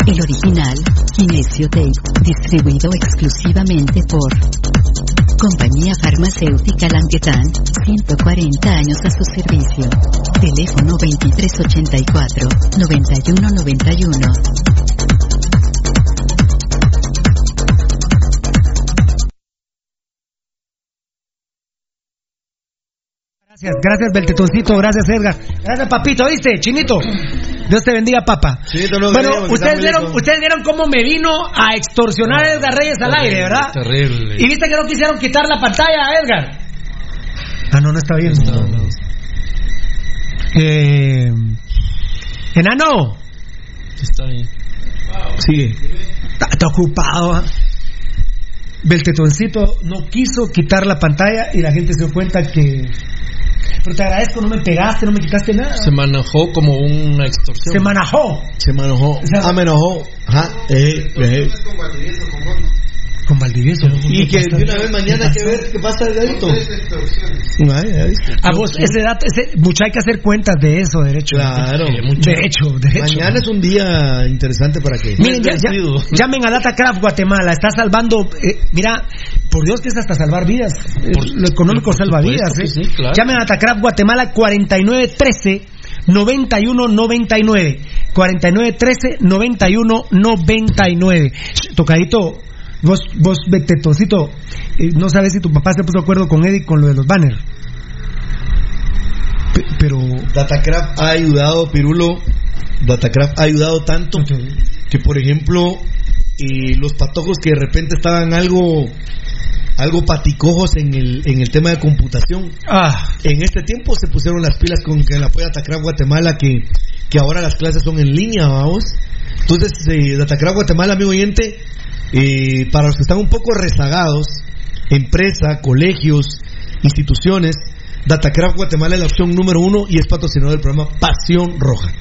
El original, Kinesio Tape, distribuido exclusivamente por Compañía Farmacéutica Languetan, 140 años a su servicio. Teléfono 2384-9191. Gracias, gracias Beltetoncito, gracias Edgar. Gracias papito, ¿viste? Chinito. Dios te bendiga, papá. Chinito, no bueno, ustedes vieron, ustedes vieron cómo me vino a extorsionar Edgar Reyes al aire, ¿verdad? Terrible. Y viste que no quisieron quitar la pantalla a Edgar. Ah, no, no está bien. No, no. Eh, enano, Está ahí. Sigue. está, está ocupado. ¿ah? Beltetoncito no quiso quitar la pantalla y la gente se dio cuenta que. Pero te agradezco, no me pegaste, no me quitaste nada. Se manejó como una extorsión. Se manejó. Se enojó. sea- ah, me enojó. Ajá. Eh, eh. Con Valdivieso. Y que de una vez mañana hay que ver qué pasa Delgadito. No, ya viste. A vos, ese dato, ese, mucha hay que hacer cuentas de eso, derecho. Claro. Derecho, derecho. Mañana es un día interesante para que. Miren, ya- ya- llamen a Datacraft Guatemala, está salvando, eh, mira, por Dios que es hasta salvar vidas, lo económico salva vidas. eh. sí, claro. Llamen a Datacraft Guatemala 4913 9199 4913 9199 Sh, Tocadito, vos, vos Betetocito, eh, no sabes si tu papá se puso de acuerdo con Eddie con lo de los banners. Pe- pero Datacraft ha ayudado, Pirulo. Datacraft ha ayudado tanto que, por ejemplo, eh, los patojos que de repente estaban algo algo paticojos en el, en el tema de computación. Ah. En este tiempo se pusieron las pilas con que el apoyo a Datacraft Guatemala, que, que ahora las clases son en línea, vamos. Entonces, eh, Datacraft Guatemala, amigo oyente, eh, para los que están un poco rezagados, empresa, colegios, instituciones, Datacraft Guatemala es la opción número uno y es patrocinador del programa Pasión Roja.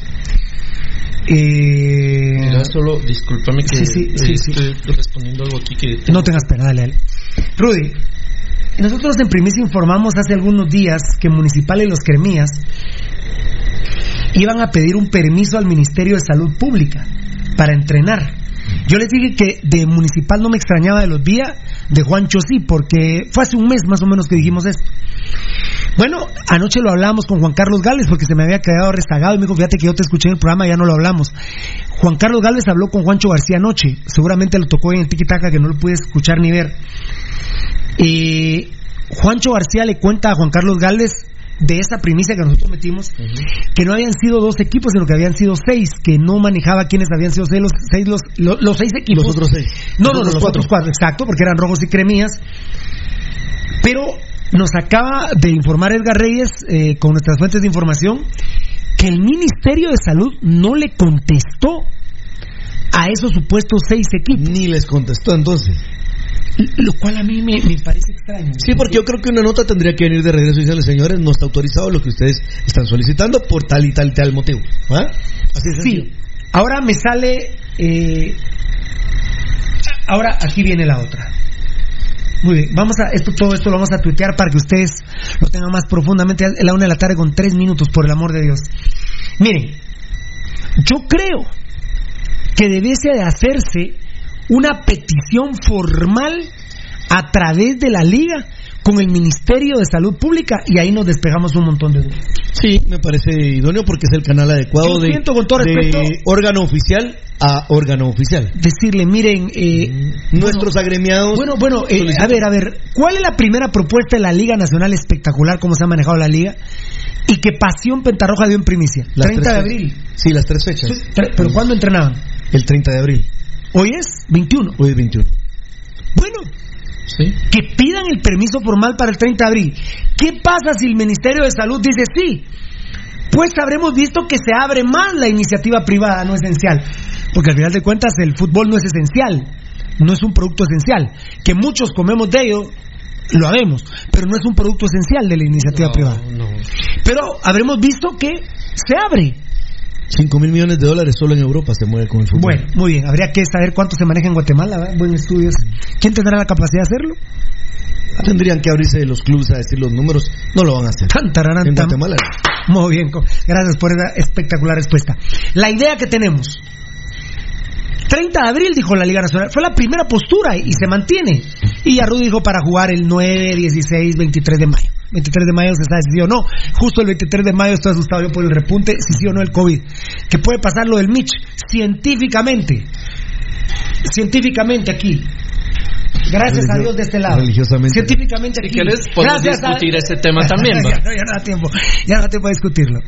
Eh, Mira, solo, discúlpame que Sí, sí, sí, eh, sí. estoy respondiendo algo aquí que... No tengas pena, dale, dale. Rudy, nosotros en Primicia informamos hace algunos días que Municipal y los Cremías iban a pedir un permiso al Ministerio de Salud Pública para entrenar. Yo les dije que de Municipal no me extrañaba de los días, de Juancho sí, porque fue hace un mes más o menos que dijimos esto. Bueno, anoche lo hablamos con Juan Carlos Gálvez porque se me había quedado rezagado y me dijo, fíjate que yo te escuché en el programa, ya no lo hablamos. Juan Carlos Gálvez habló con Juancho García anoche, seguramente lo tocó en el tiki-taka que no lo pude escuchar ni ver. Y Juancho García le cuenta a Juan Carlos Gálvez de esa primicia que nosotros metimos, que no habían sido dos equipos, sino que habían sido seis, que no manejaba quiénes habían sido seis, los seis, los, los- los seis equipos. Los otros seis. No, Los no, los cuatro. otros cuatro, exacto, porque eran rojos y cremías. Pero nos acaba de informar Edgar Reyes eh, con nuestras fuentes de información que el Ministerio de Salud no le contestó a esos supuestos seis equipos. Ni les contestó entonces. Lo cual a mí me, me parece extraño. Sí, porque yo creo que una nota tendría que venir de regreso y decirle, señores, no está autorizado lo que ustedes están solicitando por tal y tal y tal motivo. ¿Ah? Así es. Sí. Ahora me sale. eh, ahora aquí viene la otra. Muy bien, vamos a esto todo esto lo vamos a tuitear para que ustedes lo tengan más profundamente a la una de la tarde con tres minutos, por el amor de Dios. Miren, yo creo que debiese de hacerse una petición formal a través de la liga con el Ministerio de Salud Pública y ahí nos despegamos un montón de dudas. Sí, me parece idóneo porque es el canal adecuado de, siento con todo de respeto- órgano oficial a órgano oficial. Decirle, miren, eh, Nuestros agremiados. Bueno, bueno, eh, a ver, a ver, ¿cuál es la primera propuesta de la Liga Nacional espectacular, cómo se ha manejado la liga? Y que Pasión Pentarroja dio en primicia. Las 30 tres de abril. Sí, las tres fechas. ¿Pero cuándo entrenaban? El 30 de abril. Hoy es 21. Hoy es 21. Bueno, que pidan el permiso formal para el 30 de abril. ¿Qué pasa si el Ministerio de Salud dice sí? Pues habremos visto que se abre más la iniciativa privada no esencial. Porque al final de cuentas el fútbol no es esencial, no es un producto esencial. Que muchos comemos de ello, lo habemos, pero no es un producto esencial de la iniciativa privada. Pero habremos visto que se abre. 5 mil millones de dólares solo en Europa se mueve con el fútbol. Bueno, muy bien, habría que saber cuánto se maneja en Guatemala, ¿verdad? Buen estudio. ¿Quién tendrá la capacidad de hacerlo? Tendrían que abrirse los clubes a decir los números. No lo van a hacer. Tan, tararán, En. Guatemala. Muy bien, gracias por esa espectacular respuesta. La idea que tenemos. 30 de abril, dijo la Liga Nacional. Fue la primera postura y se mantiene. Y ya Rudy dijo para jugar el 9, 16, 23 de mayo. 23 de mayo se sabe si sí o no. Justo el 23 de mayo estoy asustado yo por el repunte, si sí o no el COVID. Que puede pasar lo del Mitch. Científicamente. Científicamente aquí. Gracias a Dios de este lado. Religiosamente. Científicamente aquí. Si quieres, podemos Gracias a- discutir ese tema también, ya, no, ya no da tiempo. Ya no da tiempo de discutirlo.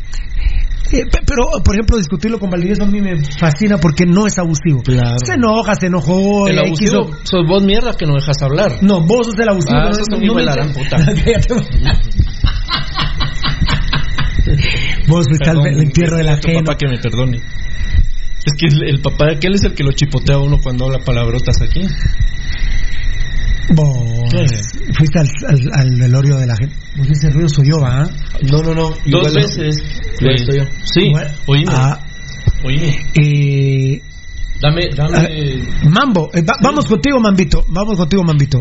Eh, pe- pero, por ejemplo, discutirlo con Valdivieso a mí me fascina porque no es abusivo. Se enoja, se enojó. El abusivo, quiso- sos vos mierda que no dejas hablar. No, vos sos el abusivo. Ah, pero sos no- no me de la puta. Vos fuiste al entierro del dile a tu ajeno. papá que me perdone. Es que el, el papá de aquel es el que lo chipotea a uno cuando habla palabrotas aquí. Fuiste al, al, al velorio de la gente. Vos ese ruido soy yo, ¿va? No, no, no. Dos no. veces. Eh, estoy yo. Sí, oíme. Ah, oíme. eh, Dame, dame. Mambo, eh, va- vamos contigo, Mambito. Vamos contigo, Mambito.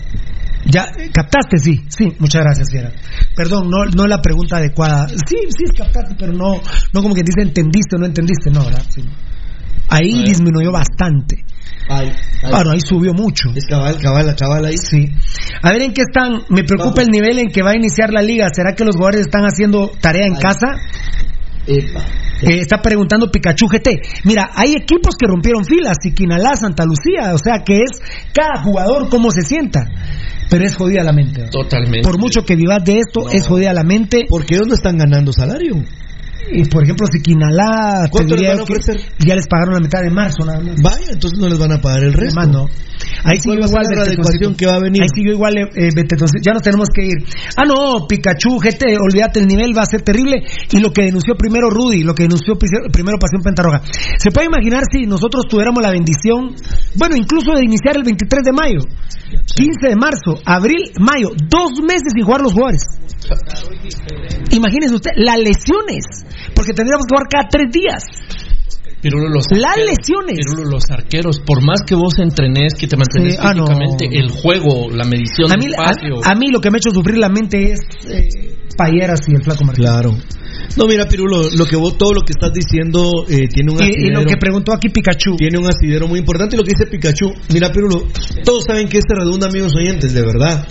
Ya, eh, captaste, sí, sí, muchas gracias, Fiera. Perdón, no, no la pregunta adecuada. Sí, sí, captaste, pero no, no como que dice entendiste o no entendiste, no, ¿verdad? Sí. Ahí disminuyó bastante. Ay, ay. Bueno, ahí subió mucho. Es cabal, cabal, cabal ahí. Sí. A ver en qué están. Me preocupa el nivel en que va a iniciar la liga. ¿Será que los jugadores están haciendo tarea en casa? Epa. Eh, está preguntando Pikachu GT. Mira, hay equipos que rompieron filas, Siquinalá, Santa Lucía, o sea que es cada jugador cómo se sienta. Pero es jodida la mente. Totalmente. Por mucho que vivas de esto, es jodida la mente. ¿Por qué no están ganando salario? Y por ejemplo, Siquinalá, ¿Cuánto les diría van a que ofrecer? ya les pagaron la mitad de marzo nada más. Vaya, entonces no les van a pagar el resto. Más no. Ahí ¿Cuál siguió igual adecuación que va a venir? Ahí siguió igual eh, eh. Ya nos tenemos que ir. Ah, no, Pikachu, GT, olvídate, el nivel va a ser terrible. Y lo que denunció primero Rudy, lo que denunció primero Pasión Pentarroja. ¿Se puede imaginar si nosotros tuviéramos la bendición, bueno, incluso de iniciar el 23 de mayo, 15 de marzo, abril, mayo, dos meses sin jugar los jugadores? Imagínese usted, las lesiones, porque tendríamos que jugar cada tres días. Pirulo, los Las arqueros, lesiones. Pirulo, los arqueros, por más que vos entrenes, que te mantenés Sí, ah, no. el juego, la medición A del mí, espacio. a, a mí lo que me ha hecho sufrir la mente es eh, Payeras y el Flaco Martín. Claro. No, mira, Pirulo, lo que vos, todo lo que estás diciendo eh, tiene un Y, y lo que preguntó aquí Pikachu. Tiene un asidero muy importante. Y lo que dice Pikachu, mira, Pirulo, todos saben que este redunda, amigos oyentes, de verdad.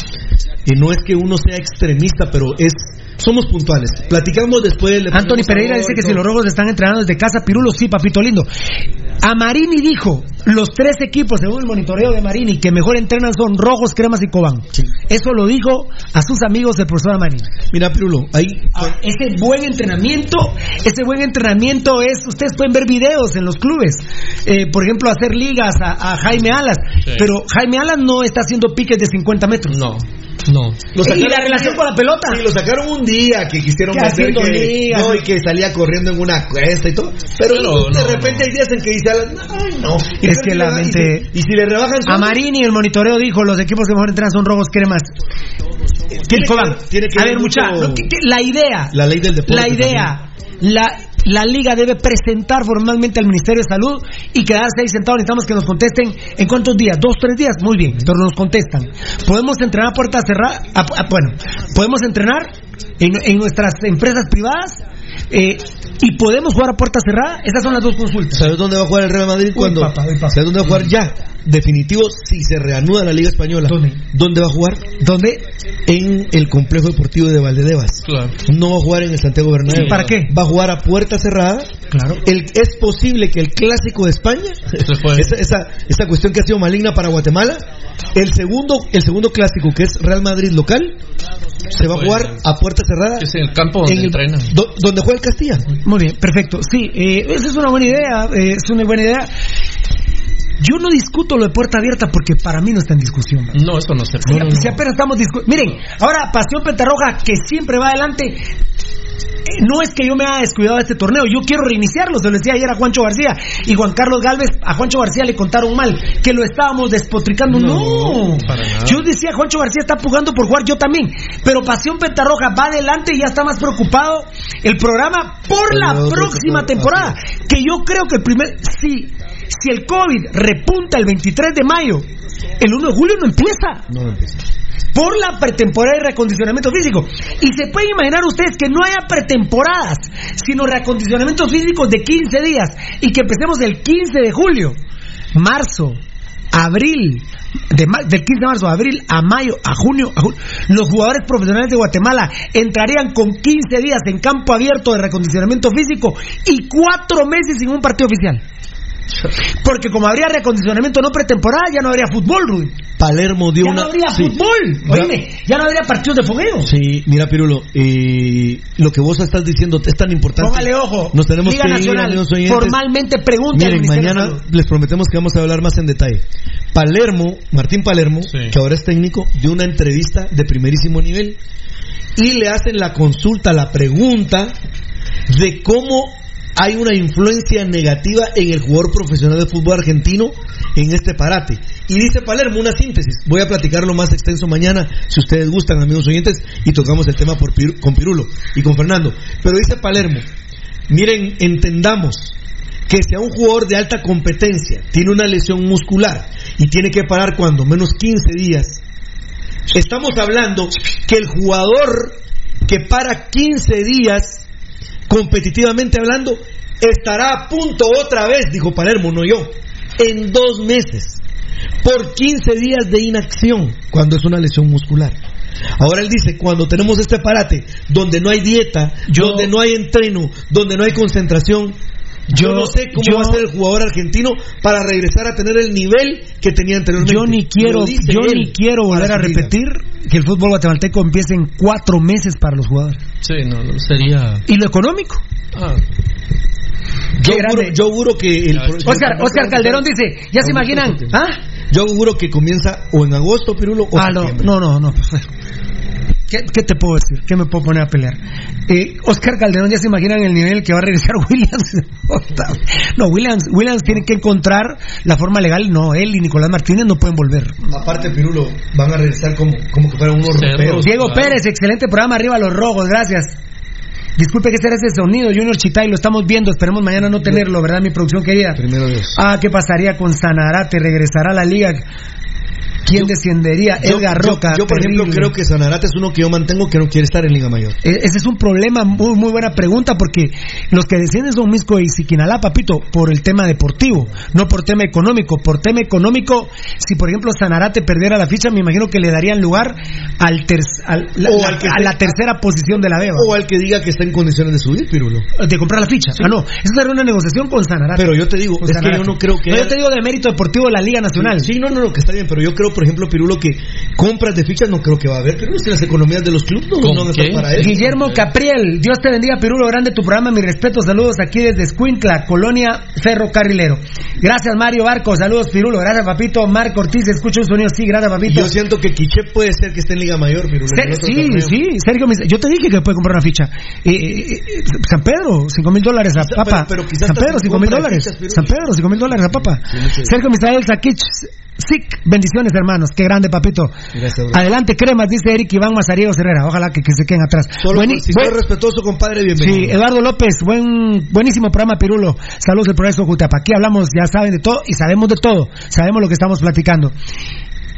Y no es que uno sea extremista, pero es. Somos puntuales. Platicamos después. le Anthony Pereira dice que si los rojos están entrenando desde casa, Pirulo sí, papito lindo. A Marini dijo, los tres equipos, según el monitoreo de Marini, que mejor entrenan son rojos, cremas y cobán. Eso lo dijo a sus amigos el profesor Marini. Mira, Pirulo, ahí. Ese buen entrenamiento, ese buen entrenamiento es, ustedes pueden ver videos en los clubes, Eh, por ejemplo, hacer ligas a, a Jaime Alas, Sí. pero Jaime Alas no está haciendo piques de 50 metros. No, no. Lo y sacaron la relación con la pelota. Sí, lo sacaron un día que quisieron hacer que, no, y que salía corriendo en una cuesta y todo. Pero, de no, repente hay días en que dice, ay, no. Es que la mente- Y si, y si le rebajan A Marini el monitoreo dijo, los equipos que mejor entrenan son rojos, cremas. Tiene que- tiene que a ver mucho- mucha, la idea, La ley del deporte. la idea, la, la liga debe presentar formalmente al Ministerio de Salud y quedarse ahí sentado. Necesitamos que nos contesten en cuántos días, dos, tres días, muy bien, pero nos contestan. Podemos entrenar a puerta cerrada, a- a- bueno, podemos entrenar en, en nuestras empresas privadas eh, y podemos jugar a puerta cerrada. Esas son las dos consultas. ¿Sabes dónde va a jugar el Real Madrid cuando? ¿Sabes dónde va a jugar ya? Definitivo, si se reanuda la Liga Española. ¿Dónde? va a jugar? ¿Dónde? En el complejo deportivo de Valdedevas. Claro. No va a jugar en el Santiago Bernabéu. ¿Para qué? Va a jugar a puerta cerrada. Claro. El, es posible que el clásico de España, esa, esa, esa cuestión que ha sido maligna para Guatemala, el segundo, el segundo clásico que es Real Madrid local, se va a puede. jugar a puerta cerrada. Es en el campo donde en el- do- donde juega el Castilla. Muy bien, perfecto. Sí, eh, esa es una buena idea, eh, es una buena idea. Yo no discuto lo de puerta abierta porque para mí no está en discusión. ¿verdad? No, eso no se puede. si apenas estamos discutiendo. Miren, ahora Pasión Pentarroja, que siempre va adelante. eh, No es que yo me haya descuidado de este torneo, yo quiero reiniciarlo, se lo decía ayer a Juancho García y Juan Carlos Galvez, a Juancho García le contaron mal, que lo estábamos despotricando. No, para nada. yo decía, Juancho García está pugando por jugar, yo también, pero Pasión Pentarroja va adelante y ya está más preocupado el programa por la próxima temporada, que yo creo que el primer, si, si el COVID repunta el 23 de mayo, el 1 de julio no empieza No, no empieza. por la pretemporada y reacondicionamiento físico. Y se pueden imaginar ustedes que no haya pretemporadas, sino reacondicionamientos físicos de 15 días y que empecemos el 15 de julio, marzo, abril, de del 15 de marzo a abril a mayo, a junio, a ju- los jugadores profesionales de Guatemala entrarían con 15 días en campo abierto de reacondicionamiento físico y cuatro meses sin un partido oficial. Porque como habría recondicionamiento no pretemporada, ya no habría fútbol, Rudy. Palermo dio Ya una. no habría sí. fútbol. Oíme, ya no habría partidos de fogueo. Sí, mira, Pirulo, eh, lo que vos estás diciendo es tan importante. Póngale ojo. Nos tenemos Liga que ir, Nacional, amigos oyentes. formalmente pregunta Miren, mañana les prometemos que vamos a hablar más en detalle. Palermo, Martín Palermo, que ahora es técnico, dio una entrevista de primerísimo nivel y le hacen la consulta, la pregunta de cómo hay una influencia negativa en el jugador profesional de fútbol argentino en este parate. Y dice Palermo una síntesis. Voy a platicarlo más extenso mañana, si ustedes gustan, amigos oyentes, y tocamos el tema por con Pirulo y con Fernando. Pero dice Palermo, miren, entendamos que si a un jugador de alta competencia tiene una lesión muscular y tiene que parar cuando menos 15 días, estamos hablando que el jugador que para 15 días, competitivamente hablando, estará a punto otra vez, dijo Palermo, no yo, en dos meses, por 15 días de inacción, cuando es una lesión muscular. Ahora él dice, cuando tenemos este parate, donde no hay dieta, donde no hay entreno, donde no hay concentración, yo, Yo- no sé cómo yo- va a ser el jugador argentino para regresar a tener el nivel que tenía anteriormente. Yo ni quiero, yo ni quiero volver a repetir que el fútbol guatemalteco empiece en cuatro meses para los jugadores. Sí, no, no, sería. Y lo económico. Ah. Yo grande. yo auguro que el Oscar, Oscar Calderón dice, ¿ya se imaginan? ¿Ah? Yo auguro que comienza o en agosto, Pirulo, o Ah, no, no, no, no. ¿Qué, qué te puedo decir? ¿Qué me puedo poner a pelear? Eh, Oscar Calderón, ¿ya se imaginan el nivel que va a regresar Williams? no, Williams, Williams tiene que encontrar la forma legal. No, él y Nicolás Martínez no pueden volver. Aparte, Pirulo, van a regresar como, como que fueran unos europeos. Diego Pérez, excelente programa, arriba los rojos, gracias. Disculpe que será ese sonido, Junior Chitay, lo estamos viendo, esperemos mañana no tenerlo, ¿verdad, mi producción querida? Primero Dios. Ah, ¿qué pasaría con Sanarate? ¿Regresará a la liga? ¿Quién descendería? Yo- Edgar yo- Roca. Yo, por ejemplo, creo que Sanarate es uno que yo mantengo que no quiere estar en Liga Mayor. E- Ese es un problema, muy, muy buena pregunta, porque los que descienden son Misco y Siquinalá, papito, por el tema deportivo, no por tema económico. Por tema económico, si por ejemplo Sanarate perdiera la ficha, me imagino que le darían lugar al ter- al- la, O la- al que a la tercera posición de la Beba. O al que diga que está en condiciones de subir, Pirulo. De comprar la ficha. Ah, no. Esa sería una negociación con Sanarate. Pero yo te digo, es que yo no creo que No, yo te digo de mérito deportivo de la Liga Nacional. Sí, no, no, no, que está bien, pero yo creo, por ejemplo, Pirulo, que compras de fichas no creo que va a haber, pero es que las economías de los clubes no, no van a estar para eso. Guillermo Capriel, Dios te bendiga, Pirulo, grande tu programa, mi respeto, saludos aquí desde Escuintla, Colonia Ferrocarrilero. Gracias Mario Barco, saludos Pirulo, gracias papito, Marco Ortiz, escucho un sonido, sí, gracias papito. Yo siento que Quiche puede ser que esté en Liga Mayor, Pirulo. Ser- sí, torneo. sí, Sergio, yo te dije que puede comprar una ficha. Eh, eh, eh, San Pedro, cinco mil dólares a papa. pero quizás San Pedro, se cinco mil compra dólares. fichas, Pirulo. San Pedro, cinco mil dólares a papa. Sergio Misael Sakich, Sic, bendiciones hermanos, qué grande papito. Gracias. Adelante cremas, dice Eric Iván Mazariegos Herrera, ojalá que, que se queden atrás. Solo Bueni- por- si buen- soy respetuoso, compadre, bienvenido. Sí, Eduardo López, buen, buenísimo programa Pirulo. Saludos del Progreso Jutapa. Aquí hablamos, ya saben de todo y sabemos de todo. Sabemos lo que estamos platicando.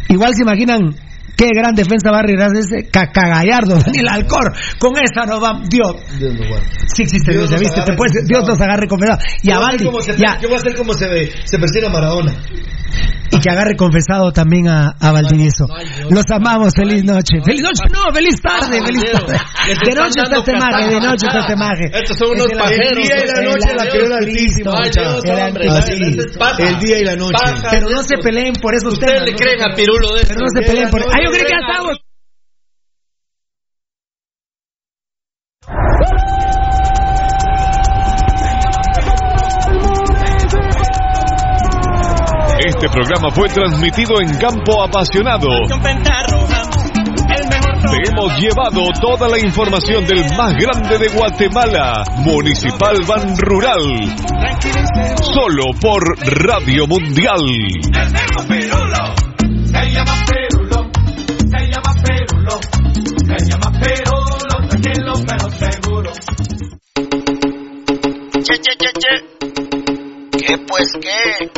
Igual se imaginan qué gran defensa va a ese cacagallardo, Daniel Alcor. Con esa nos va, Dios. Dios guarde. Sí existe Dios Dios, ya nos viste, te puedes-. Dios nos agarre confesado. Y a Baldi, Yo voy a hacer como se, ve, se persigue a Maradona. Y que agarre confesado también a, a Valdivieso. Los amamos, feliz noche. Feliz noche, no, feliz tarde, feliz tarde. De noche está este maje, de noche está este maje. Estos son unos pajeros. El día y la noche la creó el. Altísimo, el día y la noche. Pero no se peleen por esos Ustedes temas. le creen a Pirulo de Pero no se peleen por... Ah, yo creí que ya estábamos... Este programa fue transmitido en campo apasionado. Te hemos llevado toda la información del más grande de Guatemala, Municipal Ban Rural. Solo por Radio Mundial. Che, che, che, che. ¿Qué pues qué?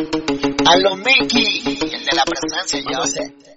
A lo Mickey, el de la presencia, yo sé.